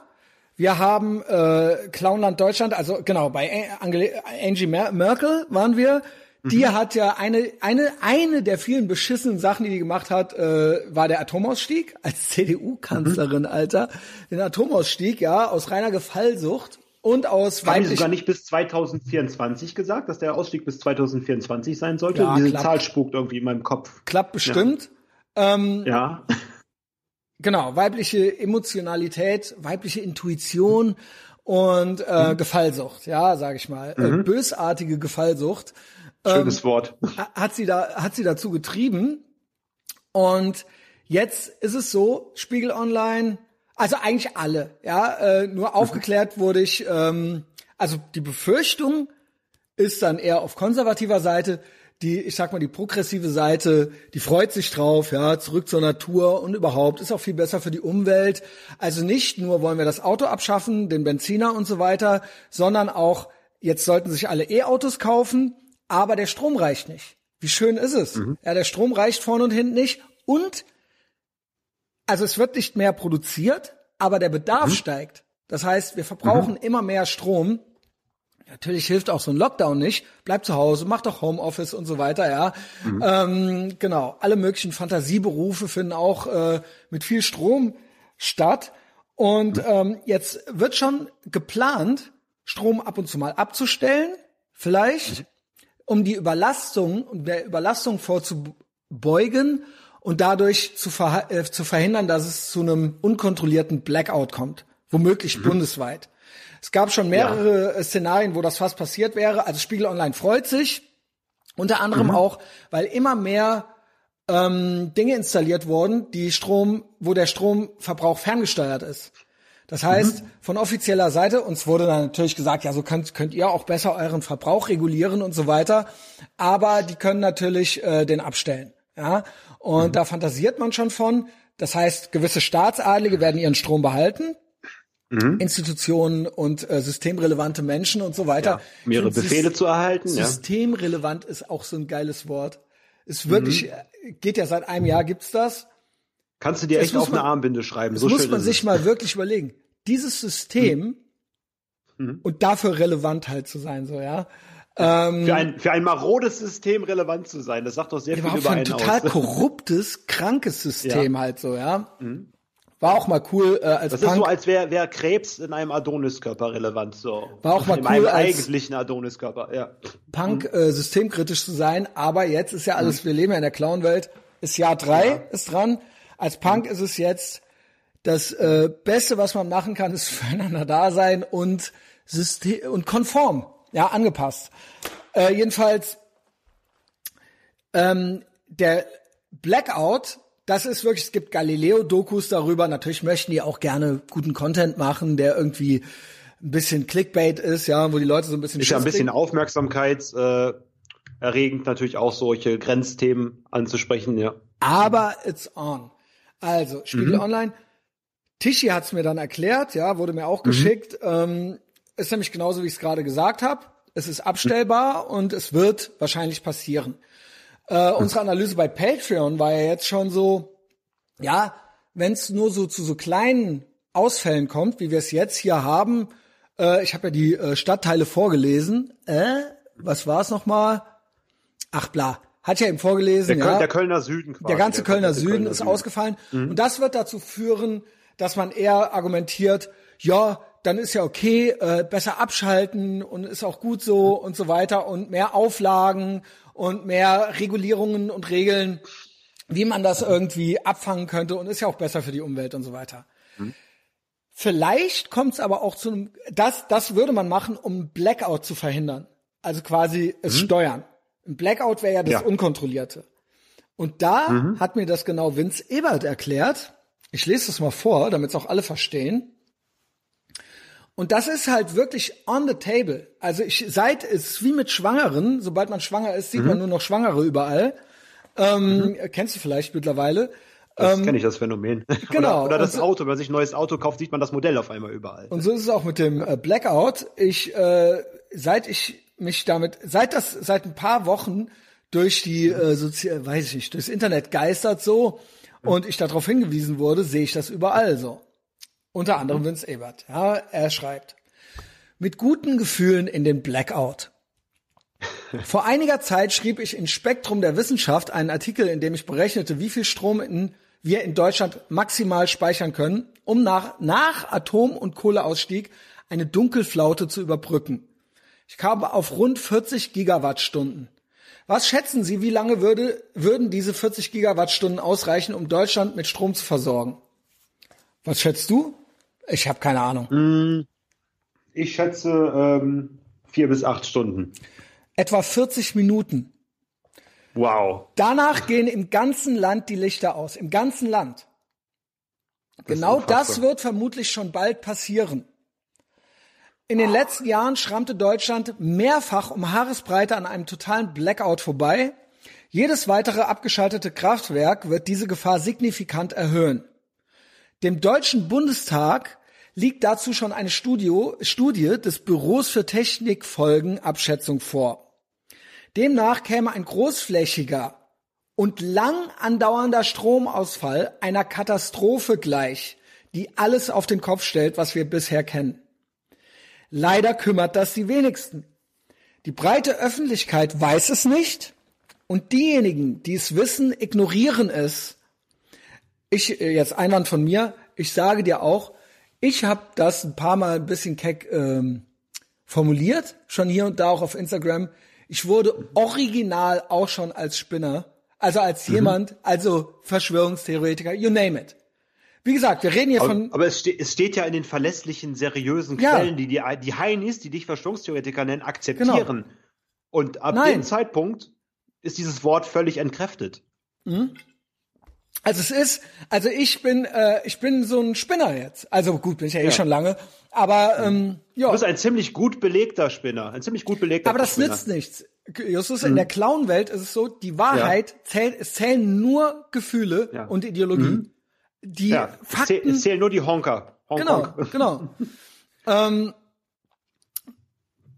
wir haben äh, Clownland Deutschland, also genau, bei Angel Angie Mer Merkel waren wir. Die mhm. hat ja eine, eine, eine der vielen beschissenen Sachen, die die gemacht hat, äh, war der Atomausstieg als CDU-Kanzlerin, mhm. Alter. Den Atomausstieg, ja, aus reiner Gefallsucht und aus Haben Sie sogar nicht bis 2024 gesagt, dass der Ausstieg bis 2024 sein sollte? Ja, Diese klappt. Zahl spukt irgendwie in meinem Kopf. Klappt bestimmt. Ja. Ähm, ja. Genau, weibliche Emotionalität, weibliche Intuition und äh, mhm. Gefallsucht, ja, sag ich mal. Äh, mhm. Bösartige Gefallsucht. Schönes ähm, Wort. Hat sie da, hat sie dazu getrieben. Und jetzt ist es so, Spiegel Online, also eigentlich alle, ja, äh, nur aufgeklärt wurde ich, ähm, also die Befürchtung ist dann eher auf konservativer Seite, die, ich sag mal, die progressive Seite, die freut sich drauf, ja, zurück zur Natur und überhaupt ist auch viel besser für die Umwelt. Also nicht nur wollen wir das Auto abschaffen, den Benziner und so weiter, sondern auch, jetzt sollten sich alle E-Autos kaufen, aber der Strom reicht nicht. Wie schön ist es? Mhm. Ja, der Strom reicht vorne und hinten nicht und also es wird nicht mehr produziert, aber der Bedarf mhm. steigt. Das heißt, wir verbrauchen mhm. immer mehr Strom. Natürlich hilft auch so ein Lockdown nicht. Bleib zu Hause, mach doch Homeoffice und so weiter, ja. Mhm. Ähm, genau, alle möglichen Fantasieberufe finden auch äh, mit viel Strom statt. Und mhm. ähm, jetzt wird schon geplant, Strom ab und zu mal abzustellen, vielleicht, mhm. um die Überlastung, um der Überlastung vorzubeugen und dadurch zu, ver äh, zu verhindern, dass es zu einem unkontrollierten Blackout kommt, womöglich mhm. bundesweit. Es gab schon mehrere ja. Äh, Szenarien, wo das fast passiert wäre. Also Spiegel Online freut sich, unter anderem mhm. auch, weil immer mehr ähm, Dinge installiert wurden, die Strom, wo der Stromverbrauch ferngesteuert ist. Das heißt, mhm. von offizieller Seite, uns wurde dann natürlich gesagt, ja, so könnt, könnt ihr auch besser euren Verbrauch regulieren und so weiter. Aber die können natürlich äh, den abstellen. Ja, und mhm. da fantasiert man schon von. Das heißt, gewisse Staatsadlige werden ihren Strom behalten. Mhm. Institutionen und äh, systemrelevante Menschen und so weiter. Ja, mehrere Befehle zu erhalten. Systemrelevant ja. ist auch so ein geiles Wort. Ist wirklich, mhm. geht ja seit einem Jahr gibt's das. Kannst du dir das echt auf man, eine Armbinde schreiben. Das so muss man sich mal wirklich überlegen. Dieses System mhm. und dafür relevant halt zu sein, so, ja. Ähm, für, ein, für ein marodes System relevant zu sein, das sagt doch sehr viel über einen aus. ein total korruptes, krankes System ja. halt so, ja. Mhm. War auch mal cool äh, als Das Punk. ist so, als wäre wär Krebs in einem Adoniskörper relevant. So. War auch mal in cool einem als eigentlichen Adoniskörper, ja. Punk mhm. äh, systemkritisch zu sein, aber jetzt ist ja alles, mhm. wir leben ja in der Clown-Welt, ist Jahr drei, ja. ist dran. Als Punk mhm. ist es jetzt das äh, Beste, was man machen kann, ist füreinander da sein und System und konform ja, angepasst. Äh, jedenfalls, ähm, der Blackout, das ist wirklich, es gibt Galileo-Dokus darüber. Natürlich möchten die auch gerne guten Content machen, der irgendwie ein bisschen Clickbait ist, ja, wo die Leute so ein bisschen ist ja ein bisschen Aufmerksamkeit äh, erregend natürlich auch solche Grenzthemen anzusprechen, ja. Aber it's on. Also Spiegel mhm. Online. Tischi hat's mir dann erklärt, ja, wurde mir auch mhm. geschickt. Ähm, ist nämlich genauso, wie ich es gerade gesagt habe. Es ist abstellbar und es wird wahrscheinlich passieren. Äh, unsere Analyse bei Patreon war ja jetzt schon so, ja, wenn es nur so zu so kleinen Ausfällen kommt, wie wir es jetzt hier haben, äh, ich habe ja die äh, Stadtteile vorgelesen. Äh, was war es nochmal? Ach bla. Hat ja eben vorgelesen, der, Köl ja. der Kölner Süden quasi. Der ganze der Kölner Süden Kölner ist Süden. ausgefallen. Mhm. Und das wird dazu führen, dass man eher argumentiert, ja, dann ist ja okay, äh, besser abschalten und ist auch gut so und so weiter und mehr Auflagen und mehr Regulierungen und Regeln, wie man das irgendwie abfangen könnte und ist ja auch besser für die Umwelt und so weiter. Mhm. Vielleicht kommt es aber auch zu einem, das, das würde man machen, um Blackout zu verhindern. Also quasi es mhm. steuern. Ein Blackout wäre ja das ja. Unkontrollierte. Und da mhm. hat mir das genau Vince Ebert erklärt. Ich lese das mal vor, damit es auch alle verstehen. Und das ist halt wirklich on the table. Also ich, seit es wie mit Schwangeren, sobald man schwanger ist, sieht mhm. man nur noch Schwangere überall. Ähm, mhm. Kennst du vielleicht mittlerweile. Das ähm, kenne ich, das Phänomen. Genau. oder, oder das Auto, wenn man sich ein neues Auto kauft, sieht man das Modell auf einmal überall. Und so ist es auch mit dem äh, Blackout. Ich, äh, seit ich mich damit, seit das, seit ein paar Wochen durch die, äh, sozial, weiß ich nicht, durchs Internet geistert so mhm. und ich darauf hingewiesen wurde, sehe ich das überall so. Unter anderem Vince Ebert. Ja, er schreibt, mit guten Gefühlen in den Blackout. Vor einiger Zeit schrieb ich in Spektrum der Wissenschaft einen Artikel, in dem ich berechnete, wie viel Strom in, wir in Deutschland maximal speichern können, um nach, nach Atom- und Kohleausstieg eine Dunkelflaute zu überbrücken. Ich kam auf rund 40 Gigawattstunden. Was schätzen Sie, wie lange würde, würden diese 40 Gigawattstunden ausreichen, um Deutschland mit Strom zu versorgen? Was schätzt du? Ich habe keine Ahnung. Hm, ich schätze ähm, vier bis acht Stunden. Etwa 40 Minuten. Wow. Danach gehen im ganzen Land die Lichter aus. Im ganzen Land. Genau das wird vermutlich schon bald passieren. In den letzten Jahren schrammte Deutschland mehrfach um Haaresbreite an einem totalen Blackout vorbei. Jedes weitere abgeschaltete Kraftwerk wird diese Gefahr signifikant erhöhen. Dem Deutschen Bundestag liegt dazu schon eine Studio, Studie des Büros für Technikfolgenabschätzung vor. Demnach käme ein großflächiger und lang andauernder Stromausfall einer Katastrophe gleich, die alles auf den Kopf stellt, was wir bisher kennen. Leider kümmert das die wenigsten. Die breite Öffentlichkeit weiß es nicht und diejenigen, die es wissen, ignorieren es. Ich, äh, jetzt Einwand von mir, ich sage dir auch, ich habe das ein paar Mal ein bisschen keck ähm, formuliert, schon hier und da auch auf Instagram. Ich wurde original auch schon als Spinner, also als mhm. jemand, also Verschwörungstheoretiker, you name it. Wie gesagt, wir reden hier aber, von. Aber es, ste es, steht ja in den verlässlichen, seriösen ja. Quellen, die die, die Heinis, die dich Verschwörungstheoretiker nennen, akzeptieren. Genau. Und ab Nein. dem Zeitpunkt ist dieses Wort völlig entkräftet. Mhm. Also es ist, also ich bin, äh, ich bin so ein Spinner jetzt. Also gut, bin ich ja, eh schon lange. Aber ähm, ja. Du bist ein ziemlich gut belegter Spinner, ein ziemlich gut belegter. Aber das Spinner. nützt nichts. Justus, mhm. in der Clown-Welt ist es so, die Wahrheit ja. zählt, es zählen nur Gefühle ja. und Ideologie. Mhm. Die ja, Fakten. Es zählen nur die Honker. Hong genau, Kong. genau. ähm,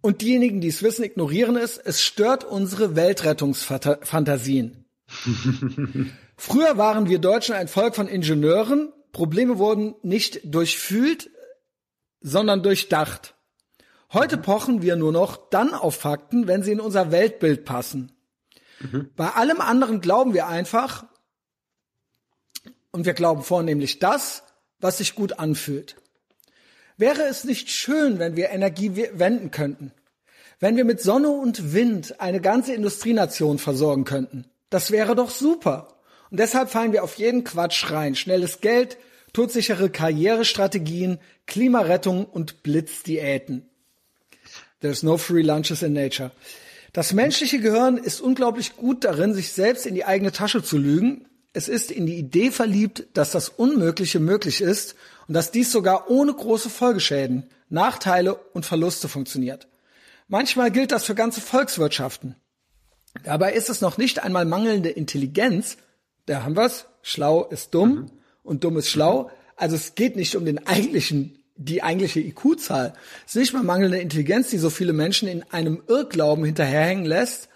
und diejenigen, die es wissen, ignorieren es. Es stört unsere Weltrettungsfantasien. Früher waren wir Deutschen ein Volk von Ingenieuren. Probleme wurden nicht durchfühlt, sondern durchdacht. Heute mhm. pochen wir nur noch dann auf Fakten, wenn sie in unser Weltbild passen. Mhm. Bei allem anderen glauben wir einfach, und wir glauben vornehmlich das, was sich gut anfühlt. Wäre es nicht schön, wenn wir Energie wenden könnten? Wenn wir mit Sonne und Wind eine ganze Industrienation versorgen könnten? Das wäre doch super. Und deshalb fallen wir auf jeden Quatsch rein. Schnelles Geld, todsichere Karrierestrategien, Klimarettung und Blitzdiäten. There's no free lunches in nature. Das menschliche Gehirn ist unglaublich gut darin, sich selbst in die eigene Tasche zu lügen. Es ist in die Idee verliebt, dass das Unmögliche möglich ist und dass dies sogar ohne große Folgeschäden, Nachteile und Verluste funktioniert. Manchmal gilt das für ganze Volkswirtschaften. Dabei ist es noch nicht einmal mangelnde Intelligenz, da haben wir's. Schlau ist dumm mhm. und dumm ist schlau. Also es geht nicht um den eigentlichen, die eigentliche IQ-Zahl. Es ist nicht mal mangelnde Intelligenz, die so viele Menschen in einem Irrglauben hinterherhängen lässt.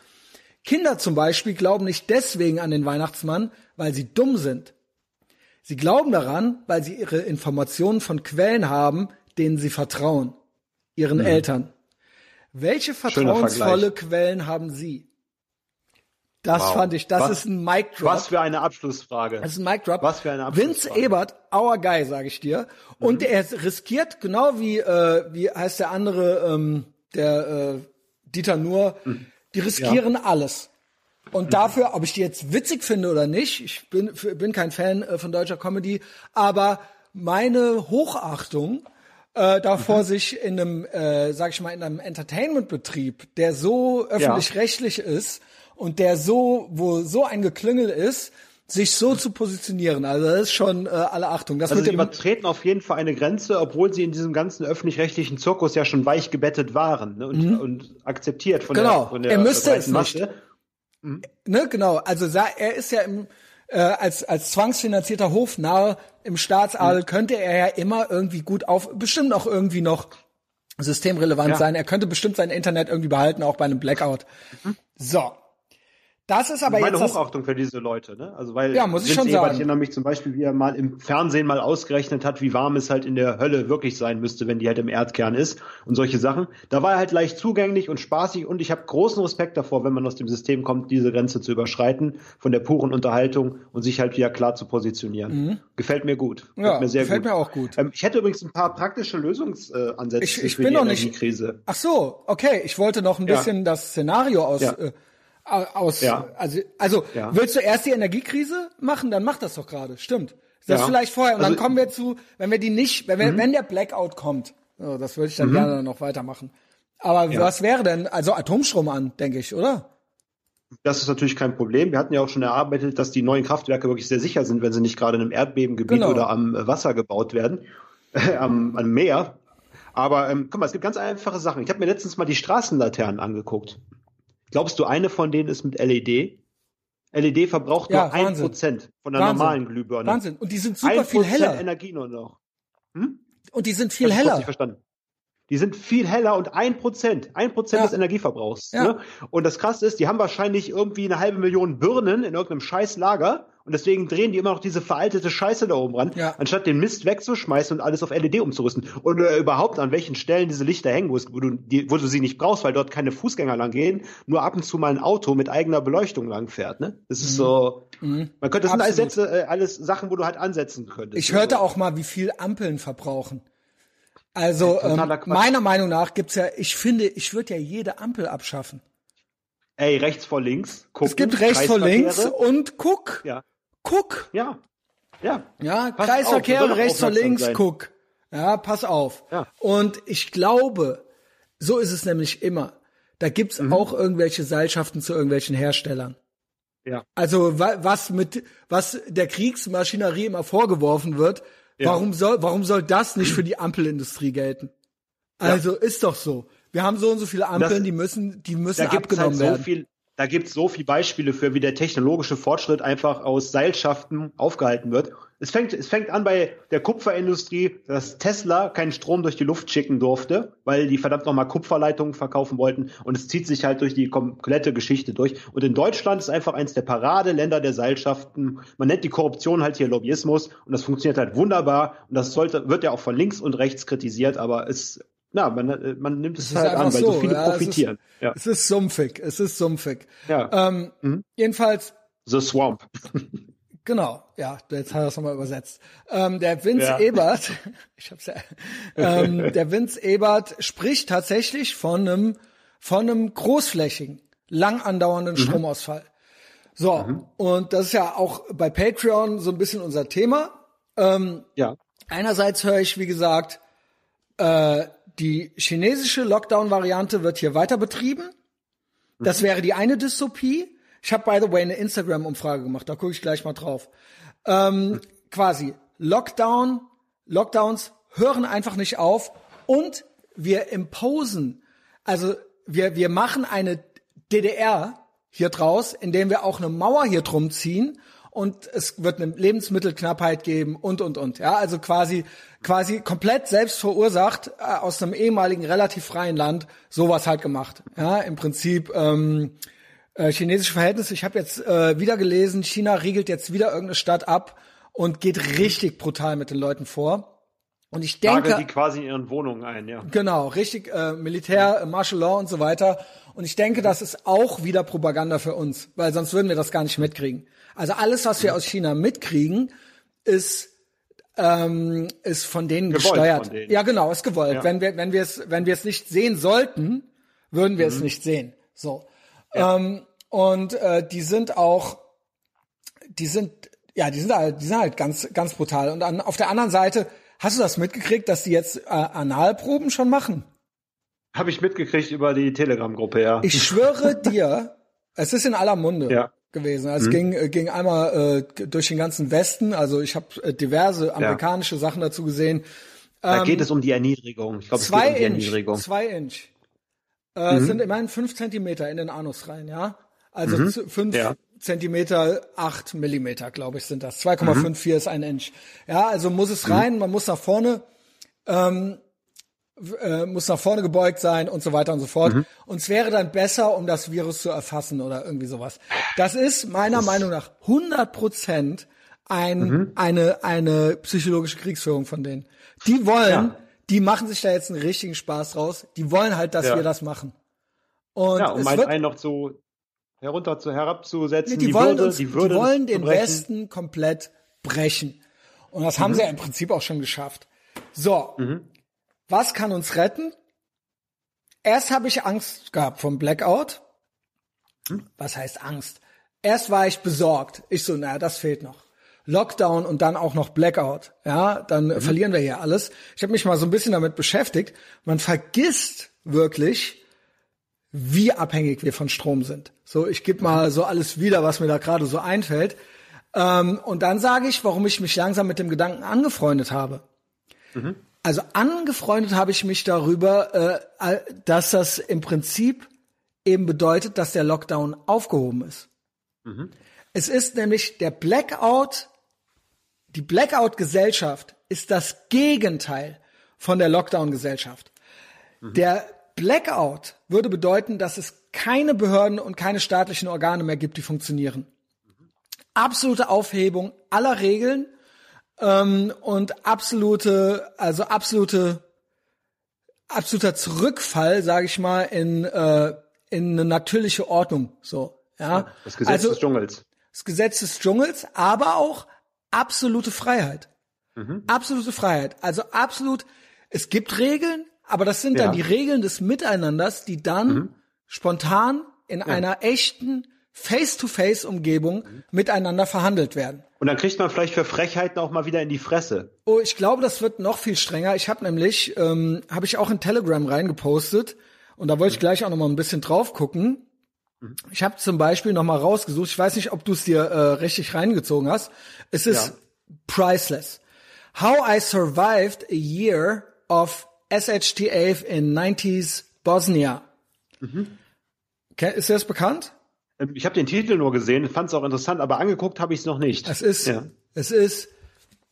Kinder zum Beispiel glauben nicht deswegen an den Weihnachtsmann, weil sie dumm sind. Sie glauben daran, weil sie ihre Informationen von Quellen haben, denen sie vertrauen. Ihren mhm. Eltern. Welche vertrauensvolle Quellen haben Sie? Das wow. fand ich, das was, ist ein Mic Drop. Was für eine Abschlussfrage. Das ist ein Mic Drop. Was für eine Abschlussfrage. Vince Ebert, our guy, sage ich dir. Und mhm. er riskiert genau wie äh, wie heißt der andere, ähm, der äh, Dieter Nuhr, mhm. die riskieren ja. alles. Und dafür, ob ich die jetzt witzig finde oder nicht, ich bin bin kein Fan äh, von deutscher Comedy, aber meine Hochachtung äh, davor, mhm. sich in einem, äh, sag ich mal, in einem Entertainment-Betrieb, der so öffentlich-rechtlich ja. ist, und der so, wo so ein Geklüngel ist, sich so zu positionieren. Also das ist schon äh, alle Achtung. Das also sie übertreten auf jeden Fall eine Grenze, obwohl sie in diesem ganzen öffentlich-rechtlichen Zirkus ja schon weich gebettet waren ne, und, mhm. und akzeptiert von genau. der, von der er müsste es Masse. nicht. Mhm. Ne, genau. Also er ist ja im äh, als als zwangsfinanzierter Hofnarr im Staatsadel mhm. könnte er ja immer irgendwie gut auf, bestimmt auch irgendwie noch systemrelevant ja. sein. Er könnte bestimmt sein Internet irgendwie behalten, auch bei einem Blackout. Mhm. So, das ist aber meine jetzt Hochachtung für diese Leute, ne? Also weil ja, muss ich schon sagen. Ich erinnere mich zum Beispiel, wie er mal im Fernsehen mal ausgerechnet hat, wie warm es halt in der Hölle wirklich sein müsste, wenn die halt im Erdkern ist und solche Sachen. Da war er halt leicht zugänglich und spaßig und ich habe großen Respekt davor, wenn man aus dem System kommt, diese Grenze zu überschreiten von der puren Unterhaltung und sich halt wieder klar zu positionieren. Mhm. Gefällt mir gut. Gefällt ja, mir sehr gefällt gut. mir auch gut. Ähm, ich hätte übrigens ein paar praktische Lösungsansätze ich, ich für bin die noch Energiekrise. Nicht, ach so, okay. Ich wollte noch ein bisschen ja. das Szenario aus. Ja. Äh, aus, ja. also, also ja. willst du erst die Energiekrise machen, dann mach das doch gerade, stimmt. Das ja. vielleicht vorher und also, dann kommen wir zu, wenn wir die nicht, wenn wir, mhm. wenn der Blackout kommt, so, das würde ich dann mhm. gerne noch weitermachen. Aber ja. was wäre denn, also Atomstrom an, denke ich, oder? Das ist natürlich kein Problem. Wir hatten ja auch schon erarbeitet, dass die neuen Kraftwerke wirklich sehr sicher sind, wenn sie nicht gerade in einem Erdbebengebiet genau. oder am Wasser gebaut werden, äh, am, am Meer. Aber ähm, guck mal, es gibt ganz einfache Sachen. Ich habe mir letztens mal die Straßenlaternen angeguckt. Glaubst du, eine von denen ist mit LED? LED verbraucht ja, nur ein Prozent von der Wahnsinn. normalen Glühbirne. Wahnsinn. Und die sind super viel heller. Energie nur noch. Hm? Und die sind viel heller. Nicht verstanden. Die sind viel heller und ein Prozent, ein Prozent des Energieverbrauchs. Ja. Ne? Und das Krasse ist, die haben wahrscheinlich irgendwie eine halbe Million Birnen in irgendeinem Scheißlager und deswegen drehen die immer noch diese veraltete Scheiße da oben ran, ja. anstatt den Mist wegzuschmeißen und alles auf LED umzurüsten. Und äh, überhaupt an welchen Stellen diese Lichter hängen, wo, du, die, wo du sie nicht brauchst, weil dort keine Fußgänger lang gehen, nur ab und zu mal ein Auto mit eigener Beleuchtung lang fährt. Ne? Das ist mhm. so. Mhm. Man könnte, das sind alles Sätze, äh, alles Sachen, wo du halt ansetzen könntest. Ich hörte auch mal, wie viel Ampeln verbrauchen. Also ähm, meiner Meinung nach gibt's ja, ich finde, ich würde ja jede Ampel abschaffen. Ey, rechts vor links. Gucken, es gibt rechts vor links und guck. Ja. Guck. Ja. Ja. Ja, pass Kreisverkehre auf, rechts vor links, sein. guck. Ja, pass auf. Ja. Und ich glaube, so ist es nämlich immer. Da gibt's mhm. auch irgendwelche Seilschaften zu irgendwelchen Herstellern. Ja. Also was mit was der Kriegsmaschinerie immer vorgeworfen wird, ja. Warum soll, warum soll das nicht für die Ampelindustrie gelten? Also ja. ist doch so. Wir haben so und so viele Ampeln, das, die müssen, die müssen da abgenommen halt so werden. Viel, da gibt's so viele Beispiele für, wie der technologische Fortschritt einfach aus Seilschaften aufgehalten wird. Es fängt, es fängt an bei der Kupferindustrie, dass Tesla keinen Strom durch die Luft schicken durfte, weil die verdammt nochmal Kupferleitungen verkaufen wollten. Und es zieht sich halt durch die komplette Geschichte durch. Und in Deutschland ist einfach eins der Paradeländer der Seilschaften. Man nennt die Korruption halt hier Lobbyismus. Und das funktioniert halt wunderbar. Und das sollte, wird ja auch von links und rechts kritisiert, aber es na, man, man nimmt es, es halt an, weil so, so viele ja, profitieren. Es ist, ja. es ist sumpfig, es ist sumpfig. Ja. Ähm, mhm. Jedenfalls. The Swamp. Genau, ja, jetzt hat er es nochmal übersetzt. Ähm, der Vince ja. Ebert, ich hab's ja, ähm, der Vince Ebert spricht tatsächlich von einem, von einem großflächigen, lang andauernden mhm. Stromausfall. So, mhm. und das ist ja auch bei Patreon so ein bisschen unser Thema. Ähm, ja. Einerseits höre ich, wie gesagt, äh, die chinesische Lockdown-Variante wird hier weiter betrieben. Das mhm. wäre die eine Dystopie. Ich habe, by the way, eine Instagram-Umfrage gemacht, da gucke ich gleich mal drauf. Ähm, quasi Lockdown, Lockdowns hören einfach nicht auf und wir imposen, also wir, wir machen eine DDR hier draus, indem wir auch eine Mauer hier drum ziehen und es wird eine Lebensmittelknappheit geben und und und. Ja, also quasi quasi komplett selbst verursacht äh, aus einem ehemaligen relativ freien Land sowas halt gemacht. Ja, im Prinzip ähm, äh, chinesische Verhältnisse. Ich habe jetzt äh, wieder gelesen, China riegelt jetzt wieder irgendeine Stadt ab und geht richtig brutal mit den Leuten vor. Und ich denke, Lagen die quasi in ihren Wohnungen ein, ja. Genau, richtig äh, Militär, äh, Martial Law und so weiter. Und ich denke, das ist auch wieder Propaganda für uns, weil sonst würden wir das gar nicht mitkriegen. Also alles, was wir aus China mitkriegen, ist ähm, ist von denen gewollt gesteuert. Von denen. Ja, genau, ist gewollt. Ja. Wenn wir wenn wir es wenn wir es nicht sehen sollten, würden wir mhm. es nicht sehen. So. Ja. Ähm, und äh, die sind auch, die sind, ja, die sind halt, die sind halt ganz, ganz brutal. Und an, auf der anderen Seite, hast du das mitgekriegt, dass die jetzt äh, Analproben schon machen? Habe ich mitgekriegt über die Telegram-Gruppe, ja. Ich schwöre dir, es ist in aller Munde. Ja gewesen. Also mhm. Es ging, äh, ging einmal äh, durch den ganzen Westen. Also ich habe äh, diverse amerikanische ja. Sachen dazu gesehen. Da ähm, geht es um die Erniedrigung. Ich glaube, es geht um die Erniedrigung. Zwei Inch. Äh, mhm. sind immerhin fünf Zentimeter in den Anus rein, ja. Also mhm. fünf ja. Zentimeter, acht Millimeter, glaube ich, sind das. 2,54 mhm. ist ein Inch. Ja, also muss es rein, man muss nach vorne, ähm, äh, muss nach vorne gebeugt sein und so weiter und so fort. Mhm. Und es wäre dann besser, um das Virus zu erfassen oder irgendwie sowas. Das ist meiner das Meinung nach 100 Prozent ein, mhm. eine, eine psychologische Kriegsführung von denen. Die wollen, ja die machen sich da jetzt einen richtigen Spaß draus. Die wollen halt, dass ja. wir das machen. Und ja, um meint einen noch zu herunter zu herabzusetzen, nee, die, die, wollen Würde, uns, die Würde, die wollen den Westen komplett brechen. Und das mhm. haben sie ja im Prinzip auch schon geschafft. So, mhm. was kann uns retten? Erst habe ich Angst gehabt vom Blackout. Hm? Was heißt Angst? Erst war ich besorgt. Ich so, naja, das fehlt noch. Lockdown und dann auch noch Blackout, ja, dann mhm. verlieren wir hier alles. Ich habe mich mal so ein bisschen damit beschäftigt. Man vergisst wirklich, wie abhängig wir von Strom sind. So, ich gebe mal so alles wieder, was mir da gerade so einfällt. Ähm, und dann sage ich, warum ich mich langsam mit dem Gedanken angefreundet habe. Mhm. Also angefreundet habe ich mich darüber, äh, dass das im Prinzip eben bedeutet, dass der Lockdown aufgehoben ist. Mhm. Es ist nämlich der Blackout, die Blackout-Gesellschaft ist das Gegenteil von der Lockdown-Gesellschaft. Mhm. Der Blackout würde bedeuten, dass es keine Behörden und keine staatlichen Organe mehr gibt, die funktionieren. Absolute Aufhebung aller Regeln ähm, und absolute, also absolute, absoluter Zurückfall, sage ich mal, in äh, in eine natürliche Ordnung. So, ja. Das Gesetz also, des Dschungels. Das Gesetz des Dschungels, aber auch absolute Freiheit. Mhm. Absolute Freiheit. Also absolut. Es gibt Regeln, aber das sind ja. dann die Regeln des Miteinanders, die dann mhm. spontan in ja. einer echten Face-to-Face-Umgebung mhm. miteinander verhandelt werden. Und dann kriegt man vielleicht für Frechheiten auch mal wieder in die Fresse. Oh, ich glaube, das wird noch viel strenger. Ich habe nämlich, ähm, habe ich auch in Telegram reingepostet und da wollte ich gleich auch noch mal ein bisschen drauf gucken. Mhm. Ich habe zum Beispiel noch mal rausgesucht. Ich weiß nicht, ob du es dir äh, richtig reingezogen hast. Es ist ja. priceless. How I survived a year of SHTF in 90s Bosnia. Mhm. Ist dir das bekannt? Ähm, ich habe den Titel nur gesehen, fand es auch interessant, aber angeguckt habe ich es noch nicht. Es ist, ja. es ist,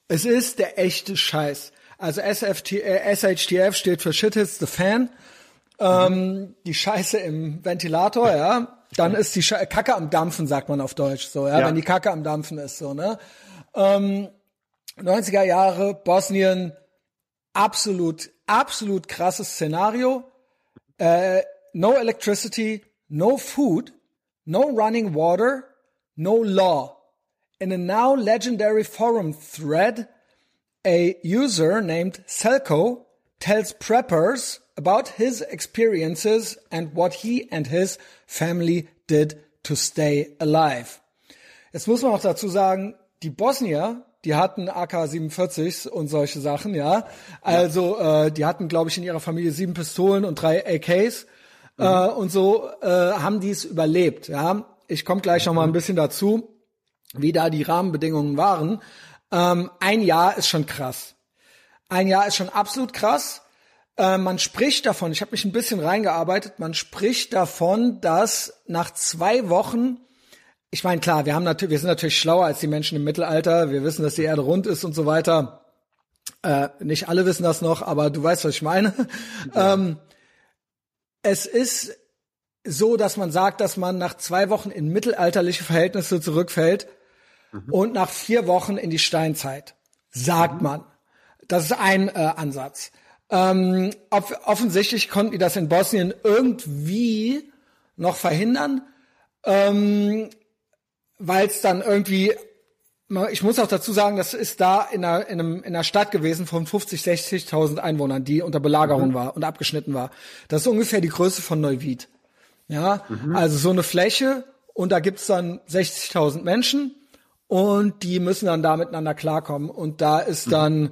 es ist der echte Scheiß. Also SFT, äh, SHTF steht für Shit Hits the Fan. Ähm, mhm. Die Scheiße im Ventilator, ja. Dann ist die Kacke am Dampfen, sagt man auf Deutsch, so, ja, ja. wenn die Kacke am Dampfen ist, so, ne. Ähm, 90er Jahre, Bosnien, absolut absolut krasses Szenario. Uh, no electricity, no food, no running water, no law. In a now legendary forum thread, a user named Selko tells preppers about his experiences and what he and his family did to stay alive. Jetzt muss man auch dazu sagen, die Bosnier die hatten AK-47 und solche Sachen, ja. Also äh, die hatten, glaube ich, in ihrer Familie sieben Pistolen und drei AKs mhm. äh, und so äh, haben die es überlebt, ja. Ich komme gleich noch mal ein mhm. bisschen dazu, wie da die Rahmenbedingungen waren. Ähm, ein Jahr ist schon krass. Ein Jahr ist schon absolut krass. Äh, man spricht davon, ich habe mich ein bisschen reingearbeitet, man spricht davon, dass nach zwei Wochen ich meine, klar, wir haben natürlich, wir sind natürlich schlauer als die Menschen im Mittelalter. Wir wissen, dass die Erde rund ist und so weiter. Äh, nicht alle wissen das noch, aber du weißt, was ich meine. Ja. Ähm, es ist so, dass man sagt, dass man nach zwei Wochen in mittelalterliche Verhältnisse zurückfällt mhm. und nach vier Wochen in die Steinzeit. Sagt mhm. man. Das ist ein äh, Ansatz. Ähm, off offensichtlich konnten die das in Bosnien irgendwie noch verhindern. Ähm, weil es dann irgendwie ich muss auch dazu sagen, das ist da in einer, in, einem, in einer Stadt gewesen von 50, 60.000 Einwohnern, die unter Belagerung mhm. war und abgeschnitten war. Das ist ungefähr die Größe von Neuwied. Ja, mhm. also so eine Fläche und da gibt's dann 60.000 Menschen und die müssen dann da miteinander klarkommen und da ist mhm. dann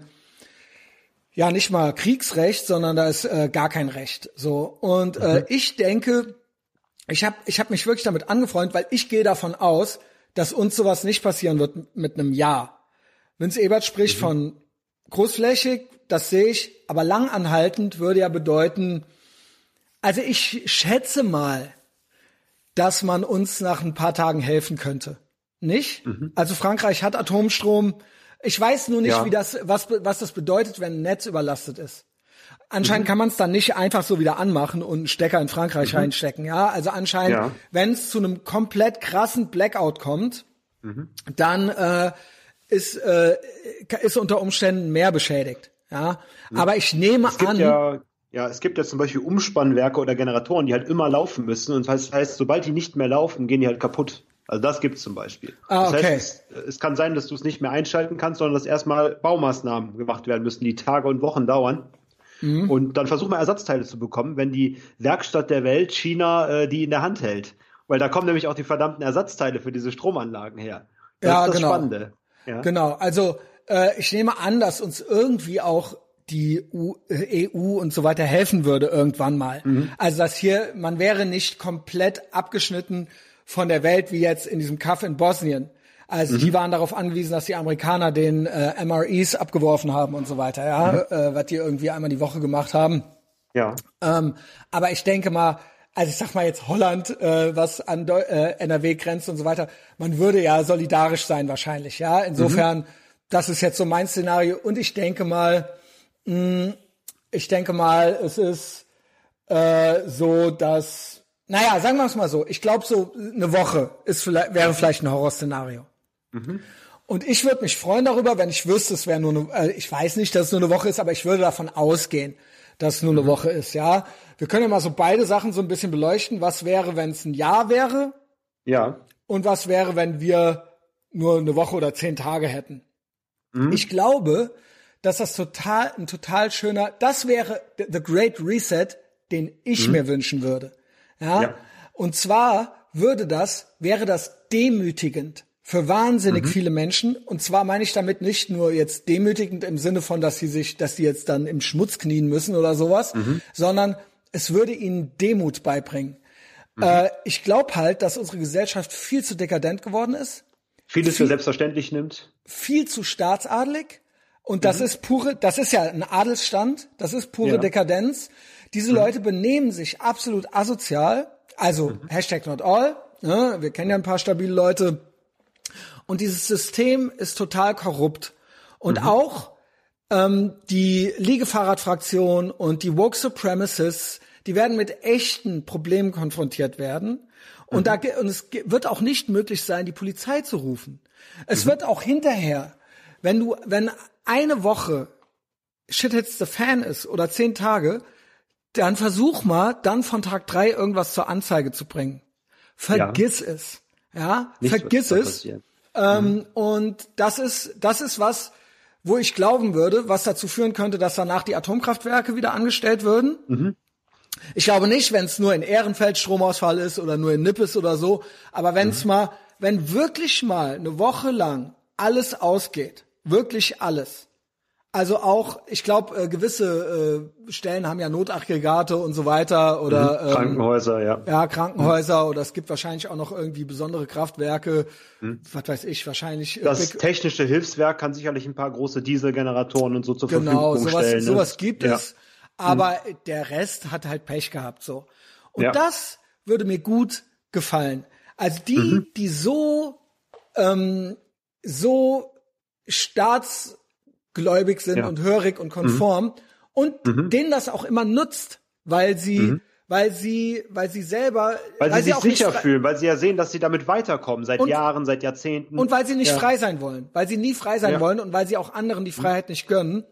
ja nicht mal Kriegsrecht, sondern da ist äh, gar kein Recht. So und äh, mhm. ich denke, ich habe ich hab mich wirklich damit angefreundet, weil ich gehe davon aus, dass uns sowas nicht passieren wird mit einem Ja. Vince Ebert spricht mhm. von großflächig, das sehe ich, aber langanhaltend würde ja bedeuten, also ich schätze mal, dass man uns nach ein paar Tagen helfen könnte. Nicht? Mhm. Also Frankreich hat Atomstrom. Ich weiß nur nicht, ja. wie das, was, was das bedeutet, wenn ein Netz überlastet ist. Anscheinend mhm. kann man es dann nicht einfach so wieder anmachen und einen Stecker in Frankreich mhm. reinstecken. Ja, also anscheinend, ja. wenn es zu einem komplett krassen Blackout kommt, mhm. dann äh, ist äh, ist unter Umständen mehr beschädigt. Ja, mhm. aber ich nehme an. Ja ja, es gibt ja zum Beispiel Umspannwerke oder Generatoren, die halt immer laufen müssen. Und das heißt, sobald die nicht mehr laufen, gehen die halt kaputt. Also das gibt's zum Beispiel. Ah, das okay. heißt, es, es, kann sein, dass du es nicht mehr einschalten kannst, sondern dass erstmal Baumaßnahmen gemacht werden müssen, die Tage und Wochen dauern. Mhm. Und dann versuchen wir Ersatzteile zu bekommen, wenn die Werkstatt der Welt China äh, die in der Hand hält. Weil da kommen nämlich auch die verdammten Ersatzteile für diese Stromanlagen her. Das ja, ist das genau. Spannende. Ja? Genau. Also äh, ich nehme an, dass uns irgendwie auch die EU äh, und so weiter helfen würde irgendwann mal. Mhm. Also dass hier, man wäre nicht komplett abgeschnitten von der Welt wie jetzt in diesem Kaff in Bosnien. Also mhm. die waren darauf angewiesen, dass die Amerikaner den äh, MREs abgeworfen haben und so weiter, ja, mhm. äh, was die irgendwie einmal die Woche gemacht haben. Ja. Ähm, aber ich denke mal, also ich sag mal jetzt Holland, äh, was an Deu äh, NRW grenzt und so weiter, man würde ja solidarisch sein wahrscheinlich, ja. Insofern, mhm. das ist jetzt so mein Szenario. Und ich denke mal, mh, ich denke mal, es ist äh, so, dass, naja, sagen wir es mal so, ich glaube so eine Woche ist vielleicht, wäre vielleicht ein Horrorszenario. Mhm. Und ich würde mich freuen darüber, wenn ich wüsste, es wäre nur eine, äh, ich weiß nicht, dass es nur eine Woche ist, aber ich würde davon ausgehen, dass es nur eine mhm. Woche ist, ja. Wir können ja mal so beide Sachen so ein bisschen beleuchten. Was wäre, wenn es ein Jahr wäre? Ja. Und was wäre, wenn wir nur eine Woche oder zehn Tage hätten? Mhm. Ich glaube, dass das total, ein total schöner, das wäre the great reset, den ich mhm. mir wünschen würde. Ja? ja. Und zwar würde das, wäre das demütigend für wahnsinnig mhm. viele Menschen. Und zwar meine ich damit nicht nur jetzt demütigend im Sinne von, dass sie sich, dass sie jetzt dann im Schmutz knien müssen oder sowas, mhm. sondern es würde ihnen Demut beibringen. Mhm. Äh, ich glaube halt, dass unsere Gesellschaft viel zu dekadent geworden ist. Vieles viel, für selbstverständlich nimmt. Viel zu staatsadelig. Und das mhm. ist pure, das ist ja ein Adelsstand, das ist pure ja. Dekadenz. Diese. Leute benehmen sich absolut asozial. Also mhm. Hashtag not all. Ne? Wir kennen ja ein paar stabile Leute, und dieses System ist total korrupt. Und mhm. auch ähm, die Liegefahrradfraktion und die Woke Supremacists, die werden mit echten Problemen konfrontiert werden. Und, mhm. da, und es wird auch nicht möglich sein, die Polizei zu rufen. Es mhm. wird auch hinterher, wenn du, wenn eine Woche Shit hits the fan ist oder zehn Tage, dann versuch mal, dann von Tag drei irgendwas zur Anzeige zu bringen. Vergiss ja. es. Ja, Nichts vergiss es. Ähm, mhm. Und das ist, das ist was, wo ich glauben würde, was dazu führen könnte, dass danach die Atomkraftwerke wieder angestellt würden. Mhm. Ich glaube nicht, wenn es nur in Ehrenfeld Stromausfall ist oder nur in Nippes oder so, aber wenn es mhm. mal, wenn wirklich mal eine Woche lang alles ausgeht, wirklich alles, also auch, ich glaube, äh, gewisse äh, Stellen haben ja Notaggregate und so weiter oder mhm. Krankenhäuser, ähm, ja. Ja, Krankenhäuser mhm. oder es gibt wahrscheinlich auch noch irgendwie besondere Kraftwerke, mhm. was weiß ich, wahrscheinlich. Äh, das technische Hilfswerk kann sicherlich ein paar große Dieselgeneratoren und so zur genau, Verfügung sowas, stellen. Genau, sowas gibt ja. es, aber mhm. der Rest hat halt Pech gehabt so. Und ja. das würde mir gut gefallen. Also die, mhm. die so ähm, so staats gläubig sind ja. und hörig und konform mhm. und mhm. denen das auch immer nutzt, weil sie mhm. weil sie weil sie selber weil, weil sie sich auch sicher fühlen, weil sie ja sehen, dass sie damit weiterkommen seit und, Jahren, seit Jahrzehnten und weil sie nicht ja. frei sein wollen, weil sie nie frei sein ja. wollen und weil sie auch anderen die Freiheit nicht gönnen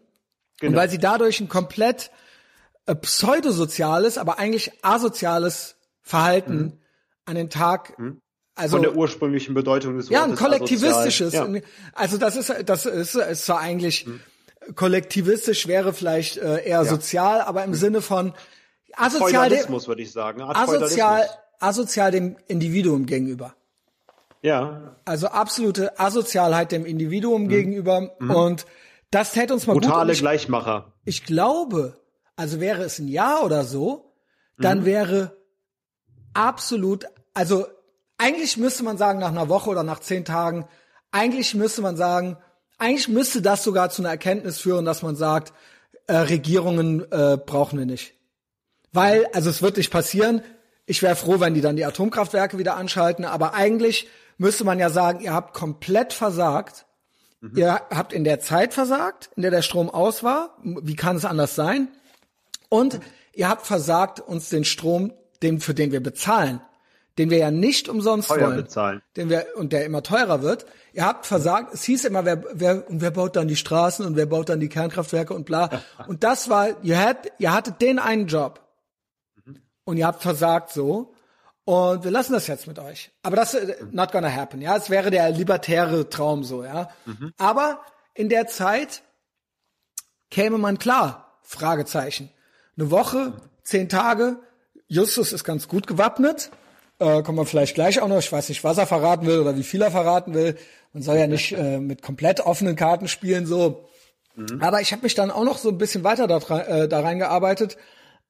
genau. und weil sie dadurch ein komplett äh, pseudosoziales, aber eigentlich asoziales Verhalten mhm. an den Tag mhm. Also, Von der ursprünglichen Bedeutung des Wortes. Ja, ein kollektivistisches. Ja. Also das ist, das ist, ist zwar eigentlich hm. kollektivistisch wäre vielleicht äh, eher ja. sozial, aber im hm. Sinne von asozial, Feudalismus, würde ich sagen. asozial, asozial dem Individuum gegenüber. Ja. Also absolute Asozialheit dem Individuum hm. gegenüber hm. und das täte uns mal Brutale gut. Ich, Gleichmacher. Ich glaube, also wäre es ein Jahr oder so, dann mhm. wäre absolut, also eigentlich müsste man sagen, nach einer Woche oder nach zehn Tagen, eigentlich müsste man sagen, eigentlich müsste das sogar zu einer Erkenntnis führen, dass man sagt, äh, Regierungen äh, brauchen wir nicht. Weil, also es wird nicht passieren. Ich wäre froh, wenn die dann die Atomkraftwerke wieder anschalten, aber eigentlich müsste man ja sagen, ihr habt komplett versagt. Mhm. Ihr habt in der Zeit versagt, in der der Strom aus war. Wie kann es anders sein? Und ihr habt versagt, uns den Strom, den, für den wir bezahlen, den wir ja nicht umsonst Teuer wollen, bezahlen. den wir und der immer teurer wird. Ihr habt versagt. Es hieß immer, wer wer und wer baut dann die Straßen und wer baut dann die Kernkraftwerke und bla. und das war, ihr habt, ihr hattet den einen Job und ihr habt versagt so. Und wir lassen das jetzt mit euch. Aber das äh, not gonna happen. Ja, es wäre der libertäre Traum so. Ja, mhm. aber in der Zeit käme man klar. Fragezeichen. Eine Woche, zehn Tage. Justus ist ganz gut gewappnet. Äh, kommen wir vielleicht gleich auch noch. Ich weiß nicht, was er verraten will oder wie viel er verraten will. Man soll ja nicht äh, mit komplett offenen Karten spielen so. Mhm. Aber ich habe mich dann auch noch so ein bisschen weiter da, äh, da reingearbeitet.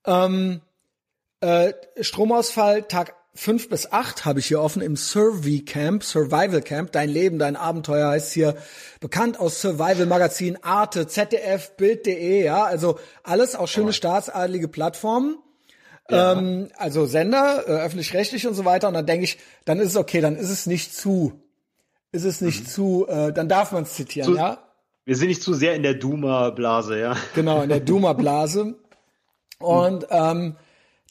Ähm, äh, Stromausfall Tag fünf bis acht habe ich hier offen im Survey Camp, Survival Camp. Dein Leben, dein Abenteuer heißt hier bekannt aus Survival Magazin, Arte, ZDF, Bild.de, ja, also alles auch schöne oh. staatsadelige Plattformen. Ja. Ähm, also Sender, äh, öffentlich-rechtlich und so weiter. Und dann denke ich, dann ist es okay, dann ist es nicht zu, ist es nicht mhm. zu, äh, dann darf man es zitieren, zu, ja. Wir sind nicht zu sehr in der Duma-Blase, ja. Genau, in der Duma-Blase. Und ähm,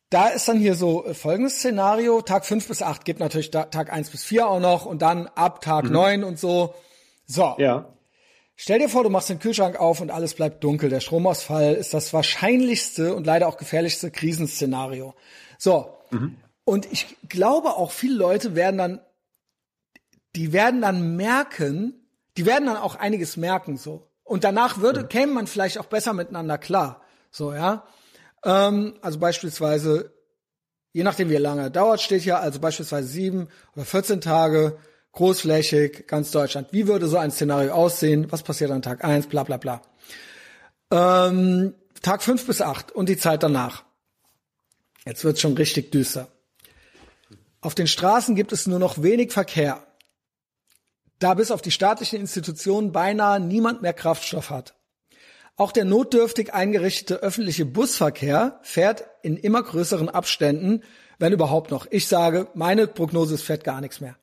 da ist dann hier so äh, folgendes Szenario. Tag fünf bis acht gibt natürlich Tag eins bis vier auch noch und dann ab Tag mhm. neun und so. So. Ja. Stell dir vor, du machst den Kühlschrank auf und alles bleibt dunkel. Der Stromausfall ist das wahrscheinlichste und leider auch gefährlichste Krisenszenario. So. Mhm. Und ich glaube auch viele Leute werden dann, die werden dann merken, die werden dann auch einiges merken, so. Und danach würde, mhm. käme man vielleicht auch besser miteinander klar. So, ja. Ähm, also beispielsweise, je nachdem wie lange dauert, steht hier also beispielsweise sieben oder 14 Tage, großflächig, ganz Deutschland. Wie würde so ein Szenario aussehen? Was passiert an Tag eins? Bla bla bla. Ähm, Tag fünf bis acht und die Zeit danach. Jetzt wird's schon richtig düster. Auf den Straßen gibt es nur noch wenig Verkehr, da bis auf die staatlichen Institutionen beinahe niemand mehr Kraftstoff hat. Auch der notdürftig eingerichtete öffentliche Busverkehr fährt in immer größeren Abständen, wenn überhaupt noch. Ich sage, meine Prognose ist, fährt gar nichts mehr.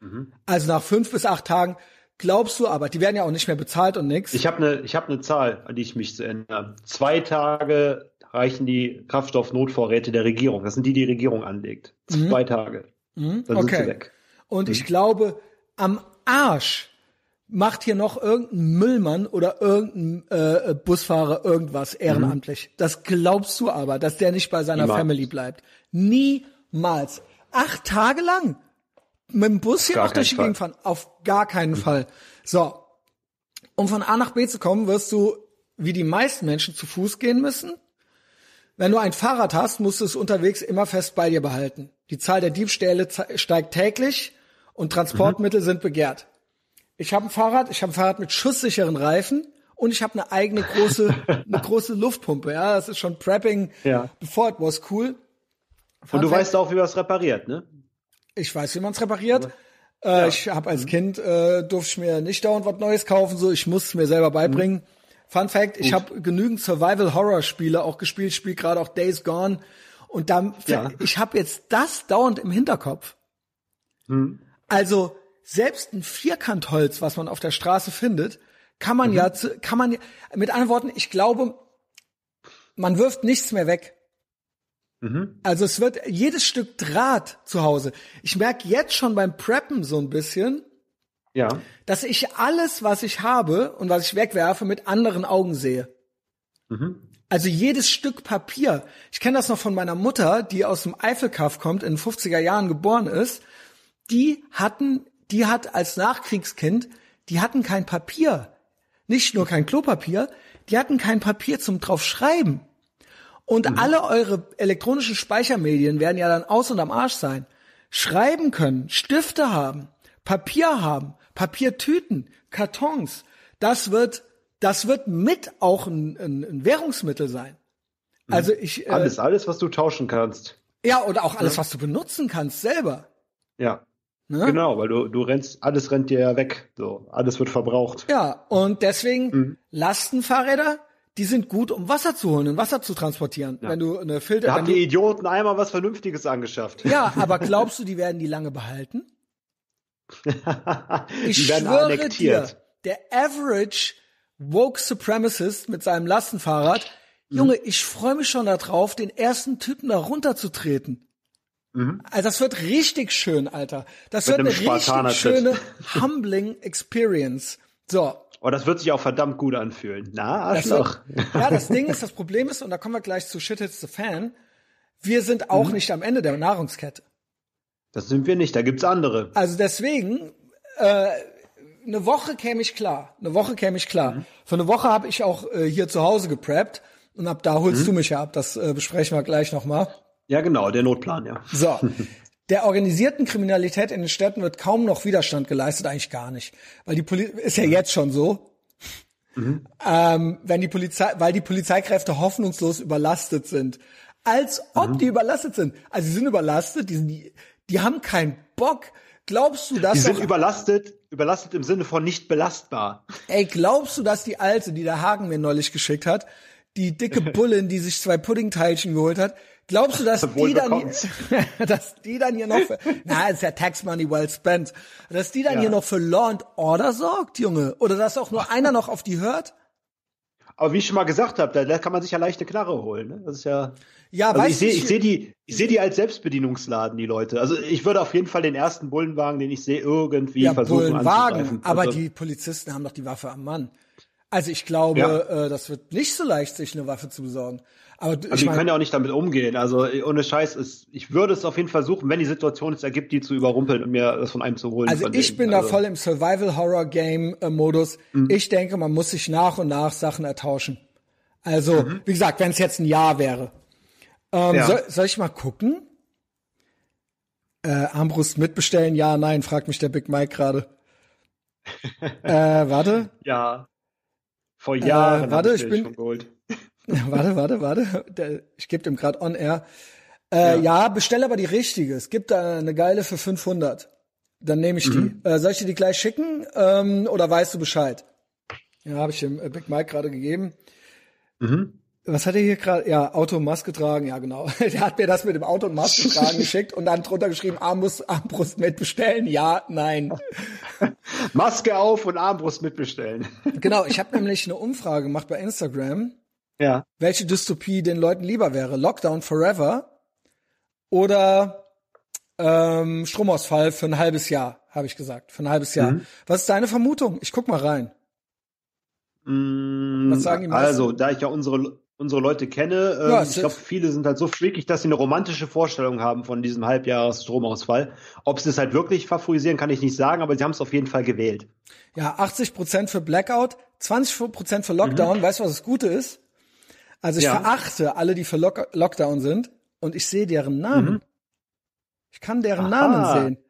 Mhm. Also nach fünf bis acht Tagen glaubst du aber, die werden ja auch nicht mehr bezahlt und nichts. Ich habe eine ich habe eine Zahl, an die ich mich zu erinnere. Zwei Tage reichen die Kraftstoffnotvorräte der Regierung. Das sind die, die die Regierung anlegt. Mhm. Zwei Tage. Mhm. Dann okay. sind sie weg. Und ich mhm. glaube, am Arsch macht hier noch irgendein Müllmann oder irgendein äh, Busfahrer irgendwas ehrenamtlich. Mhm. Das glaubst du aber, dass der nicht bei seiner Niemals. Family bleibt. Niemals. Acht Tage lang mit dem Bus hier noch durch die Gegend fahren. Auf gar keinen mhm. Fall. So. Um von A nach B zu kommen, wirst du, wie die meisten Menschen, zu Fuß gehen müssen. Wenn du ein Fahrrad hast, musst du es unterwegs immer fest bei dir behalten. Die Zahl der Diebstähle steigt täglich und Transportmittel mhm. sind begehrt. Ich habe ein Fahrrad, ich habe ein Fahrrad mit schusssicheren Reifen und ich habe eine eigene große, eine große Luftpumpe. Ja, das ist schon Prepping ja. before it was cool. Fun und du weißt auch, wie man es repariert, ne? Ich weiß, wie man es repariert. äh, ja. Ich habe als mhm. Kind äh, durfte ich mir nicht dauernd was Neues kaufen, so ich muss es mir selber beibringen. Mhm. Fun Fact: Gut. Ich habe genügend Survival Horror Spiele auch gespielt, spiele gerade auch Days Gone und dann ja. ich habe jetzt das dauernd im Hinterkopf. Mhm. Also selbst ein Vierkantholz, was man auf der Straße findet, kann man mhm. ja, kann man, mit anderen Worten, ich glaube, man wirft nichts mehr weg. Mhm. Also es wird jedes Stück Draht zu Hause. Ich merke jetzt schon beim Preppen so ein bisschen, ja. dass ich alles, was ich habe und was ich wegwerfe, mit anderen Augen sehe. Mhm. Also jedes Stück Papier. Ich kenne das noch von meiner Mutter, die aus dem Eifelkaff kommt, in den 50er Jahren geboren ist. Die hatten die hat als Nachkriegskind, die hatten kein Papier. Nicht nur kein Klopapier, die hatten kein Papier zum drauf schreiben. Und mhm. alle eure elektronischen Speichermedien werden ja dann aus und am Arsch sein. Schreiben können, Stifte haben, Papier haben, Papiertüten, Kartons. Das wird, das wird mit auch ein, ein, ein Währungsmittel sein. Mhm. Also ich. Äh, alles, alles, was du tauschen kannst. Ja, oder auch alles, was du benutzen kannst selber. Ja. Ne? Genau, weil du, du rennst, alles rennt dir ja weg. So, alles wird verbraucht. Ja, und deswegen mhm. Lastenfahrräder, die sind gut, um Wasser zu holen und Wasser zu transportieren. Ja. Wenn du eine Filter. Da haben die Idioten einmal was Vernünftiges angeschafft. Ja, aber glaubst du, die werden die lange behalten? ich schwöre annektiert. dir, der Average Woke Supremacist mit seinem Lastenfahrrad, mhm. Junge, ich freue mich schon darauf, den ersten Typen da runterzutreten. Mhm. Also das wird richtig schön, Alter. Das Mit wird eine richtig schöne humbling Experience. So. Oh, das wird sich auch verdammt gut anfühlen. Na, Arschloch. Wird, ja, das Ding ist, das Problem ist, und da kommen wir gleich zu Shit Hits the Fan, wir sind auch mhm. nicht am Ende der Nahrungskette. Das sind wir nicht, da gibt's andere. Also deswegen, äh, eine Woche käme ich klar. Eine Woche käme ich klar. Mhm. Für eine Woche habe ich auch äh, hier zu Hause gepreppt und ab da holst mhm. du mich ja ab. Das äh, besprechen wir gleich nochmal. Ja, genau, der Notplan, ja. So. Der organisierten Kriminalität in den Städten wird kaum noch Widerstand geleistet, eigentlich gar nicht. Weil die Polizei ist ja jetzt schon so. mhm. ähm, wenn die Polizei, weil die Polizeikräfte hoffnungslos überlastet sind. Als ob mhm. die überlastet sind. Also sie sind überlastet, die, sind, die, die haben keinen Bock. Glaubst du, dass die sind überlastet, überlastet im Sinne von nicht belastbar? Ey, glaubst du, dass die alte, die der Hagen mir neulich geschickt hat, die dicke Bullin, die sich zwei Puddingteilchen geholt hat, glaubst du, dass die dann, dass die dann hier noch für, na, ist ja Tax Money well spent, dass die dann ja. hier noch für Law and Order sorgt, Junge? Oder dass auch nur einer noch auf die hört? Aber wie ich schon mal gesagt habe, da, kann man sich ja leichte Knarre holen. Ne? Das ist ja. Ja, also ich sehe ich seh die, ich sehe die als Selbstbedienungsladen, die Leute. Also ich würde auf jeden Fall den ersten Bullenwagen, den ich sehe, irgendwie ja, versuchen Bullenwagen, aber also, die Polizisten haben doch die Waffe am Mann. Also ich glaube, ja. äh, das wird nicht so leicht, sich eine Waffe zu besorgen. Aber, Aber die mein, können ja auch nicht damit umgehen. Also ohne Scheiß, ist, ich würde es auf jeden Fall versuchen, wenn die Situation es ergibt, die zu überrumpeln und mir das von einem zu holen. Also ich bin also. da voll im Survival-Horror-Game-Modus. Mhm. Ich denke, man muss sich nach und nach Sachen ertauschen. Also, mhm. wie gesagt, wenn es jetzt ein Jahr wäre. Ähm, ja. soll, soll ich mal gucken? Äh, Armbrust mitbestellen? Ja, nein, fragt mich der Big Mike gerade. äh, warte. Ja. Vor Jahren. Äh, warte, ich bin. Warte, warte, warte. Ich gebe dem gerade on air. Äh, ja. ja, bestell aber die richtige. Es gibt da eine geile für 500. Dann nehme ich mhm. die. Äh, soll ich dir die gleich schicken ähm, oder weißt du Bescheid? Ja, habe ich dem äh, Big Mike gerade gegeben. Mhm. Was hat er hier gerade? Ja, Auto und Maske tragen. Ja, genau. Der hat mir das mit dem Auto und Maske tragen geschickt und dann drunter geschrieben, Armbrust, Armbrust mitbestellen. Ja, nein. Maske auf und Armbrust mitbestellen. Genau, ich habe nämlich eine Umfrage gemacht bei Instagram. Ja. Welche Dystopie den Leuten lieber wäre. Lockdown Forever oder ähm, Stromausfall für ein halbes Jahr, habe ich gesagt. Für ein halbes Jahr. Mhm. Was ist deine Vermutung? Ich guck mal rein. Mm, Was sagen die meisten? Also, da ich ja unsere unsere Leute kenne. Ähm, ja, ich glaube, viele sind halt so freakig, dass sie eine romantische Vorstellung haben von diesem Halbjahres-Stromausfall. Ob sie es halt wirklich favorisieren, kann ich nicht sagen, aber sie haben es auf jeden Fall gewählt. Ja, 80 Prozent für Blackout, 20 Prozent für Lockdown. Mhm. Weißt du, was das Gute ist? Also ich ja. verachte alle, die für Lock Lockdown sind und ich sehe deren Namen. Mhm. Ich kann deren Aha. Namen sehen.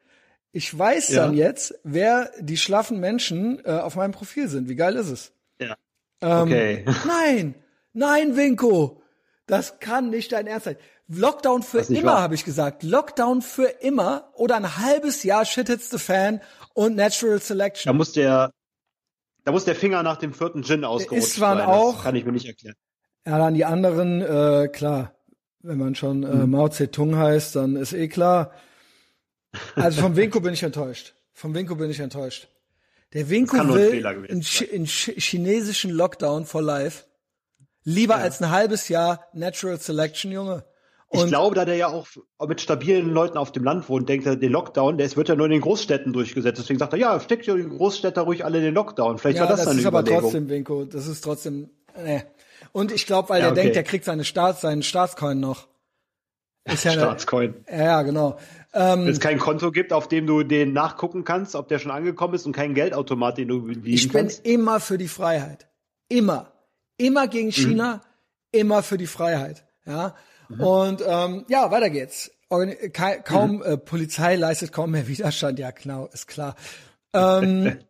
Ich weiß ja. dann jetzt, wer die schlaffen Menschen äh, auf meinem Profil sind. Wie geil ist es? Ja. Ähm, okay. Nein, nein, Winko, das kann nicht dein Ernst sein. Lockdown für immer, habe ich gesagt. Lockdown für immer oder ein halbes Jahr Shit Hits the Fan und Natural Selection. Da muss der, da muss der Finger nach dem vierten Gin ausgerutscht ist sein. Auch, das kann ich mir nicht erklären. Ja, dann die anderen, äh, klar, wenn man schon äh, mhm. Mao Zedong heißt, dann ist eh klar. Also vom Winko bin ich enttäuscht. Vom Winko bin ich enttäuscht. Der Winko will einen, einen chinesischen Lockdown for life. Lieber ja. als ein halbes Jahr Natural Selection, Junge. Und ich glaube, da der ja auch mit stabilen Leuten auf dem Land wohnt, denkt er, der Lockdown, der wird ja nur in den Großstädten durchgesetzt. Deswegen sagt er, ja, steckt ja die Großstädter ruhig alle in den Lockdown. Vielleicht ja, war das, das dann eine Überlegung. Das ist aber trotzdem, Winko, das ist trotzdem, äh. Und ich glaube, weil ja, der okay. denkt, der kriegt seine Staats, seinen Staatscoin noch. Ist ja Staatscoin. Ja, genau. Ähm, Wenn es kein Konto gibt, auf dem du den nachgucken kannst, ob der schon angekommen ist und kein Geldautomat, den du bedienen Ich bin kannst. immer für die Freiheit. Immer. Immer gegen China, mhm. immer für die Freiheit. Ja. Mhm. Und ähm, ja, weiter geht's. Kaum mhm. äh, Polizei leistet kaum mehr Widerstand. Ja, genau, ist klar. Ähm,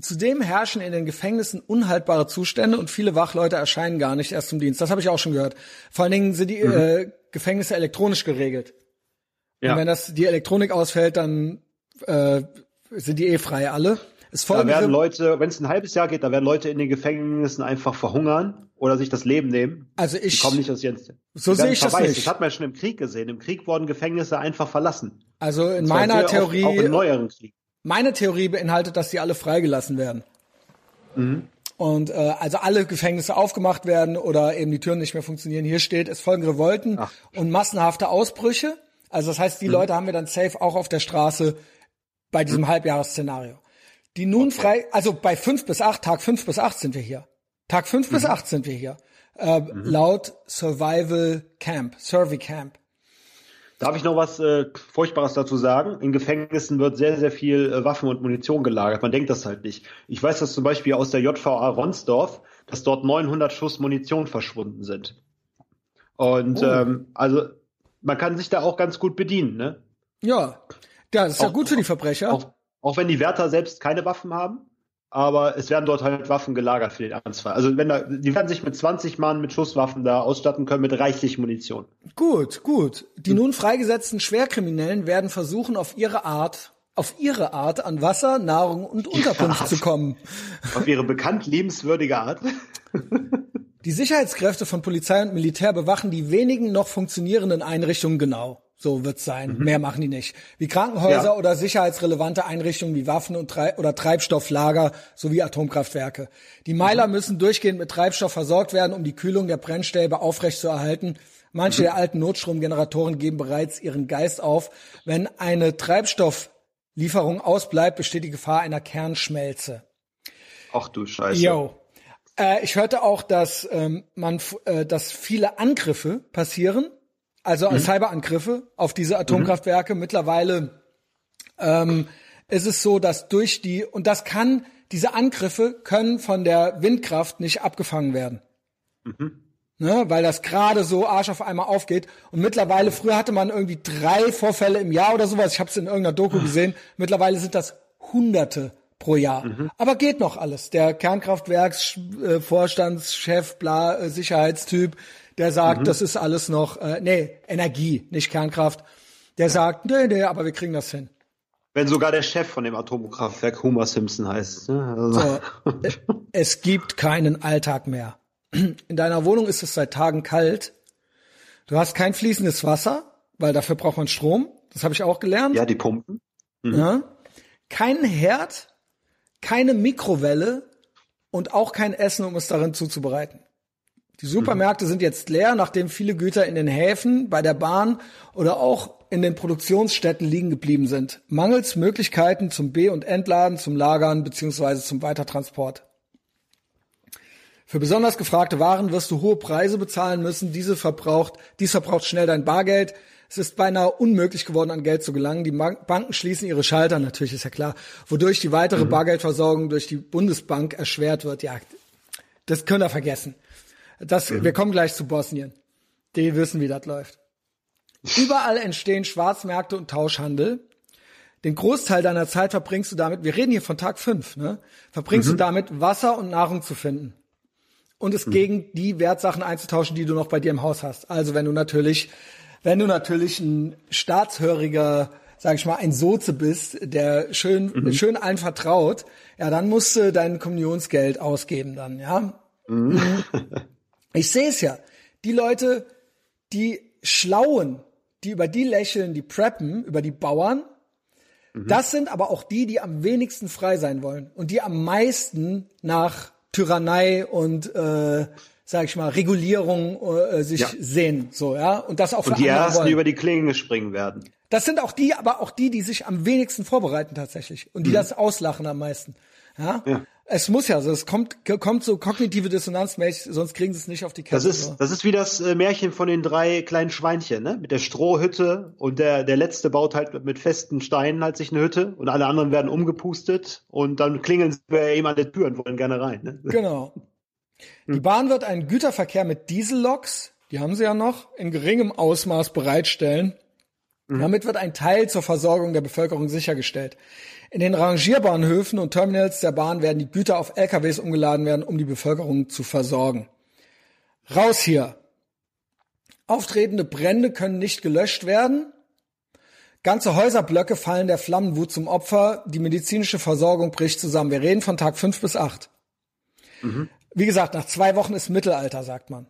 Zudem herrschen in den Gefängnissen unhaltbare Zustände und viele Wachleute erscheinen gar nicht erst zum Dienst. Das habe ich auch schon gehört. Vor allen Dingen sind die mhm. äh, Gefängnisse elektronisch geregelt. Ja. Und wenn das die Elektronik ausfällt, dann äh, sind die eh frei alle. Es da werden Leute, wenn es ein halbes Jahr geht, da werden Leute in den Gefängnissen einfach verhungern oder sich das Leben nehmen. Also ich die kommen nicht aus jetzt. So sehe ich das nicht. Das hat man ja schon im Krieg gesehen. Im Krieg wurden Gefängnisse einfach verlassen. Also in meiner Theorie auch, auch im neueren Krieg. Meine Theorie beinhaltet, dass die alle freigelassen werden. Mhm. Und äh, also alle Gefängnisse aufgemacht werden oder eben die Türen nicht mehr funktionieren. Hier steht, es folgen Revolten Ach. und massenhafte Ausbrüche. Also das heißt, die mhm. Leute haben wir dann safe auch auf der Straße bei diesem mhm. Halbjahresszenario. Die nun okay. frei, also bei fünf bis acht, Tag fünf bis acht sind wir hier. Tag fünf bis mhm. acht sind wir hier. Äh, mhm. laut Survival Camp, Survey Camp. Darf ich noch was äh, Furchtbares dazu sagen? In Gefängnissen wird sehr, sehr viel äh, Waffen und Munition gelagert. Man denkt das halt nicht. Ich weiß das zum Beispiel aus der JVA Ronsdorf, dass dort 900 Schuss Munition verschwunden sind. Und oh. ähm, also man kann sich da auch ganz gut bedienen, ne? Ja, ja, das ist auch, ja gut für die Verbrecher. Auch, auch wenn die Wärter selbst keine Waffen haben, aber es werden dort halt Waffen gelagert für den Ernstfall. Also wenn da, die werden sich mit 20 Mann mit Schusswaffen da ausstatten können mit reichlich Munition. Gut, gut. Die nun freigesetzten Schwerkriminellen werden versuchen, auf ihre Art auf ihre Art an Wasser, Nahrung und Unterkunft zu kommen. Auf ihre bekannt liebenswürdige Art. Die Sicherheitskräfte von Polizei und Militär bewachen die wenigen noch funktionierenden Einrichtungen genau. So wird's sein. Mhm. Mehr machen die nicht. Wie Krankenhäuser ja. oder sicherheitsrelevante Einrichtungen wie Waffen und Tre oder Treibstofflager sowie Atomkraftwerke. Die Meiler mhm. müssen durchgehend mit Treibstoff versorgt werden, um die Kühlung der Brennstäbe aufrechtzuerhalten. Manche mhm. der alten Notstromgeneratoren geben bereits ihren Geist auf. Wenn eine Treibstofflieferung ausbleibt, besteht die Gefahr einer Kernschmelze. Ach du Scheiße. Yo. Äh, ich hörte auch, dass ähm, man, äh, dass viele Angriffe passieren also mhm. Cyberangriffe auf diese Atomkraftwerke. Mhm. Mittlerweile ähm, ist es so, dass durch die, und das kann, diese Angriffe können von der Windkraft nicht abgefangen werden. Mhm. Ne, weil das gerade so Arsch auf einmal aufgeht. Und mittlerweile, früher hatte man irgendwie drei Vorfälle im Jahr oder sowas. Ich habe es in irgendeiner Doku ah. gesehen. Mittlerweile sind das Hunderte pro Jahr. Mhm. Aber geht noch alles. Der Kernkraftwerksvorstandschef, äh, bla, äh, Sicherheitstyp, der sagt, mhm. das ist alles noch, äh, nee, Energie, nicht Kernkraft. Der sagt, nee, nee, aber wir kriegen das hin. Wenn sogar der Chef von dem Atomkraftwerk Homer Simpson heißt. Ne? Also. So, es gibt keinen Alltag mehr. In deiner Wohnung ist es seit Tagen kalt. Du hast kein fließendes Wasser, weil dafür braucht man Strom. Das habe ich auch gelernt. Ja, die Pumpen. Mhm. Ja. Keinen Herd, keine Mikrowelle und auch kein Essen, um es darin zuzubereiten. Die Supermärkte mhm. sind jetzt leer, nachdem viele Güter in den Häfen, bei der Bahn oder auch in den Produktionsstätten liegen geblieben sind. Mangels Möglichkeiten zum B- und Entladen, zum Lagern beziehungsweise zum Weitertransport. Für besonders gefragte Waren wirst du hohe Preise bezahlen müssen. Diese verbraucht, dies verbraucht schnell dein Bargeld. Es ist beinahe unmöglich geworden, an Geld zu gelangen. Die Banken schließen ihre Schalter, natürlich ist ja klar, wodurch die weitere mhm. Bargeldversorgung durch die Bundesbank erschwert wird. Ja, das können wir vergessen. Das, mhm. Wir kommen gleich zu Bosnien. Die wissen, wie das läuft. Überall entstehen Schwarzmärkte und Tauschhandel. Den Großteil deiner Zeit verbringst du damit, wir reden hier von Tag fünf, ne? Verbringst mhm. du damit, Wasser und Nahrung zu finden. Und es mhm. gegen die Wertsachen einzutauschen, die du noch bei dir im Haus hast. Also wenn du natürlich, wenn du natürlich ein staatshöriger, sag ich mal, ein Soze bist, der schön, mhm. schön allen vertraut, ja, dann musst du dein Kommunionsgeld ausgeben dann, ja. Mhm. Ich sehe es ja. Die Leute, die Schlauen, die über die lächeln, die preppen, über die Bauern, mhm. das sind aber auch die, die am wenigsten frei sein wollen und die am meisten nach Tyrannei und äh, sag ich mal, Regulierung äh, sich ja. sehen, so, ja, und das auch für Und die ersten, wollen. die über die Klinge springen werden. Das sind auch die, aber auch die, die sich am wenigsten vorbereiten tatsächlich und die mhm. das auslachen am meisten. Ja? ja. Es muss ja, also es kommt, kommt so kognitive Dissonanz sonst kriegen sie es nicht auf die Kette. Das ist, das ist wie das äh, Märchen von den drei kleinen Schweinchen, ne? Mit der Strohhütte und der, der letzte baut halt mit festen Steinen halt sich eine Hütte und alle anderen werden umgepustet und dann klingeln sie bei ihm an der Tür und wollen gerne rein, ne? Genau. Die Bahn wird einen Güterverkehr mit Dieselloks, die haben sie ja noch, in geringem Ausmaß bereitstellen. Mhm. Damit wird ein Teil zur Versorgung der Bevölkerung sichergestellt. In den Rangierbahnhöfen und Terminals der Bahn werden die Güter auf LKWs umgeladen werden, um die Bevölkerung zu versorgen. Raus hier! Auftretende Brände können nicht gelöscht werden. Ganze Häuserblöcke fallen der Flammenwut zum Opfer. Die medizinische Versorgung bricht zusammen. Wir reden von Tag fünf bis acht. Mhm. Wie gesagt, nach zwei Wochen ist Mittelalter, sagt man.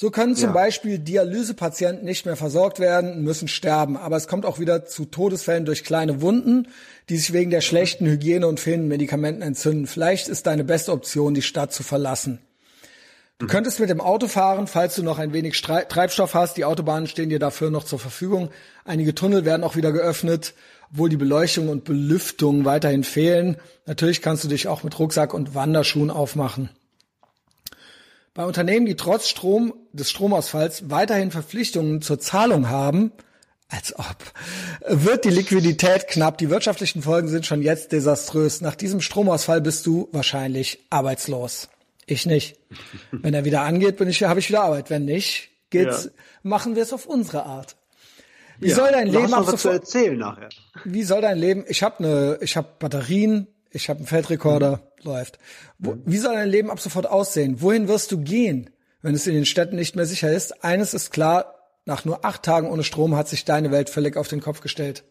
So können zum ja. Beispiel Dialysepatienten nicht mehr versorgt werden, müssen sterben. Aber es kommt auch wieder zu Todesfällen durch kleine Wunden, die sich wegen der schlechten Hygiene und fehlenden Medikamenten entzünden. Vielleicht ist deine beste Option, die Stadt zu verlassen. Du mhm. könntest mit dem Auto fahren, falls du noch ein wenig Stre Treibstoff hast. Die Autobahnen stehen dir dafür noch zur Verfügung. Einige Tunnel werden auch wieder geöffnet, obwohl die Beleuchtung und Belüftung weiterhin fehlen. Natürlich kannst du dich auch mit Rucksack und Wanderschuhen aufmachen. Bei Unternehmen, die trotz Strom, des Stromausfalls weiterhin Verpflichtungen zur Zahlung haben, als ob, wird die Liquidität knapp. Die wirtschaftlichen Folgen sind schon jetzt desaströs. Nach diesem Stromausfall bist du wahrscheinlich arbeitslos. Ich nicht. Wenn er wieder angeht, bin ich, habe ich wieder Arbeit. Wenn nicht, geht's, ja. machen wir es auf unsere Art. Wie ja, soll dein Leben ab sofort, erzählen nachher? Wie soll dein Leben? Ich habe eine, ich habe Batterien Ich habe einen Feldrekorder, läuft. Wo, wie soll dein Leben ab sofort aussehen? Wohin wirst du gehen, wenn es in den Städten nicht mehr sicher ist? Eines ist klar, nach nur acht Tagen ohne Strom hat sich deine Welt völlig auf den Kopf gestellt.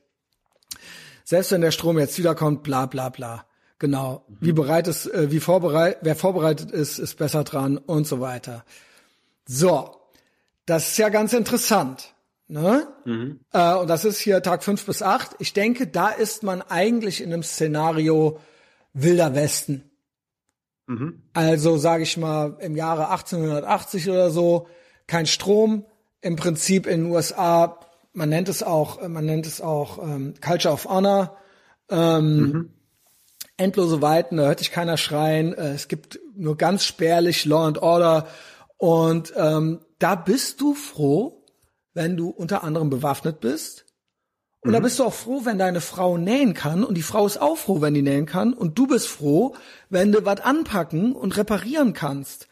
Selbst wenn der Strom jetzt wiederkommt, bla bla bla. Genau. Wie bereit ist, äh, wie vorbereitet, wer vorbereitet ist, ist besser dran und so weiter. So. Das ist ja ganz interessant. Ne? Mhm. Äh, und das ist hier Tag fünf bis acht. Ich denke, da ist man eigentlich in einem Szenario Wilder Westen. Mhm. Also sage ich mal im Jahre 1880 oder so, kein Strom, im Prinzip in den USA, man nennt es auch, man nennt es auch ähm, Culture of Honor. Ähm, mhm. Endlose Weiten, da hört sich keiner schreien. Äh, es gibt nur ganz spärlich Law and Order. Und ähm, da bist du froh, wenn du unter anderem bewaffnet bist und mhm. da bist du auch froh, wenn deine Frau nähen kann und die Frau ist auch froh, wenn die nähen kann und du bist froh, wenn du was anpacken und reparieren kannst.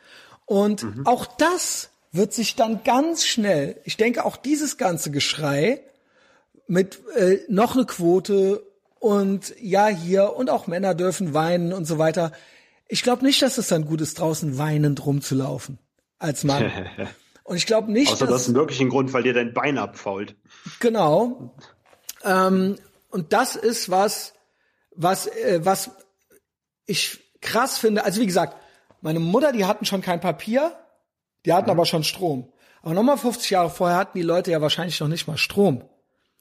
Und mhm. auch das wird sich dann ganz schnell, ich denke auch dieses ganze Geschrei mit äh, noch eine Quote und ja hier und auch Männer dürfen weinen und so weiter. Ich glaube nicht, dass es dann gut ist, draußen weinend rumzulaufen als Mann. Und ich glaube nicht, Außer dass, das ist wirklich ein Grund, weil dir dein Bein abfault. Genau. Ähm, und das ist was, was, äh, was ich krass finde. Also wie gesagt, meine Mutter, die hatten schon kein Papier, die hatten mhm. aber schon Strom. Aber nochmal 50 Jahre vorher hatten die Leute ja wahrscheinlich noch nicht mal Strom.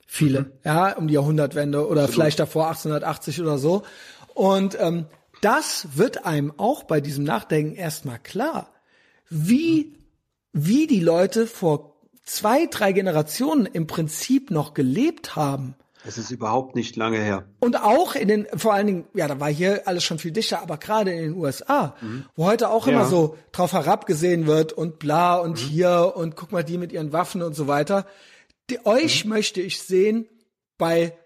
Viele, mhm. ja, um die Jahrhundertwende oder Absolut. vielleicht davor 1880 oder so. Und ähm, das wird einem auch bei diesem Nachdenken erstmal klar, wie, wie die Leute vor zwei, drei Generationen im Prinzip noch gelebt haben. Es ist überhaupt nicht lange her. Und auch in den, vor allen Dingen, ja, da war hier alles schon viel dichter, aber gerade in den USA, mhm. wo heute auch ja. immer so drauf herabgesehen wird und bla und mhm. hier und guck mal die mit ihren Waffen und so weiter. Die, euch mhm. möchte ich sehen bei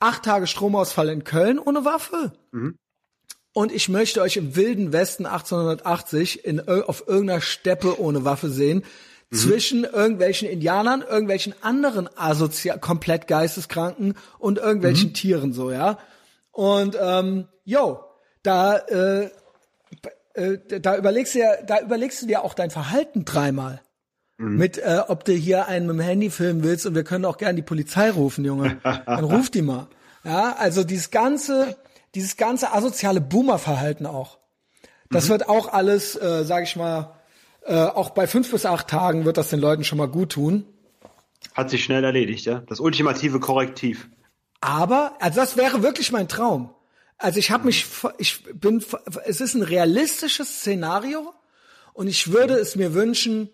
acht Tage Stromausfall in Köln ohne Waffe. Mhm. Und ich möchte euch im wilden Westen 1880 in, auf irgendeiner Steppe ohne Waffe sehen, Mhm. zwischen irgendwelchen Indianern, irgendwelchen anderen asozial, komplett geisteskranken und irgendwelchen mhm. Tieren so, ja. Und ähm, yo, da äh, äh, da überlegst du ja, da überlegst du dir auch dein Verhalten dreimal. Mhm. Mit, äh, ob du hier einen mit dem Handy filmen willst und wir können auch gern die Polizei rufen, Junge. Dann ruf die mal. Ja, also dieses ganze, dieses ganze asoziale Boomer-Verhalten auch. Das mhm. wird auch alles, äh, sag ich mal, äh, auch bei fünf bis acht Tagen wird das den Leuten schon mal gut tun. Hat sich schnell erledigt, ja. Das ultimative Korrektiv. Aber, also das wäre wirklich mein Traum. Also ich habe mich, ich bin, es ist ein realistisches Szenario und ich würde es mir wünschen,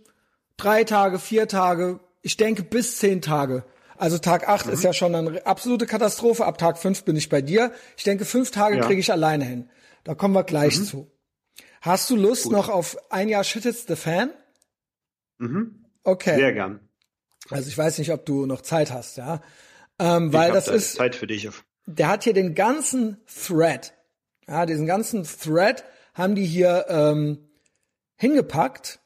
drei Tage, vier Tage, ich denke bis zehn Tage. Also Tag acht mhm. ist ja schon eine absolute Katastrophe. Ab Tag fünf bin ich bei dir. Ich denke, fünf Tage ja. kriege ich alleine hin. Da kommen wir gleich mhm. zu. Hast du Lust Gut. noch auf ein Jahr Shit the Fan? Mhm. Okay. Sehr gern. Also ich weiß nicht, ob du noch Zeit hast, ja. Ähm, weil das ist Zeit für dich. Der hat hier den ganzen Thread, ja, diesen ganzen Thread haben die hier ähm, hingepackt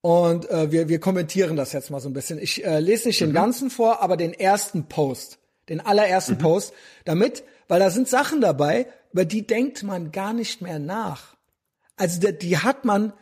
und äh, wir wir kommentieren das jetzt mal so ein bisschen. Ich äh, lese nicht mhm. den ganzen vor, aber den ersten Post, den allerersten mhm. Post, damit, weil da sind Sachen dabei, über die denkt man gar nicht mehr nach. Also die, die hat man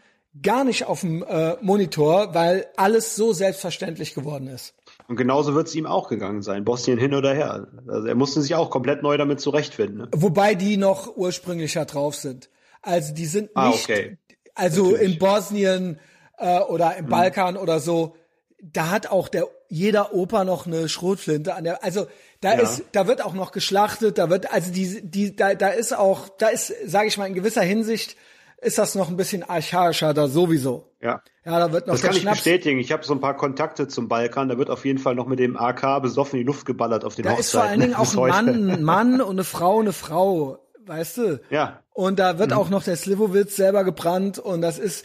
gar nicht auf dem äh, Monitor, weil alles so selbstverständlich geworden ist. Und genauso wird es ihm auch gegangen sein, Bosnien hin oder her. Also er musste sich auch komplett neu damit zurechtfinden. Ne? Wobei die noch ursprünglicher drauf sind. Also die sind ah, nicht, ah, okay. also Natürlich. in Bosnien äh, oder im mhm. Balkan oder so, da hat auch der jeder Opa noch eine Schrotflinte an der, also da ja. ist, da wird auch noch geschlachtet, da wird, also die, die, da, da ist auch, da ist, sage ich mal, in gewisser Hinsicht ist das noch ein bisschen archaischer da sowieso. Ja. Ja, da wird noch Das kann Schnaps ich bestätigen. Ich habe so ein paar Kontakte zum Balkan. Da wird auf jeden Fall noch mit dem AK besoffen in die Luft geballert auf den da Hochzeiten. Da ist vor allen Dingen auch ein Mann, ein Mann und eine Frau, eine Frau. Weißt du? Ja. Und da wird mhm. auch noch der Slivovitz selber gebrannt und das ist,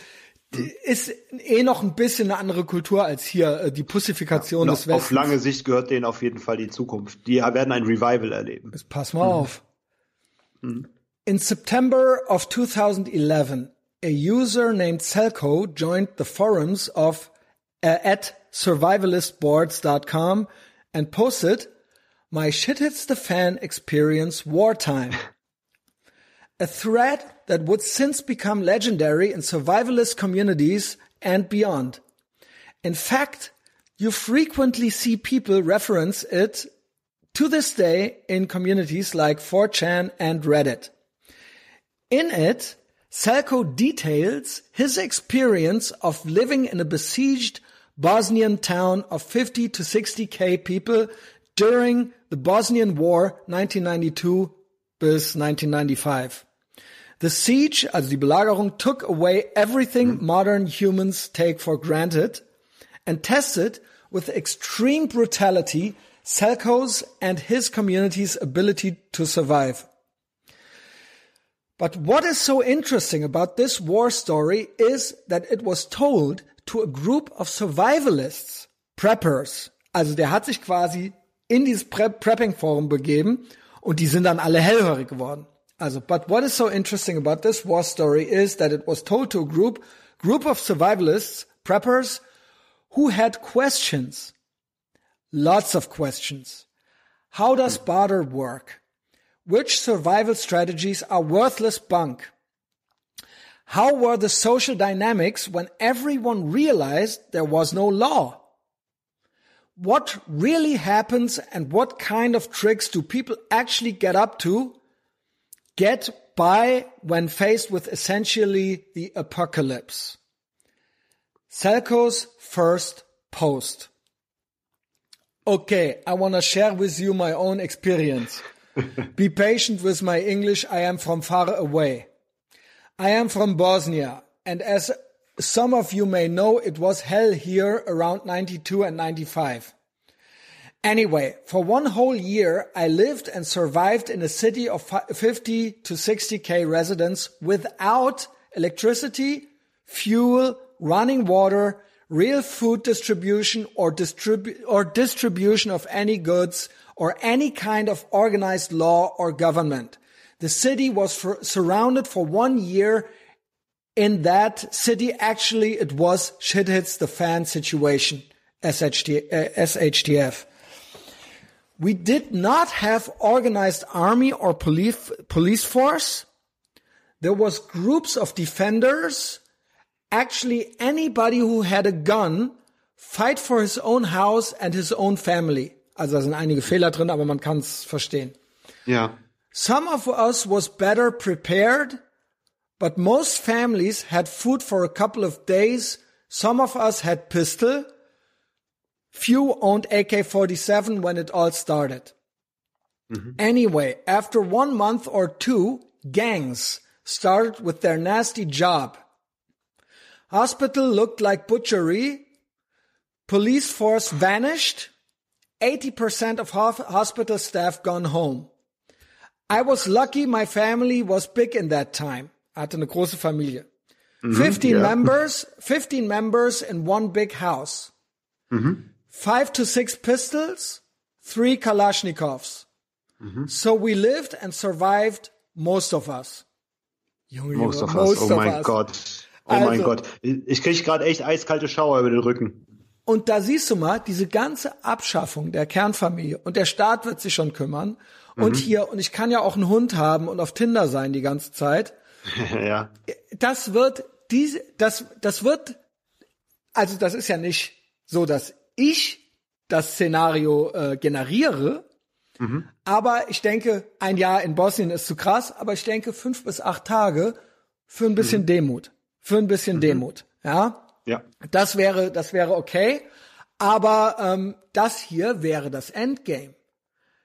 ist eh noch ein bisschen eine andere Kultur als hier äh, die Pussifikation ja, des Westens. Auf lange Sicht gehört denen auf jeden Fall die Zukunft. Die werden ein Revival erleben. Jetzt pass mal mhm. auf. Mhm. In September of 2011, a user named Selco joined the forums of uh, at survivalistboards.com and posted, "My shit hits the fan experience wartime." A thread that would since become legendary in survivalist communities and beyond. In fact, you frequently see people reference it to this day in communities like 4chan and Reddit. In it, Selko details his experience of living in a besieged Bosnian town of 50 to 60k people during the Bosnian War 1992 bis 1995. The siege, also die Belagerung, took away everything mhm. modern humans take for granted and tested with extreme brutality Selko's and his community's ability to survive. But what is so interesting about this war story is that it was told to a group of survivalists, preppers. Also der hat sich quasi in dieses Pre Prepping Forum begeben und die sind dann alle hellhörig geworden. Also, but what is so interesting about this war story is that it was told to a group, group of survivalists, preppers, who had questions. Lots of questions. How does hmm. barter work? Which survival strategies are worthless bunk? How were the social dynamics when everyone realized there was no law? What really happens and what kind of tricks do people actually get up to get by when faced with essentially the apocalypse? Selko's first post. Okay, I want to share with you my own experience. Be patient with my English. I am from far away. I am from Bosnia, and as some of you may know, it was hell here around 92 and 95. Anyway, for one whole year, I lived and survived in a city of 50 to 60k residents without electricity, fuel, running water, real food distribution or, distribu- or distribution of any goods or any kind of organized law or government. The city was for, surrounded for one year. In that city, actually, it was shit hits the fan situation, SHT, uh, SHTF. We did not have organized army or police, police force. There was groups of defenders. Actually, anybody who had a gun fight for his own house and his own family. Also da sind einige Fehler drin, aber man kann es verstehen. Ja. Some of us was better prepared, but most families had food for a couple of days. Some of us had pistol. Few owned AK-47 when it all started. Mm-hmm. Anyway, after one month or two, gangs started with their nasty job. Hospital looked like butchery. Police force vanished. 80% of hospital staff gone home. I was lucky my family was big in that time. Hatte eine große Familie. Mhm, 15 ja. members, 15 members in one big house. Mhm. Five to six pistols, three Kalashnikovs. So we lived and survived most of us. Junge, Most of us. Oh mein Gott. Oh mein Also- Gott. Ich kriege gerade echt eiskalte Schauer über den Rücken. Und da siehst du mal, diese ganze Abschaffung der Kernfamilie und der Staat wird sich schon kümmern. Und hier, und ich kann ja auch einen Hund haben und auf Tinder sein die ganze Zeit. ja. Das wird diese, das, das wird, also das ist ja nicht so, dass ich das Szenario äh, generiere. Aber ich denke, ein Jahr in Bosnien ist zu krass, aber ich denke fünf bis acht Tage für ein bisschen Demut. Für ein bisschen Demut. Ja. Ja. Das wäre, das wäre okay. Aber ähm, das hier wäre das Endgame.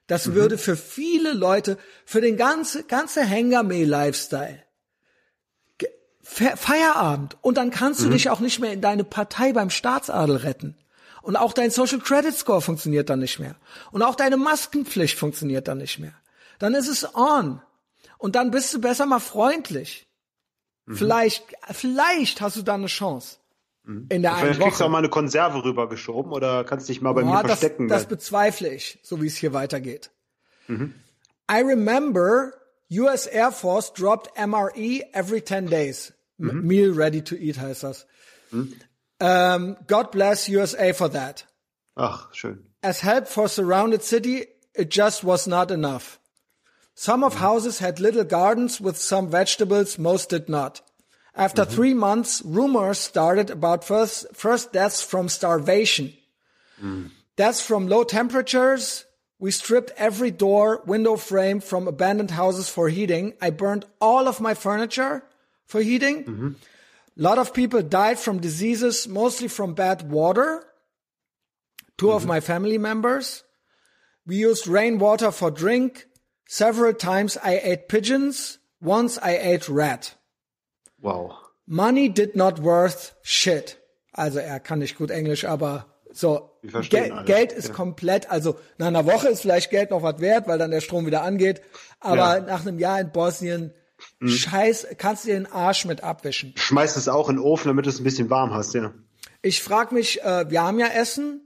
Das würde für viele Leute, für den ganze ganze Hengame-Lifestyle Feierabend. Und dann kannst du dich auch nicht mehr in deine Partei beim Staatsadel retten. Und auch dein Social Credit Score funktioniert dann nicht mehr. Und auch deine Maskenpflicht funktioniert dann nicht mehr. Dann ist es on. Und dann bist du besser mal freundlich. Vielleicht, vielleicht hast du da eine Chance. In der einen Vielleicht kriegst du auch Woche. mal eine Konserve rübergeschoben oder kannst dich mal bei mir Ja, das, verstecken. das weil- bezweifle ich, so wie es hier weitergeht. I remember US Air Force dropped MRE every 10 days. M Meal ready to eat heißt das. Um, God bless USA for that. Ach, schön. As help for surrounded city, it just was not enough. Some of houses had little gardens with some vegetables, most did not. After mhm. three months, rumors started about first, first deaths from starvation. Mm. Deaths from low temperatures. We stripped every door, window frame from abandoned houses for heating. I burned all of my furniture for heating. Mm-hmm. A lot of people died from diseases, mostly from bad water. 2 of my family members. We used rainwater for drink. Several times I ate pigeons. Once I ate rat. Wow. Money did not worth shit. Also er kann nicht gut Englisch, aber so Gel alles, Geld ist ja. komplett, also nach einer Woche ist vielleicht Geld noch was wert, weil dann der Strom wieder angeht. Aber Ja. Mhm. nach einem Jahr in Bosnien, scheiß, kannst du dir den Arsch mit abwischen. Schmeißt es auch in den Ofen, damit du es ein bisschen warm hast, ja. Ich frag mich, äh, wir haben ja Essen,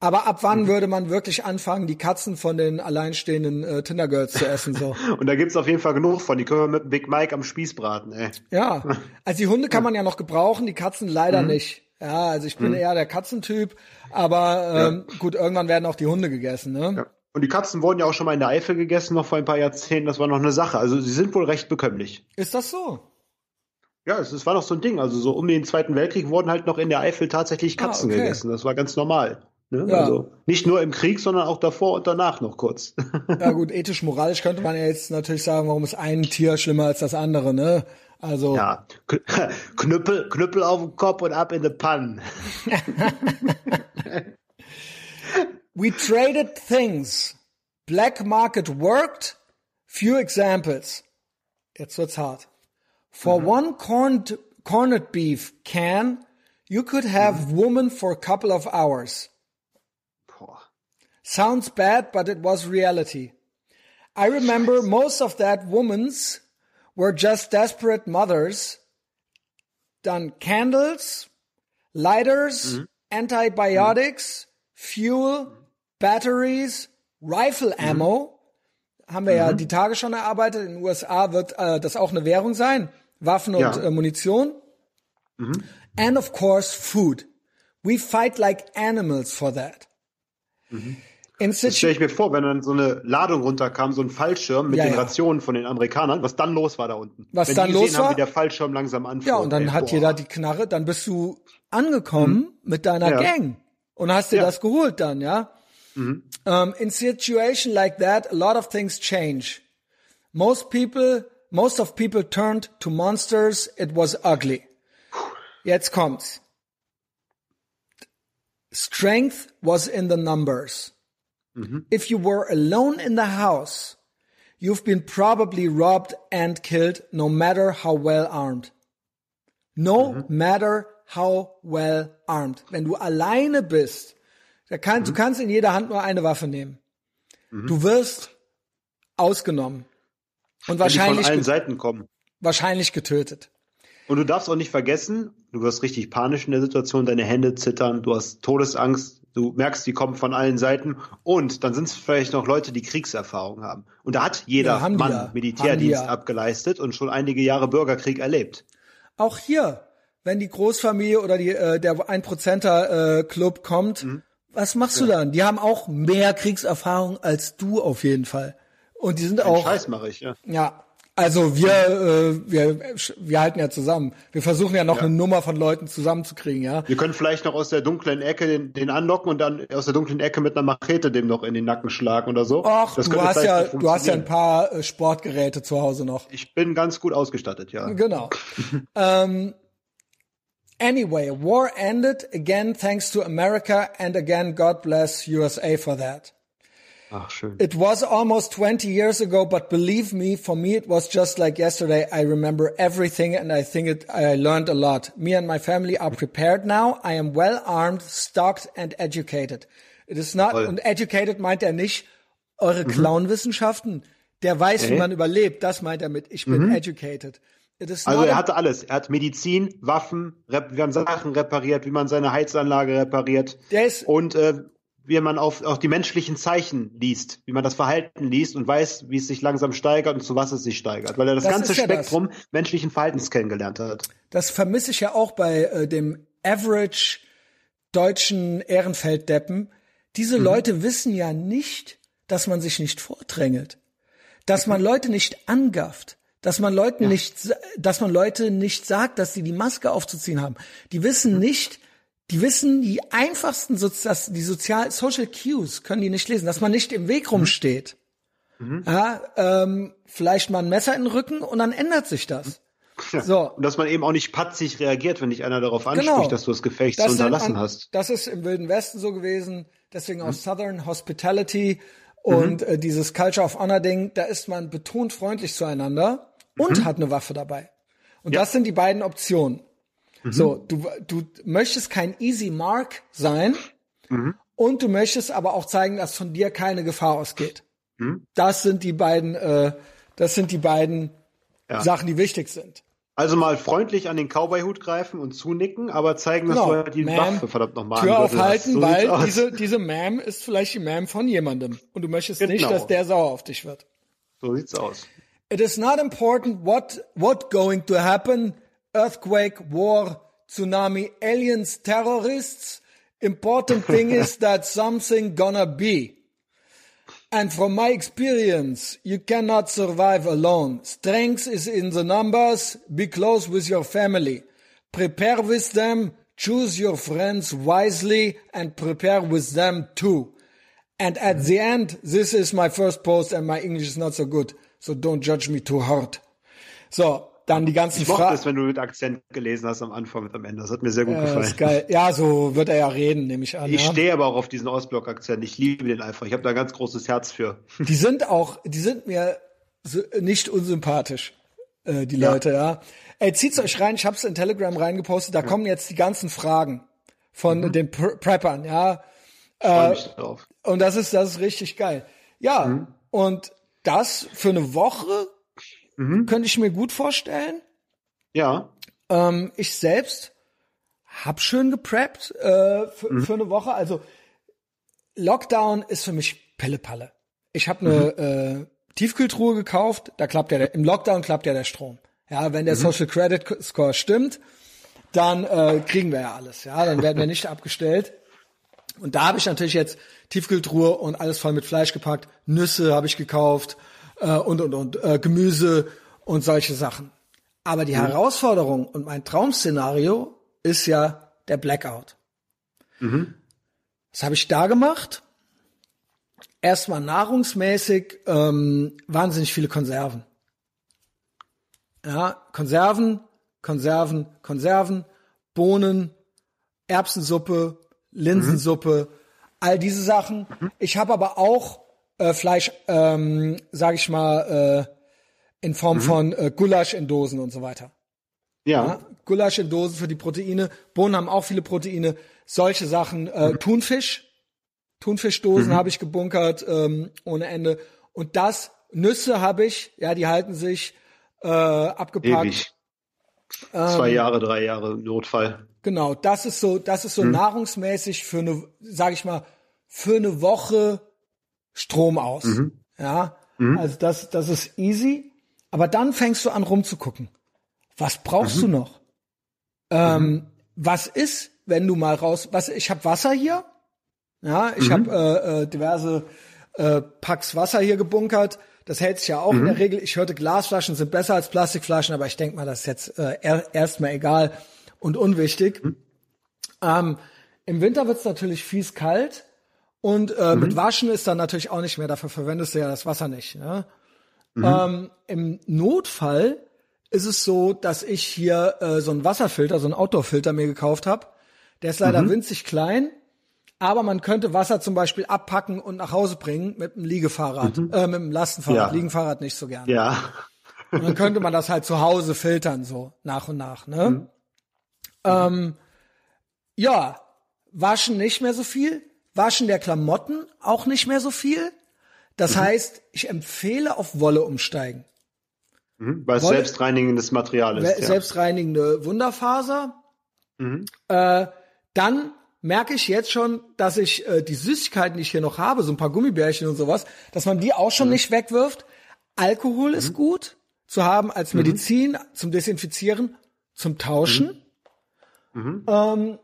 aber ab wann Mhm. würde man wirklich anfangen, die Katzen von den alleinstehenden äh, Tindergirls zu essen? So. Und da gibt's auf jeden Fall genug von. Die können wir mit Big Mike am Spieß braten, ey. Ja, also die Hunde kann man ja noch gebrauchen, die Katzen leider Mhm. nicht. Ja, also ich bin eher der Katzentyp, aber ähm, gut, irgendwann werden auch die Hunde gegessen, ne? Ja. Und die Katzen wurden ja auch schon mal in der Eifel gegessen, noch vor ein paar Jahrzehnten. Das war noch eine Sache. Also sie sind wohl recht bekömmlich. Ist das so? Ja, es, es war noch so ein Ding. Also so um den Zweiten Weltkrieg wurden halt noch in der Eifel tatsächlich Katzen Ah, okay. gegessen. Das war ganz normal. Ne? Ja. Also nicht nur im Krieg, sondern auch davor und danach noch kurz. Ja gut, ethisch, moralisch könnte man ja jetzt natürlich sagen, warum ist ein Tier schlimmer als das andere, ne? Also ja, Knüppel, Knüppel auf den Kopf und ab in die Pannen. we traded things. Black market worked. Few examples. Jetzt wird's hart. For mm-hmm. one corned corned beef can, you could have mm-hmm. woman for a couple of hours. Boah. Sounds bad, but it was reality. I remember most of that woman's were just desperate mothers. Done candles, lighters, mm-hmm. antibiotics, fuel, batteries, rifle ammo. Haben wir ja die Tage schon erarbeitet. In den USA wird äh, das auch eine Währung sein. Waffen und Ja. äh, Munition. And of course, food. We fight like animals for that. In Das stelle ich mir vor, wenn dann so eine Ladung runterkam, so ein Fallschirm mit Ja, den ja. Rationen von den Amerikanern, was dann los war da unten. Was wenn dann los haben, war? wie der Fallschirm langsam anflog. Ja, und dann ey, hat boah. jeder die Knarre, dann bist du angekommen mit deiner Ja. Gang und hast dir das geholt dann, ja? Mm-hmm. Um, in situation like that, a lot of things change. Most people, most of people turned to monsters. It was ugly. Jetzt kommt's. Strength was in the numbers. Mm-hmm. If you were alone in the house, you've been probably robbed and killed no matter how well armed. No mm-hmm. matter how well armed. Wenn du alleine bist, kann, du kannst in jeder Hand nur eine Waffe nehmen. Du wirst ausgenommen. Und Wenn die von wahrscheinlich, allen Seiten kommen. wahrscheinlich getötet. Und du darfst auch nicht vergessen, du wirst richtig panisch in der Situation, deine Hände zittern, du hast Todesangst, du merkst, die kommen von allen Seiten und dann sind es vielleicht noch Leute, die Kriegserfahrung haben. Und da hat jeder Ja, Mann ja. Militärdienst die ja. abgeleistet und schon einige Jahre Bürgerkrieg erlebt. Auch hier, wenn die Großfamilie oder die, äh, der Einprozenter äh, Club kommt, was machst du dann? Die haben auch mehr Kriegserfahrung als du auf jeden Fall. Und die sind Den auch, Scheiß mache ich, ja. ja, also wir, äh, wir, wir halten ja zusammen. Wir versuchen ja noch Ja. eine Nummer von Leuten zusammenzukriegen, ja. Wir können vielleicht noch aus der dunklen Ecke den, den anlocken und dann aus der dunklen Ecke mit einer Machete dem noch in den Nacken schlagen oder so. Ach, Das du hast ja, du hast ja ein paar äh, Sportgeräte zu Hause noch. Ich bin ganz gut ausgestattet, ja. Genau. um, anyway, war ended again thanks to America and again God bless USA for that. Ach, schön. It was almost 20 years ago, but believe me, for me it was just like yesterday. I remember everything and I think it, I learned a lot. Me and my family are prepared now. I am well armed, stocked and educated. It is not, Toll. und educated meint er nicht eure Clown-Wissenschaften. Der weiß, wie man überlebt. Das meint er mit, ich bin educated. Also er hatte alles. Er hat Medizin, Waffen, wir haben Sachen repariert, wie man seine Heizanlage repariert. Der ist- und äh, wie man auf, auf die menschlichen Zeichen liest, wie man das Verhalten liest und weiß, wie es sich langsam steigert und zu was es sich steigert, weil er das, Das ganze ja das. Spektrum menschlichen Verhaltens kennengelernt hat. Das vermisse ich ja auch bei äh, dem Average deutschen Ehrenfelddeppen. Diese Leute wissen ja nicht, dass man sich nicht vordrängelt. dass man Leute nicht angafft, dass man Leuten ja. nicht, dass man Leute nicht sagt, dass sie die Maske aufzuziehen haben. Die wissen mhm. nicht, die wissen die einfachsten, dass die sozial Social Cues können die nicht lesen, dass man nicht im Weg mhm. rumsteht. Mhm. Ja, ähm, vielleicht mal ein Messer in den Rücken und dann ändert sich das. Ja. So. Und dass man eben auch nicht patzig reagiert, wenn dich einer darauf anspricht, genau. dass du das Gefecht das unterlassen an, hast. Das ist im Wilden Westen so gewesen, deswegen mhm. aus Southern Hospitality und mhm. äh, dieses Culture of Honor Ding, da ist man betont freundlich zueinander und mhm. hat eine Waffe dabei. Und ja. das sind die beiden Optionen. Mhm. So, du, du möchtest kein Easy Mark sein mhm. und du möchtest aber auch zeigen, dass von dir keine Gefahr ausgeht. Mhm. Das sind die beiden, äh, das sind die beiden ja. Sachen, die wichtig sind. Also mal freundlich an den Cowboy-Hut greifen und zunicken, aber zeigen, dass genau. du die Ma'am, Waffe verdammt nochmal Tür aufhalten, so weil diese, diese Ma'am ist vielleicht die Ma'am von jemandem. Und du möchtest genau. nicht, dass der sauer auf dich wird. So sieht's aus. It is not important what, what going to happen. Earthquake, war, tsunami, aliens, terrorists. Important thing is that something gonna be. And from my experience, you cannot survive alone. Strength is in the numbers. Be close with your family. Prepare with them. Choose your friends wisely and prepare with them too. And at the end, this is my first post and my English is not so good. So don't judge me too hard. So, dann die ganzen Fragen. Ich mochte es, wenn du mit Akzent gelesen hast am Anfang und am Ende. Das hat mir sehr gut ja, gefallen. Ist geil. Ja, so wird er ja reden, nehme ich an. Ich ja. stehe aber auch auf diesen Ostblock-Akzent. Ich liebe den einfach. Ich habe da ein ganz großes Herz für. Die sind auch, die sind mir so, nicht unsympathisch, äh, die ja. Leute, ja. Ey, zieht's euch rein. Ich hab's in Telegram reingepostet. Da kommen jetzt die ganzen Fragen von mhm. den Pre Preppern, ja. Äh. Und das ist, das ist richtig geil. Ja, mhm. und das für eine Woche mhm. könnte ich mir gut vorstellen. Ja. Ähm, ich selbst hab schön gepreppt äh, für, mhm. für eine Woche. Also Lockdown ist für mich Pillepalle. Ich habe eine mhm. äh, Tiefkühltruhe gekauft, da klappt ja der, im Lockdown klappt ja der Strom. Ja, wenn der mhm. Social Credit Score stimmt, dann äh, kriegen wir ja alles. Ja, dann werden wir nicht abgestellt. Und da habe ich natürlich jetzt Tiefkühltruhe und alles voll mit Fleisch gepackt. Nüsse habe ich gekauft äh, und und und äh, Gemüse und solche Sachen. Aber die mhm. Herausforderung und mein Traumszenario ist ja der Blackout. Mhm. Was habe ich da gemacht? Erstmal nahrungsmäßig ähm, wahnsinnig viele Konserven. Ja, Konserven, Konserven, Konserven, Bohnen, Erbsensuppe, Linsensuppe, mhm. all diese Sachen. Mhm. Ich habe aber auch äh, Fleisch, ähm, sage ich mal, äh, in Form mhm. von äh, Gulasch in Dosen und so weiter. Ja. ja. Gulasch in Dosen für die Proteine. Bohnen haben auch viele Proteine. Solche Sachen. Äh, mhm. Thunfisch. Thunfischdosen mhm. habe ich gebunkert ähm, ohne Ende. Und das, Nüsse habe ich, ja, die halten sich äh, abgepackt. Ewig. Zwei ähm, Jahre, drei Jahre Notfall. Genau, das ist so, das ist so mhm. nahrungsmäßig für eine, sag ich mal, für eine Woche Strom aus. Mhm. Ja, mhm. also das, das ist easy. Aber dann fängst du an rumzugucken. Was brauchst mhm. du noch? Ähm, mhm. Was ist, wenn du mal raus, was, ich habe Wasser hier. Ja, ich mhm. habe äh, äh, diverse äh, Packs Wasser hier gebunkert. Das hält sich ja auch in der mhm. Regel. Ich hörte, Glasflaschen sind besser als Plastikflaschen, aber ich denke mal, das ist jetzt äh, er, erstmal egal und unwichtig. Mhm. Ähm, Im Winter wird's natürlich fies kalt und äh, mit Waschen ist dann natürlich auch nicht mehr. Dafür verwendest du ja das Wasser nicht. Ne? Mhm. Ähm, Im Notfall ist es so, dass ich hier äh, so einen Wasserfilter, so einen Outdoor-Filter mir gekauft habe. Der ist leider mhm. winzig klein, aber man könnte Wasser zum Beispiel abpacken und nach Hause bringen mit einem Liegefahrrad, mhm. äh, mit einem Lastenfahrrad. Ja. Liegenfahrrad nicht so gerne. Ja. und dann könnte man das halt zu Hause filtern, so nach und nach. Ne? Mhm. Ähm, ja, waschen nicht mehr so viel. Waschen der Klamotten auch nicht mehr so viel. Das mhm. heißt, ich empfehle auf Wolle umsteigen. Mhm, weil es selbstreinigendes Material ist. Ja. Selbstreinigende Wunderfaser. Mhm. Äh, dann merke ich jetzt schon, dass ich äh, die Süßigkeiten, die ich hier noch habe, so ein paar Gummibärchen und sowas, dass man die auch schon mhm. nicht wegwirft. Alkohol ist mhm. gut zu haben als mhm. Medizin zum Desinfizieren, zum Tauschen. Ähm,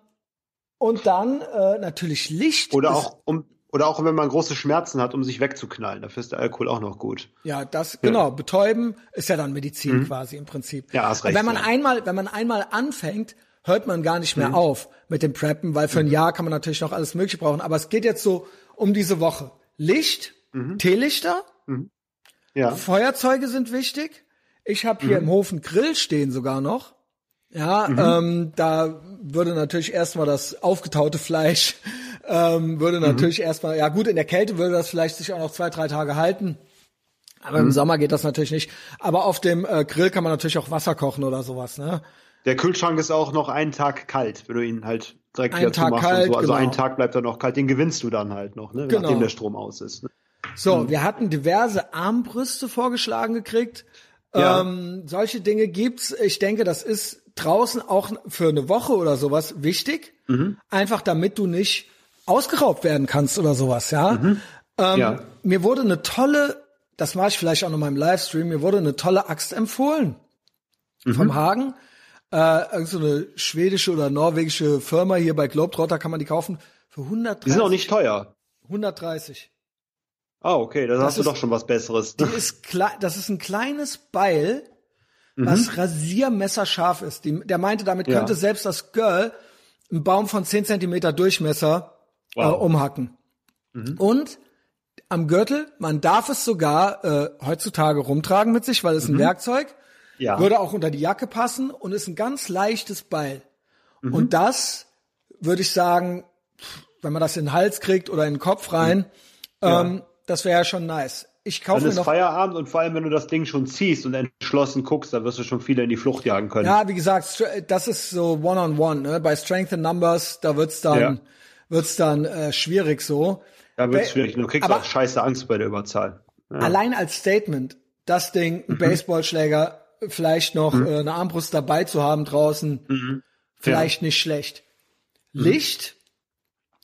und dann äh, natürlich Licht. Oder auch um Oder auch wenn man große Schmerzen hat, um sich wegzuknallen. Dafür ist der Alkohol auch noch gut. Ja, das, genau. Betäuben ist ja dann Medizin mhm. quasi im Prinzip. Ja, hast recht. Und wenn man ja. einmal, wenn man einmal anfängt, hört man gar nicht mehr Mhm. auf mit dem Preppen, weil für ein Jahr kann man natürlich noch alles Mögliche brauchen. Aber es geht jetzt so um diese Woche. Licht, Mhm. Teelichter, Ja. Feuerzeuge sind wichtig. Ich habe hier im Hof einen Grill stehen sogar noch. Ja, ähm, da würde natürlich erstmal das aufgetaute Fleisch, ähm, würde natürlich erstmal, ja gut, in der Kälte würde das vielleicht sich auch noch zwei, drei Tage halten. Aber im Sommer geht das natürlich nicht. Aber auf dem äh, Grill kann man natürlich auch Wasser kochen oder sowas, ne? Der Kühlschrank ist auch noch einen Tag kalt, wenn du ihn halt direkt wieder Tag zumachst kalt, und so. Also genau. einen Tag bleibt er noch kalt. Den gewinnst du dann halt noch, ne? Genau. nachdem der Strom aus ist. Ne? So, wir hatten diverse Armbrüste vorgeschlagen gekriegt. Ja. Ähm, solche Dinge gibt's. Ich denke, das ist draußen auch für eine Woche oder sowas wichtig. Einfach damit du nicht ausgeraubt werden kannst oder sowas, ja. Ähm, Ja. Mir wurde eine tolle, das mache ich vielleicht auch noch mal im Livestream, mir wurde eine tolle Axt empfohlen vom Hagen. Äh, irgend so eine schwedische oder norwegische Firma hier bei Globetrotter kann man die kaufen für 130. Die sind auch nicht teuer. 130. Ah, okay, da hast du doch schon was Besseres. Die ist klei- das ist ein kleines Beil, was rasiermesserscharf ist. Die, der meinte, damit Ja. könnte selbst das Girl einen Baum von 10 Zentimeter Durchmesser äh, Wow. umhacken. Und am Gürtel, man darf es sogar äh, heutzutage rumtragen mit sich, weil es ein Werkzeug, Ja. würde auch unter die Jacke passen und ist ein ganz leichtes Beil. Und das würde ich sagen, wenn man das in den Hals kriegt oder in den Kopf rein, ähm, das wäre ja schon nice. Ich kaufe Dann ist noch Feierabend und vor allem, wenn du das Ding schon ziehst und entschlossen guckst, dann wirst du schon viele in die Flucht jagen können. Ja, wie gesagt, das ist so One-on-One. Ne? Bei Strength in Numbers, da wird's dann, Ja. wird's dann äh, schwierig so. Da wird's schwierig. Du kriegst aber- auch scheiße Angst bei der Überzahl. Allein als Statement, das Ding, Mhm. Baseballschläger, vielleicht noch äh, eine Armbrust dabei zu haben draußen, Mhm. vielleicht nicht schlecht. Licht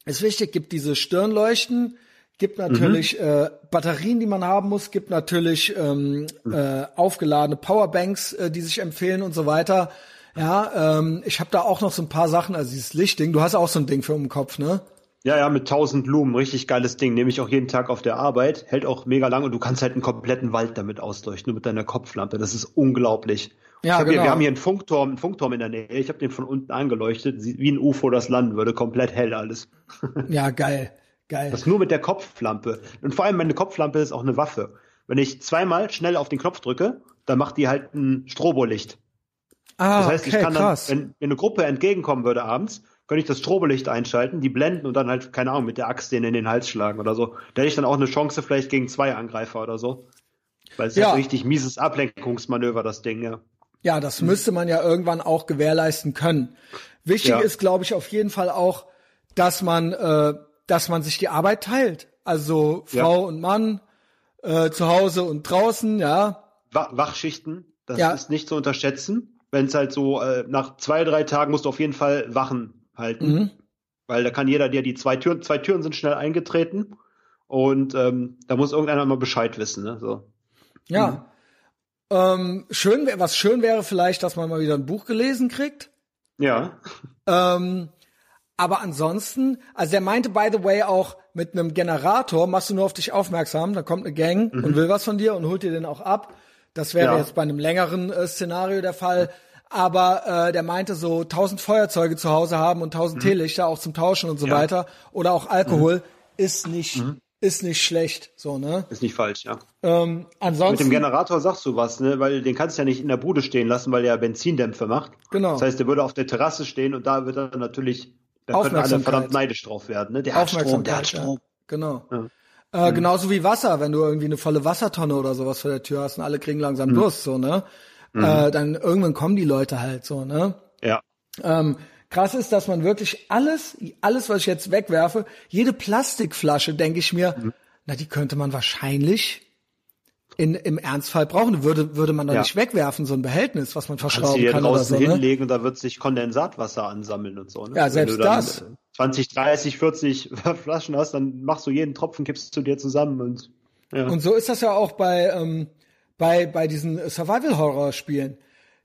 ist wichtig, gibt diese Stirnleuchten, gibt natürlich äh, Batterien, die man haben muss, gibt natürlich ähm, äh, aufgeladene Powerbanks, äh, die sich empfehlen und so weiter. Ja, ähm, ich habe da auch noch so ein paar Sachen, also dieses Lichtding, du hast auch so ein Ding für um den Kopf, ne? Ja, ja, mit 1000 Lumen, richtig geiles Ding. Nehme ich auch jeden Tag auf der Arbeit. Hält auch mega lang und du kannst halt einen kompletten Wald damit ausleuchten, nur mit deiner Kopflampe. Das ist unglaublich. Ja, hab hier, genau. wir haben hier einen Funkturm, einen Funkturm in der Nähe. Ich habe den von unten angeleuchtet, wie ein UFO das landen würde, komplett hell alles. Ja, geil, geil. Das nur mit der Kopflampe. Und vor allem meine Kopflampe ist auch eine Waffe. Wenn ich zweimal schnell auf den Knopf drücke, dann macht die halt ein Strobolicht. Ah, Das heißt, okay, ich kann dann, krass. wenn, wenn eine Gruppe entgegenkommen würde abends, könnte ich das Strobolicht einschalten, die blenden und dann halt, keine Ahnung, mit der Axt den in den Hals schlagen oder so. Da hätte ich dann auch eine Chance vielleicht gegen zwei Angreifer oder so. Weil es ist Ja. halt so richtig mieses Ablenkungsmanöver, das Ding, ja. Ja, das müsste man ja irgendwann auch gewährleisten können. Wichtig Ja. ist, glaube ich, auf jeden Fall auch, dass man, äh, dass man sich die Arbeit teilt. Also Frau Ja. und Mann äh, zu Hause und draußen, ja. Wa- Wachschichten, das Ja. ist nicht zu unterschätzen. Wenn es halt so, äh, nach zwei, drei Tagen musst du auf jeden Fall Wachen halten. Mhm. Weil da kann jeder dir die zwei Türen, zwei Türen sind schnell eingetreten und ähm, da muss irgendeiner mal Bescheid wissen, ne? So. Ja. Ähm, schön, was schön wäre vielleicht, dass man mal wieder ein Buch gelesen kriegt. Ja. Ähm, aber ansonsten, also er meinte, by the way, auch mit einem Generator machst du nur auf dich aufmerksam, da kommt eine Gang und will was von dir und holt dir den auch ab. Das wäre Ja. jetzt bei einem längeren äh, Szenario der Fall. Aber äh, der meinte so 1000 Feuerzeuge zu Hause haben und 1000 Teelichter auch zum Tauschen und so Ja. weiter oder auch Alkohol ist nicht ist nicht schlecht, so ne. Ist nicht falsch, ja. Ähm, Mit ansonsten dem Generator sagst du was, ne? Weil den kannst du ja nicht in der Bude stehen lassen, weil der Benzindämpfe macht. Genau. Das heißt, der würde auf der Terrasse stehen und da wird er natürlich, da könnten alle Aufmerksamkeit. verdammt neidisch drauf werden, ne? Der hat Strom, der hat Aufmerksamkeit, Strom. ja. Genau. Ja. Äh, genauso wie Wasser, wenn du irgendwie eine volle Wassertonne oder sowas vor der Tür hast und alle kriegen langsam Durst, so, ne? Äh, dann irgendwann kommen die Leute halt so, ne? Ja. Ähm, krass ist, dass man wirklich alles, alles, was ich jetzt wegwerfe, jede Plastikflasche, denke ich mir, Mhm. na, die könnte man wahrscheinlich in, im Ernstfall brauchen. Würde, würde man doch Ja. nicht wegwerfen, so ein Behältnis, was man verschrauben kann oder draußen so, ne? hinlegen und da wird sich Kondensatwasser ansammeln und so, ne? Ja, Wenn selbst das. äh, 20, 30, 40 Flaschen hast, dann machst du jeden Tropfen, kippst du dir zusammen und, ja. Und so ist das ja auch bei, ähm, bei, bei diesen Survival-Horror-Spielen.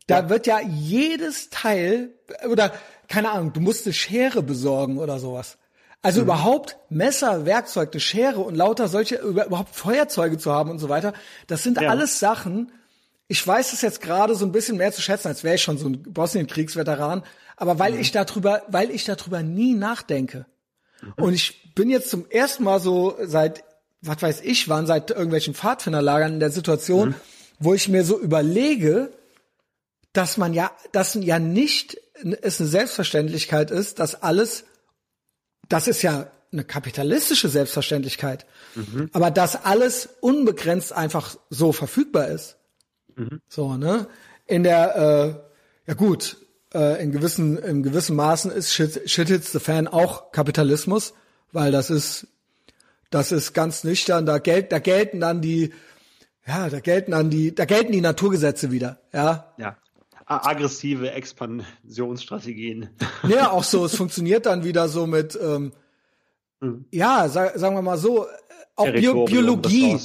Da wird ja jedes Teil, oder keine Ahnung, du musst eine Schere besorgen oder sowas. Also mhm. überhaupt Messer, Werkzeug, eine Schere und lauter solche, überhaupt Feuerzeuge zu haben und so weiter, das sind ja. alles Sachen, ich weiß es jetzt gerade so ein bisschen mehr zu schätzen, als wäre ich schon so ein Bosnien-Kriegsveteran, aber weil mhm. ich darüber, weil ich darüber nie nachdenke. Mhm. Und ich bin jetzt zum ersten Mal so seit, was weiß ich wann, seit irgendwelchen Pfadfinderlagern in der Situation, mhm. wo ich mir so überlege, dass man ja, dass ja nicht es eine Selbstverständlichkeit ist, dass alles das ist ja eine kapitalistische Selbstverständlichkeit. Mhm. Aber dass alles unbegrenzt einfach so verfügbar ist. Mhm. So, ne? In der, äh, ja gut, äh, in gewissen, in gewissen Maßen ist Shit, Shit Hits the Fan auch Kapitalismus, weil das ist, das ist ganz nüchtern, da, gelt, da gelten dann die, ja, da gelten dann die, da gelten die Naturgesetze wieder, ja. Ja aggressive Expansionsstrategien. Ja, auch so. Es funktioniert dann wieder so mit, ähm, mhm. ja, sag, sagen wir mal so, auch Bio Biologie.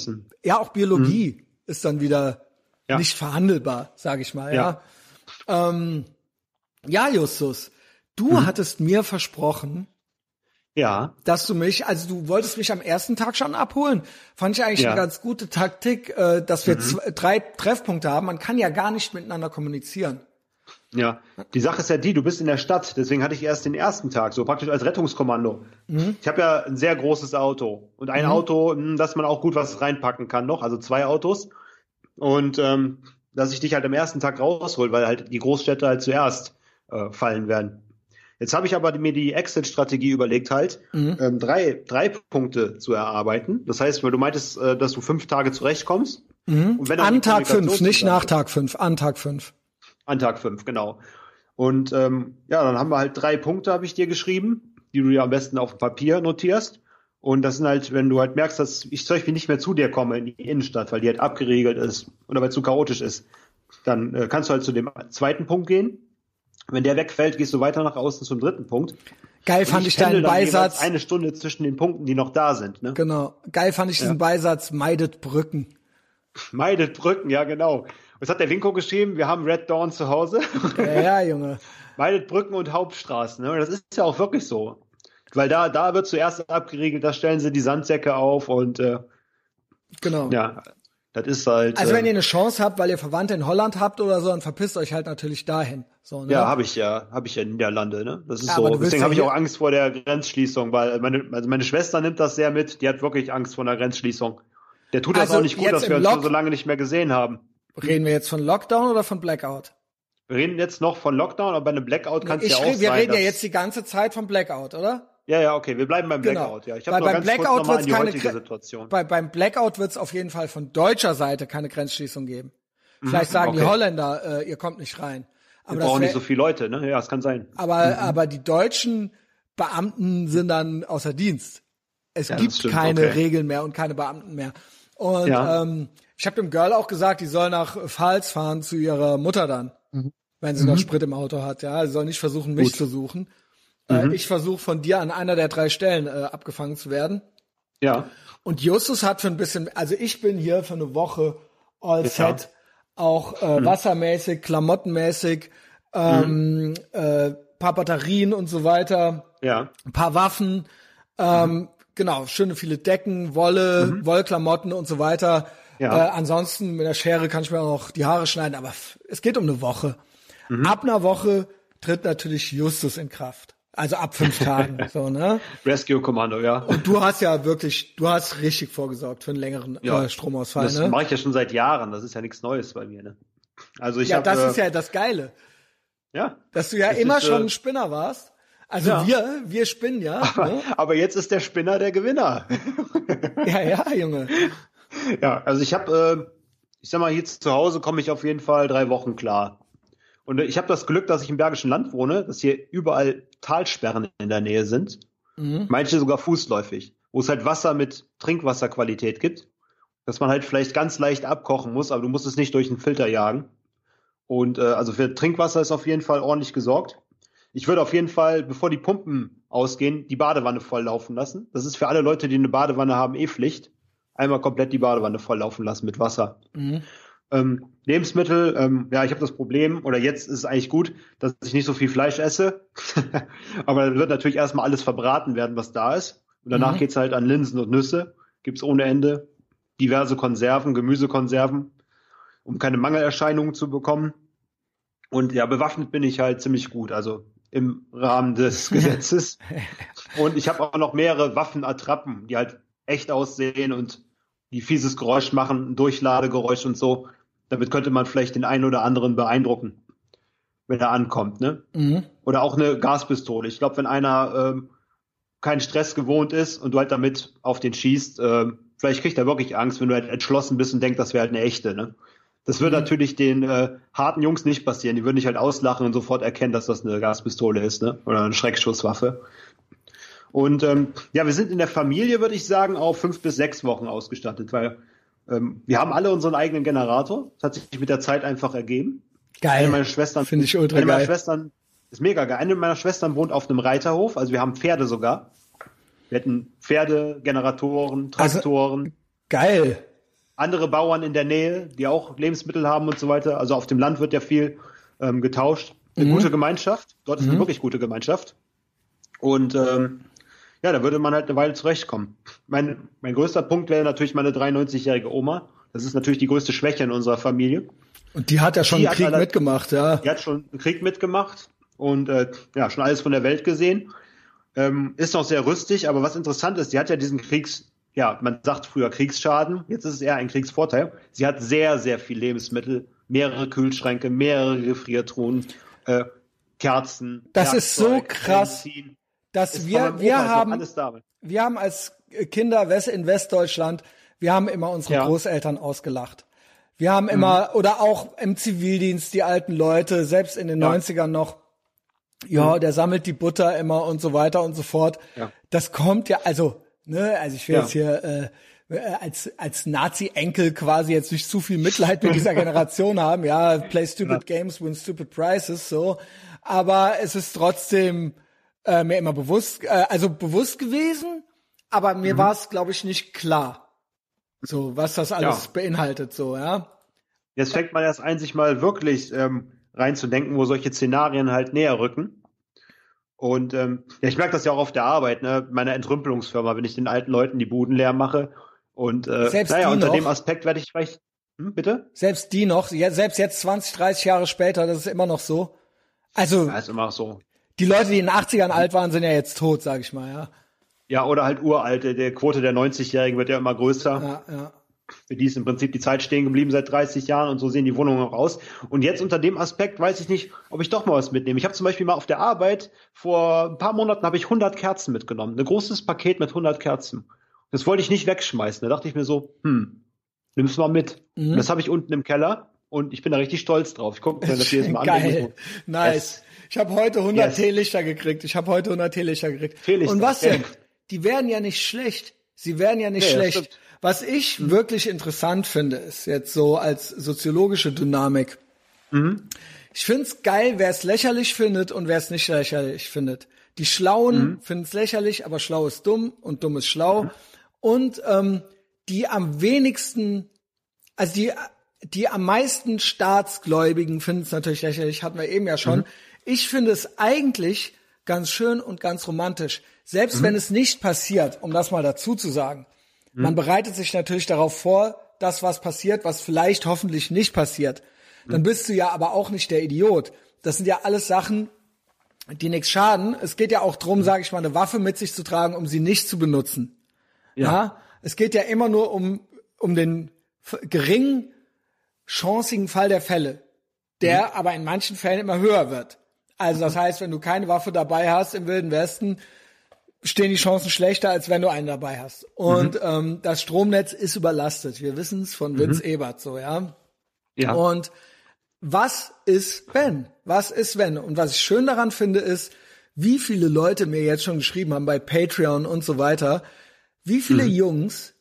Ja, auch Biologie mhm. ist dann wieder ja. nicht verhandelbar, sage ich mal. Ja, ja, ähm, ja Justus, du mhm. hattest mir versprochen, ja. Dass du mich, also du wolltest mich am ersten Tag schon abholen. Fand ich eigentlich ja. eine ganz gute Taktik, äh, dass wir mhm. zwei, drei Treffpunkte haben. Man kann ja gar nicht miteinander kommunizieren. Ja, die Sache ist ja die, du bist in der Stadt, deswegen hatte ich erst den ersten Tag, so praktisch als Rettungskommando. Mhm. Ich habe ja ein sehr großes Auto und ein mhm. Auto, hm, dass man auch gut was reinpacken kann noch, also zwei Autos. Und ähm, dass ich dich halt am ersten Tag raushol, weil halt die Großstädte halt zuerst äh, fallen werden. Jetzt habe ich aber mir die Exit-Strategie überlegt, halt mhm. ähm, drei, drei Punkte zu erarbeiten. Das heißt, weil du meintest, äh, dass du fünf Tage zurechtkommst. Mhm. an Tag fünf, nicht nach Tag fünf, an Tag fünf. An Tag fünf, genau. Und ähm, ja, dann haben wir halt drei Punkte, habe ich dir geschrieben, die du ja am besten auf dem Papier notierst. Und das sind halt, wenn du halt merkst, dass ich zum Beispiel nicht mehr zu dir komme in die Innenstadt, weil die halt abgeriegelt ist oder weil es zu chaotisch ist, dann äh, kannst du halt zu dem zweiten Punkt gehen wenn der wegfällt, gehst du weiter nach außen zum dritten Punkt. Geil fand ich, ich deinen Beisatz. Eine Stunde zwischen den Punkten, die noch da sind. Ne? Genau. Geil fand ich diesen Beisatz, meidet Brücken. Meidet Brücken, ja genau. Was hat der Winko geschrieben? Wir haben Red Dawn zu Hause. Ja, ja Junge. meidet Brücken und Hauptstraßen. Ne? Das ist ja auch wirklich so. Weil da, da wird zuerst abgeriegelt, da stellen sie die Sandsäcke auf und äh, Genau. Ja, das ist halt. Also wenn ihr eine Chance habt, weil ihr Verwandte in Holland habt oder so, dann verpisst euch halt natürlich dahin. So, ne? Ja, habe ich ja, habe ich ja in Niederlande, ne? Das ist ja, so. Deswegen habe ich auch Angst vor der Grenzschließung, weil meine, also meine Schwester nimmt das sehr mit. Die hat wirklich Angst vor einer Grenzschließung. Der tut das also auch nicht gut, dass wir uns schon so lange nicht mehr gesehen haben. Reden wir jetzt von Lockdown oder von Blackout? Wir reden jetzt noch von Lockdown, aber bei einem Blackout kann es ja auch wir sein. Wir reden ja jetzt die ganze Zeit von Blackout, oder? Ja, ja, okay, wir bleiben beim genau. Blackout. Genau. Ja, ich habe beim Blackout wird's keine Situation. Bei, beim Blackout wird es auf jeden Fall von deutscher Seite keine Grenzschließung geben. Mhm, Vielleicht sagen okay. die Holländer, äh, ihr kommt nicht rein. Aber wir brauchen nicht so viele Leute, ne? Ja, das kann sein. Aber, mhm. aber die deutschen Beamten sind dann außer Dienst. Es ja, gibt keine okay. Regeln mehr und keine Beamten mehr. Und ja. ähm, ich habe dem Girl auch gesagt, die soll nach Pfalz fahren zu ihrer Mutter dann, mhm. wenn sie noch mhm. Sprit im Auto hat. Ja, sie soll nicht versuchen, mich Gut. zu suchen. Äh, mhm. ich versuche von dir an einer der drei Stellen äh, abgefangen zu werden. Ja. Und Justus hat für ein bisschen, also ich bin hier für eine Woche all ja. set, auch äh, mhm. wassermäßig, klamottenmäßig, ähm, mhm. äh, paar Batterien und so weiter. Ja. Ein paar Waffen, ähm, mhm. genau, schöne viele Decken, Wolle, mhm. Wollklamotten und so weiter. Ja. Äh, ansonsten mit der Schere kann ich mir auch noch die Haare schneiden, aber es geht um eine Woche. Mhm. Ab einer Woche tritt natürlich Justus in Kraft. Also ab fünf Tagen, so, ne? Rescue Kommando, ja. Und du hast ja wirklich, du hast richtig vorgesorgt für einen längeren ja. äh, Stromausfall, das ne? Das mache ich ja schon seit Jahren, das ist ja nichts Neues bei mir, ne? Also ich Ja, hab, das äh, ist ja das Geile. Ja. Dass du ja immer ist, schon ein Spinner warst. Also ja. wir, wir spinnen ja. Aber, ne? aber jetzt ist der Spinner der Gewinner. ja, ja, Junge. Ja, also ich habe, äh, ich sag mal, hier zu Hause komme ich auf jeden Fall drei Wochen klar. Und ich habe das Glück, dass ich im Bergischen Land wohne, dass hier überall Talsperren in der Nähe sind. Mhm. Manche sogar fußläufig, wo es halt Wasser mit Trinkwasserqualität gibt. Dass man halt vielleicht ganz leicht abkochen muss, aber du musst es nicht durch einen Filter jagen. Und äh, also für Trinkwasser ist auf jeden Fall ordentlich gesorgt. Ich würde auf jeden Fall, bevor die Pumpen ausgehen, die Badewanne voll laufen lassen. Das ist für alle Leute, die eine Badewanne haben, eh Pflicht. Einmal komplett die Badewanne voll laufen lassen mit Wasser. Mhm. Ähm, Lebensmittel, ähm, ja, ich habe das Problem, oder jetzt ist es eigentlich gut, dass ich nicht so viel Fleisch esse. Aber dann wird natürlich erstmal alles verbraten werden, was da ist. Und danach mhm. geht's halt an Linsen und Nüsse. Gibt's ohne Ende. Diverse Konserven, Gemüsekonserven, um keine Mangelerscheinungen zu bekommen. Und ja, bewaffnet bin ich halt ziemlich gut, also im Rahmen des Gesetzes. und ich habe auch noch mehrere Waffenattrappen, die halt echt aussehen und die fieses Geräusch machen, ein Durchladegeräusch und so. Damit könnte man vielleicht den einen oder anderen beeindrucken, wenn er ankommt, ne? Mhm. Oder auch eine Gaspistole. Ich glaube, wenn einer ähm, keinen Stress gewohnt ist und du halt damit auf den schießt, äh, vielleicht kriegt er wirklich Angst, wenn du halt entschlossen bist und denkst, das wäre halt eine echte, ne? Das würde mhm. natürlich den äh, harten Jungs nicht passieren. Die würden dich halt auslachen und sofort erkennen, dass das eine Gaspistole ist, ne? Oder eine Schreckschusswaffe. Und ähm, ja, wir sind in der Familie, würde ich sagen, auf fünf bis sechs Wochen ausgestattet, weil ähm, wir haben alle unseren eigenen Generator. Das hat sich mit der Zeit einfach ergeben. Geil. Eine meiner Schwestern, finde ich ultra eine geil. Meiner Schwestern ist mega geil. Eine meiner Schwestern wohnt auf einem Reiterhof, also wir haben Pferde sogar. Wir hätten Pferde, Generatoren, also, Traktoren. Also, geil andere Bauern in der Nähe, die auch Lebensmittel haben und so weiter. Also auf dem Land wird ja viel ähm, getauscht. Eine mhm. gute Gemeinschaft. Dort ist mhm. eine wirklich gute Gemeinschaft. Und ähm, ja, da würde man halt eine Weile zurechtkommen. Mein, mein größter Punkt wäre natürlich meine 93-jährige Oma. Das ist natürlich die größte Schwäche in unserer Familie. Und die hat ja schon die einen Krieg alle, mitgemacht, ja. Die hat schon einen Krieg mitgemacht und äh, ja, schon alles von der Welt gesehen. Ähm, ist noch sehr rüstig, aber was interessant ist, die hat ja diesen Kriegs, ja, man sagt früher Kriegsschaden, jetzt ist es eher ein Kriegsvorteil. Sie hat sehr, sehr viel Lebensmittel, mehrere Kühlschränke, mehrere Gefriertruhen, äh, Kerzen. Das ist so krass, Benzin. Dass wir, wir haben, wir haben als Kinder in Westdeutschland, wir haben immer unsere ja. Großeltern ausgelacht. Wir haben immer, mhm. oder auch im Zivildienst, die alten Leute, selbst in den ja. 90ern noch, ja, mhm. der sammelt die Butter immer und so weiter und so fort. Ja. Das kommt ja, also Ne? Also ich will ja. jetzt hier äh, äh, als als Nazi-Enkel quasi jetzt nicht zu viel Mitleid mit dieser Generation haben. Ja, play stupid games, win stupid prizes, so. Aber es ist trotzdem äh, mir immer bewusst, äh, also bewusst gewesen, aber mir mhm. war es, glaube ich, nicht klar, so was das alles ja. beinhaltet, so ja. Jetzt fängt man erst ein, sich mal wirklich ähm, reinzudenken, wo solche Szenarien halt näher rücken. Und ähm, ja, ich merke das ja auch auf der Arbeit, ne, meiner Entrümpelungsfirma, wenn ich den alten Leuten die Buden leer mache. Und äh, selbst naja, unter noch, dem Aspekt werde ich vielleicht. Hm, bitte? Selbst die noch, ja, selbst jetzt 20, 30 Jahre später, das ist immer noch so. Also. Ja, ist immer so. Die Leute, die in den 80ern alt waren, sind ja jetzt tot, sag ich mal, ja. Ja, oder halt uralte. Der Quote der 90-Jährigen wird ja immer größer. Ja, ja. Für die ist im Prinzip die Zeit stehen geblieben seit 30 Jahren und so sehen die Wohnungen auch aus. Und jetzt unter dem Aspekt weiß ich nicht, ob ich doch mal was mitnehme. Ich habe zum Beispiel mal auf der Arbeit vor ein paar Monaten habe ich 100 Kerzen mitgenommen, ein großes Paket mit 100 Kerzen. Das wollte ich nicht wegschmeißen. Da dachte ich mir so, hm, nimm's mal mit. Mhm. Das habe ich unten im Keller und ich bin da richtig stolz drauf. Ich gucke mir das jedes Mal an. Geil, nice. Yes. Ich habe heute 100 yes. Teelichter gekriegt. Ich habe heute 100 Teelichter gekriegt. Teelichter. Und was denn? Die werden ja nicht schlecht. Sie werden ja nicht nee, schlecht. Was ich mhm. wirklich interessant finde, ist jetzt so als soziologische Dynamik. Mhm. Ich find's geil, wer es lächerlich findet und wer es nicht lächerlich findet. Die Schlauen mhm. finden es lächerlich, aber schlau ist dumm und dumm ist schlau. Mhm. Und ähm, die am wenigsten, also die, die am meisten Staatsgläubigen finden es natürlich lächerlich, hatten wir eben ja schon. Mhm. Ich finde es eigentlich ganz schön und ganz romantisch. Selbst mhm. wenn es nicht passiert, um das mal dazu zu sagen. Mhm. Man bereitet sich natürlich darauf vor, dass was passiert, was vielleicht hoffentlich nicht passiert. Dann bist du ja aber auch nicht der Idiot. Das sind ja alles Sachen, die nichts schaden. Es geht ja auch drum, sage ich mal, eine Waffe mit sich zu tragen, um sie nicht zu benutzen. Ja. ja? Es geht ja immer nur um, um den geringen, chancigen Fall der Fälle, der mhm. aber in manchen Fällen immer höher wird. Also das heißt, wenn du keine Waffe dabei hast im Wilden Westen, stehen die Chancen schlechter, als wenn du einen dabei hast. Und mhm. ähm, das Stromnetz ist überlastet. Wir wissen es von Vince mhm. Ebert so, ja. Ja. Und was ist wenn? Was ist wenn? Und was ich schön daran finde, ist, wie viele Leute mir jetzt schon geschrieben haben bei Patreon und so weiter, wie viele mhm. Jungs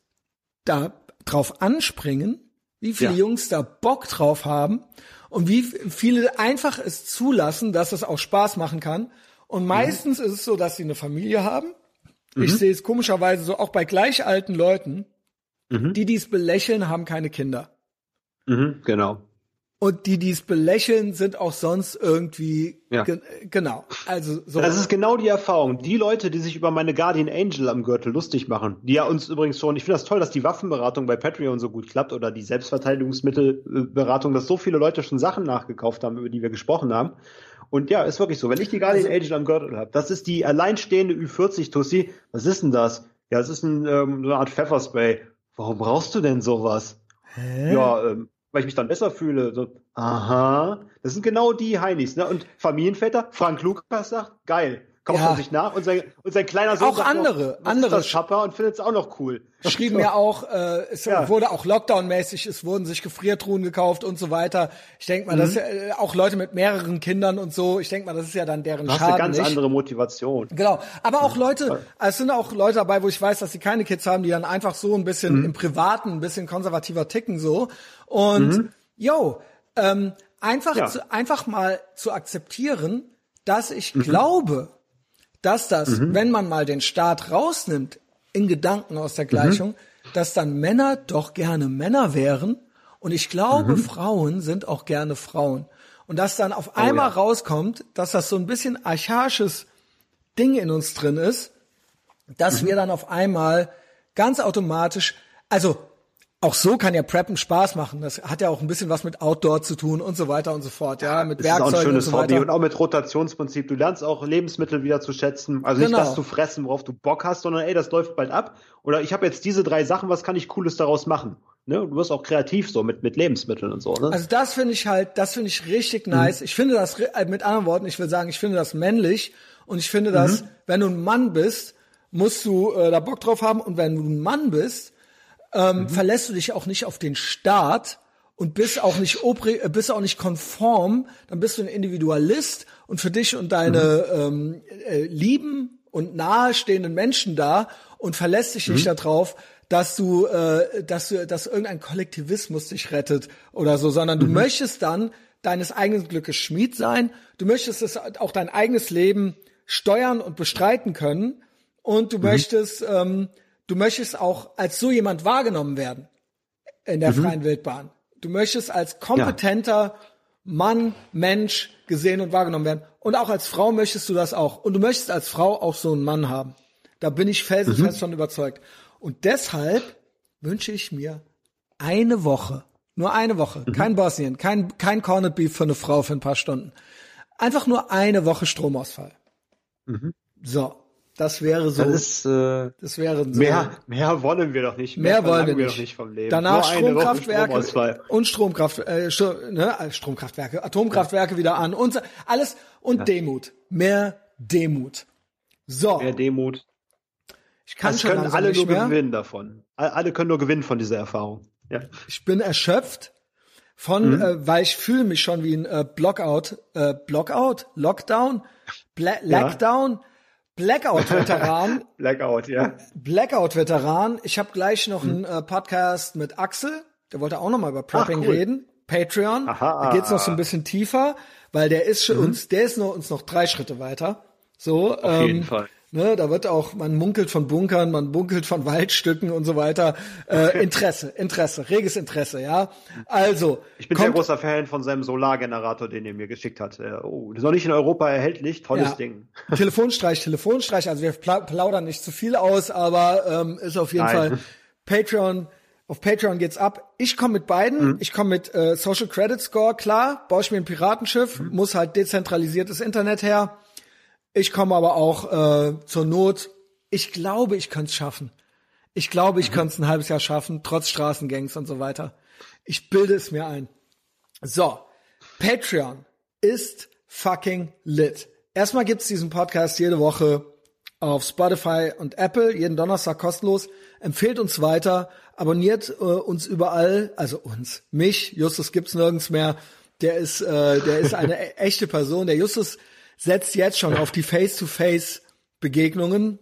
da drauf anspringen, wie viele ja. Jungs da Bock drauf haben und wie viele einfach es zulassen, dass es auch Spaß machen kann und meistens mhm. ist es so, dass sie eine Familie haben. Mhm. Ich sehe es komischerweise so auch bei gleich alten Leuten, mhm. die dies belächeln, haben keine Kinder. Mhm, genau. Und die, die es belächeln, sind auch sonst irgendwie Ja. ge genau. Also so. Das ist genau die Erfahrung. Die Leute, die sich über meine Guardian Angel am Gürtel lustig machen, die ja uns übrigens schon, ich finde das toll, dass die Waffenberatung bei Patreon so gut klappt oder die Selbstverteidigungsmittelberatung, dass so viele Leute schon Sachen nachgekauft haben, über die wir gesprochen haben. Und ja, ist wirklich so. Wenn ich die Guardian Angel am Gürtel habe, das ist die alleinstehende Ü40-Tussi. Was ist denn das? Ja, es ist ein, ähm, so eine Art Pfefferspray. Warum brauchst du denn sowas? Ja, ähm, weil ich mich dann besser fühle. So, aha. Das sind genau die Heinis, ne? Und Familienväter, Frank Lukas sagt, geil. Kauft Ja. man sich nach und sein, und sein kleiner Sohn Auch andere, noch, andere. ist das, Papa und findet es auch noch cool. schrieben ja auch, äh, es Ja. wurde auch Lockdown-mäßig, es wurden sich Gefriertruhen gekauft und so weiter. Ich denke mal, das ist ja, äh, auch Leute mit mehreren Kindern und so, ich denke mal, das ist ja dann deren Du hast Schaden eine ganz nicht. andere Motivation. Genau, aber auch Leute, es sind auch Leute dabei, wo ich weiß, dass sie keine Kids haben, die dann einfach so ein bisschen im Privaten ein bisschen konservativer ticken so und yo, ähm, einfach Ja. zu, einfach mal zu akzeptieren, dass ich glaube, dass das, wenn man mal den Staat rausnimmt in Gedanken aus der Gleichung, dass dann Männer doch gerne Männer wären. Und ich glaube, Frauen sind auch gerne Frauen. Und dass dann auf einmal ja. rauskommt, dass das so ein bisschen archaisches Ding in uns drin ist, dass wir dann auf einmal ganz automatisch, also auch so kann ja Preppen Spaß machen. Das hat ja auch ein bisschen was mit Outdoor zu tun und so weiter und so fort, ja, mit Das ist auch ein Werkzeugen und schönes so Hobby und auch mit Rotationsprinzip. Du lernst auch Lebensmittel wieder zu schätzen. Also Genau. nicht das zu fressen, worauf du Bock hast, sondern ey, das läuft bald ab. Oder ich habe jetzt diese drei Sachen, was kann ich Cooles daraus machen? Ne? Du wirst auch kreativ so mit, mit Lebensmitteln und so. Ne? Also das finde ich halt, das finde ich richtig nice. Ich finde das, äh, mit anderen Worten, ich will sagen, ich finde das männlich und ich finde das, wenn du ein Mann bist, musst du äh, da Bock drauf haben und wenn du ein Mann bist, ähm, verlässt du dich auch nicht auf den Staat und bist auch nicht obri äh, bist auch nicht konform, dann bist du ein Individualist und für dich und deine ähm, äh, lieben und nahestehenden Menschen da und verlässt dich nicht darauf, dass du, äh, dass du, dass irgendein Kollektivismus dich rettet oder so, sondern du möchtest dann deines eigenen Glückes Schmied sein. Du möchtest es auch dein eigenes Leben steuern und bestreiten können. Und du möchtest, ähm, du möchtest auch als so jemand wahrgenommen werden in der freien Wildbahn. Du möchtest als kompetenter Mann, Mensch gesehen und wahrgenommen werden. Und auch als Frau möchtest du das auch. Und du möchtest als Frau auch so einen Mann haben. Da bin ich felsenfest von überzeugt. Und deshalb wünsche ich mir eine Woche, nur eine Woche, kein Bosnien, kein, kein Corned Beef für eine Frau für ein paar Stunden. Einfach nur eine Woche Stromausfall. So, das wäre so. das ist äh, das wäre so. mehr, mehr wollen wir doch nicht. Mehr wollen wir nicht. doch nicht vom Leben. Danach Stromkraftwerke und Stromkraft, äh, ne, äh, Stromkraftwerke, Atomkraftwerke wieder an und alles und Demut, mehr Demut. So, Mehr Demut. ich kann Das schon können alle nicht nur mehr. gewinnen davon. All- Alle können nur gewinnen von dieser Erfahrung. Ja. Ich bin erschöpft von, äh, weil ich fühle mich schon wie ein äh, Blockout, äh, Blockout, Lockdown, Bla Lockdown, Blackout-Veteran. Blackout, ja. Blackout-Veteran. Ich habe gleich noch einen äh, Podcast mit Axel, der wollte auch noch mal über Prepping cool. reden. Patreon. Aha. Da geht's noch so ein bisschen tiefer, weil der ist schon Mhm. uns, der ist noch, uns noch drei Schritte weiter. So, Auf jeden Fall. Ne, da wird auch, man munkelt von Bunkern, man munkelt von Waldstücken und so weiter. Äh, Interesse, Interesse, reges Interesse, ja. Also, Ich bin sehr kommt, großer Fan von seinem Solargenerator, den er mir geschickt hat. Äh, Oh, ist noch nicht in Europa erhältlich. Tolles Ja. Ding. Telefonstreich, Telefonstreich. Also wir pla plaudern nicht zu viel aus, aber ähm, ist auf jeden Nein. Fall Patreon. Auf Patreon geht's ab. Ich komme mit beiden. Mhm. Ich komme mit äh, Social Credit Score, klar. Baue ich mir ein Piratenschiff, Mhm. muss halt dezentralisiertes Internet her. Ich komme aber auch äh, zur Not. Ich glaube, ich könnte es schaffen. Ich glaube, Mhm. ich könnte es ein halbes Jahr schaffen, trotz Straßengangs und so weiter. Ich bilde es mir ein. So, Patreon ist fucking lit. Erstmal gibt's diesen Podcast jede Woche auf Spotify und Apple, jeden Donnerstag kostenlos. Empfehlt uns weiter, abonniert äh, uns überall, also uns, mich, Justus gibt's nirgends mehr. Der ist, äh, der ist eine e- echte Person. Der Justus setzt jetzt schon auf die Face-to-Face-Begegnungen,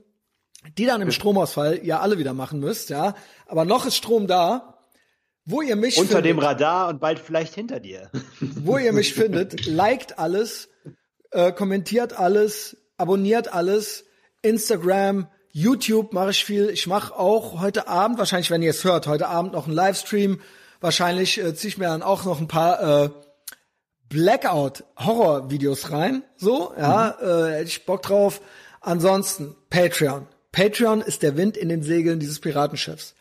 die dann im Stromausfall ja alle wieder machen müsst, ja. Aber noch ist Strom da. Wo ihr mich Unter findet, dem Radar und bald vielleicht hinter dir. wo ihr mich findet, liked alles, äh, kommentiert alles, abonniert alles, Instagram, YouTube mache ich viel. Ich mache auch heute Abend, wahrscheinlich wenn ihr es hört, heute Abend noch einen Livestream, Wahrscheinlich äh, ziehe ich mir dann auch noch ein paar äh, Blackout-Horror-Videos rein. So, ja, mhm. äh, hätte ich Bock drauf. Ansonsten Patreon. Patreon ist der Wind in den Segeln dieses Piratenschiffs.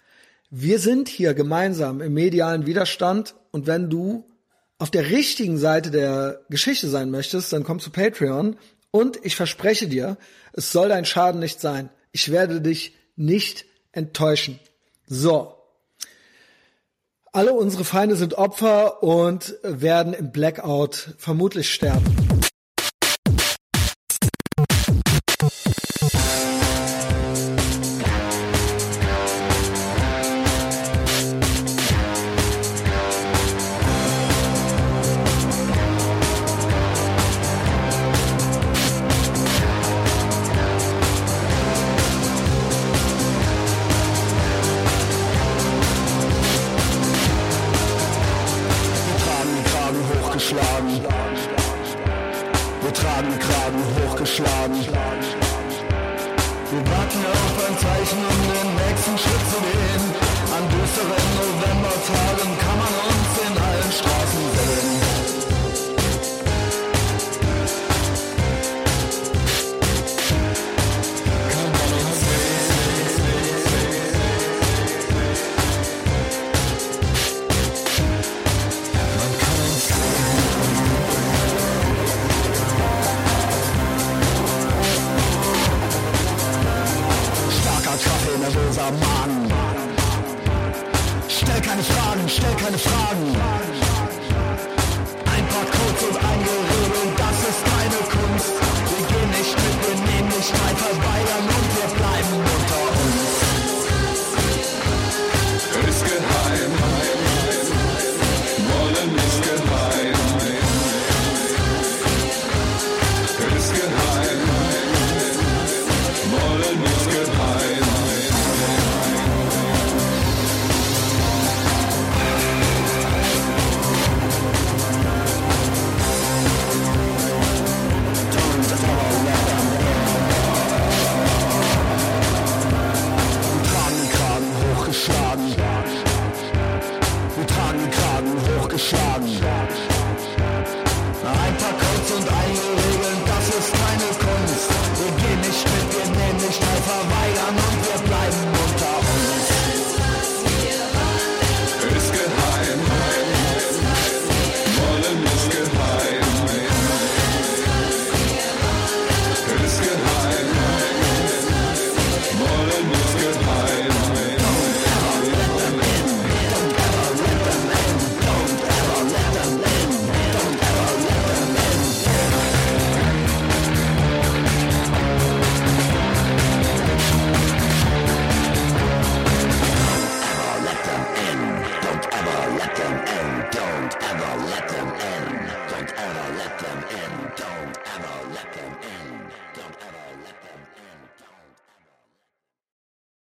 Wir sind hier gemeinsam im medialen Widerstand und wenn du auf der richtigen Seite der Geschichte sein möchtest, dann komm zu Patreon und ich verspreche dir, es soll dein Schaden nicht sein. Ich werde dich nicht enttäuschen. So. Alle unsere Feinde sind Opfer und werden im Blackout vermutlich sterben.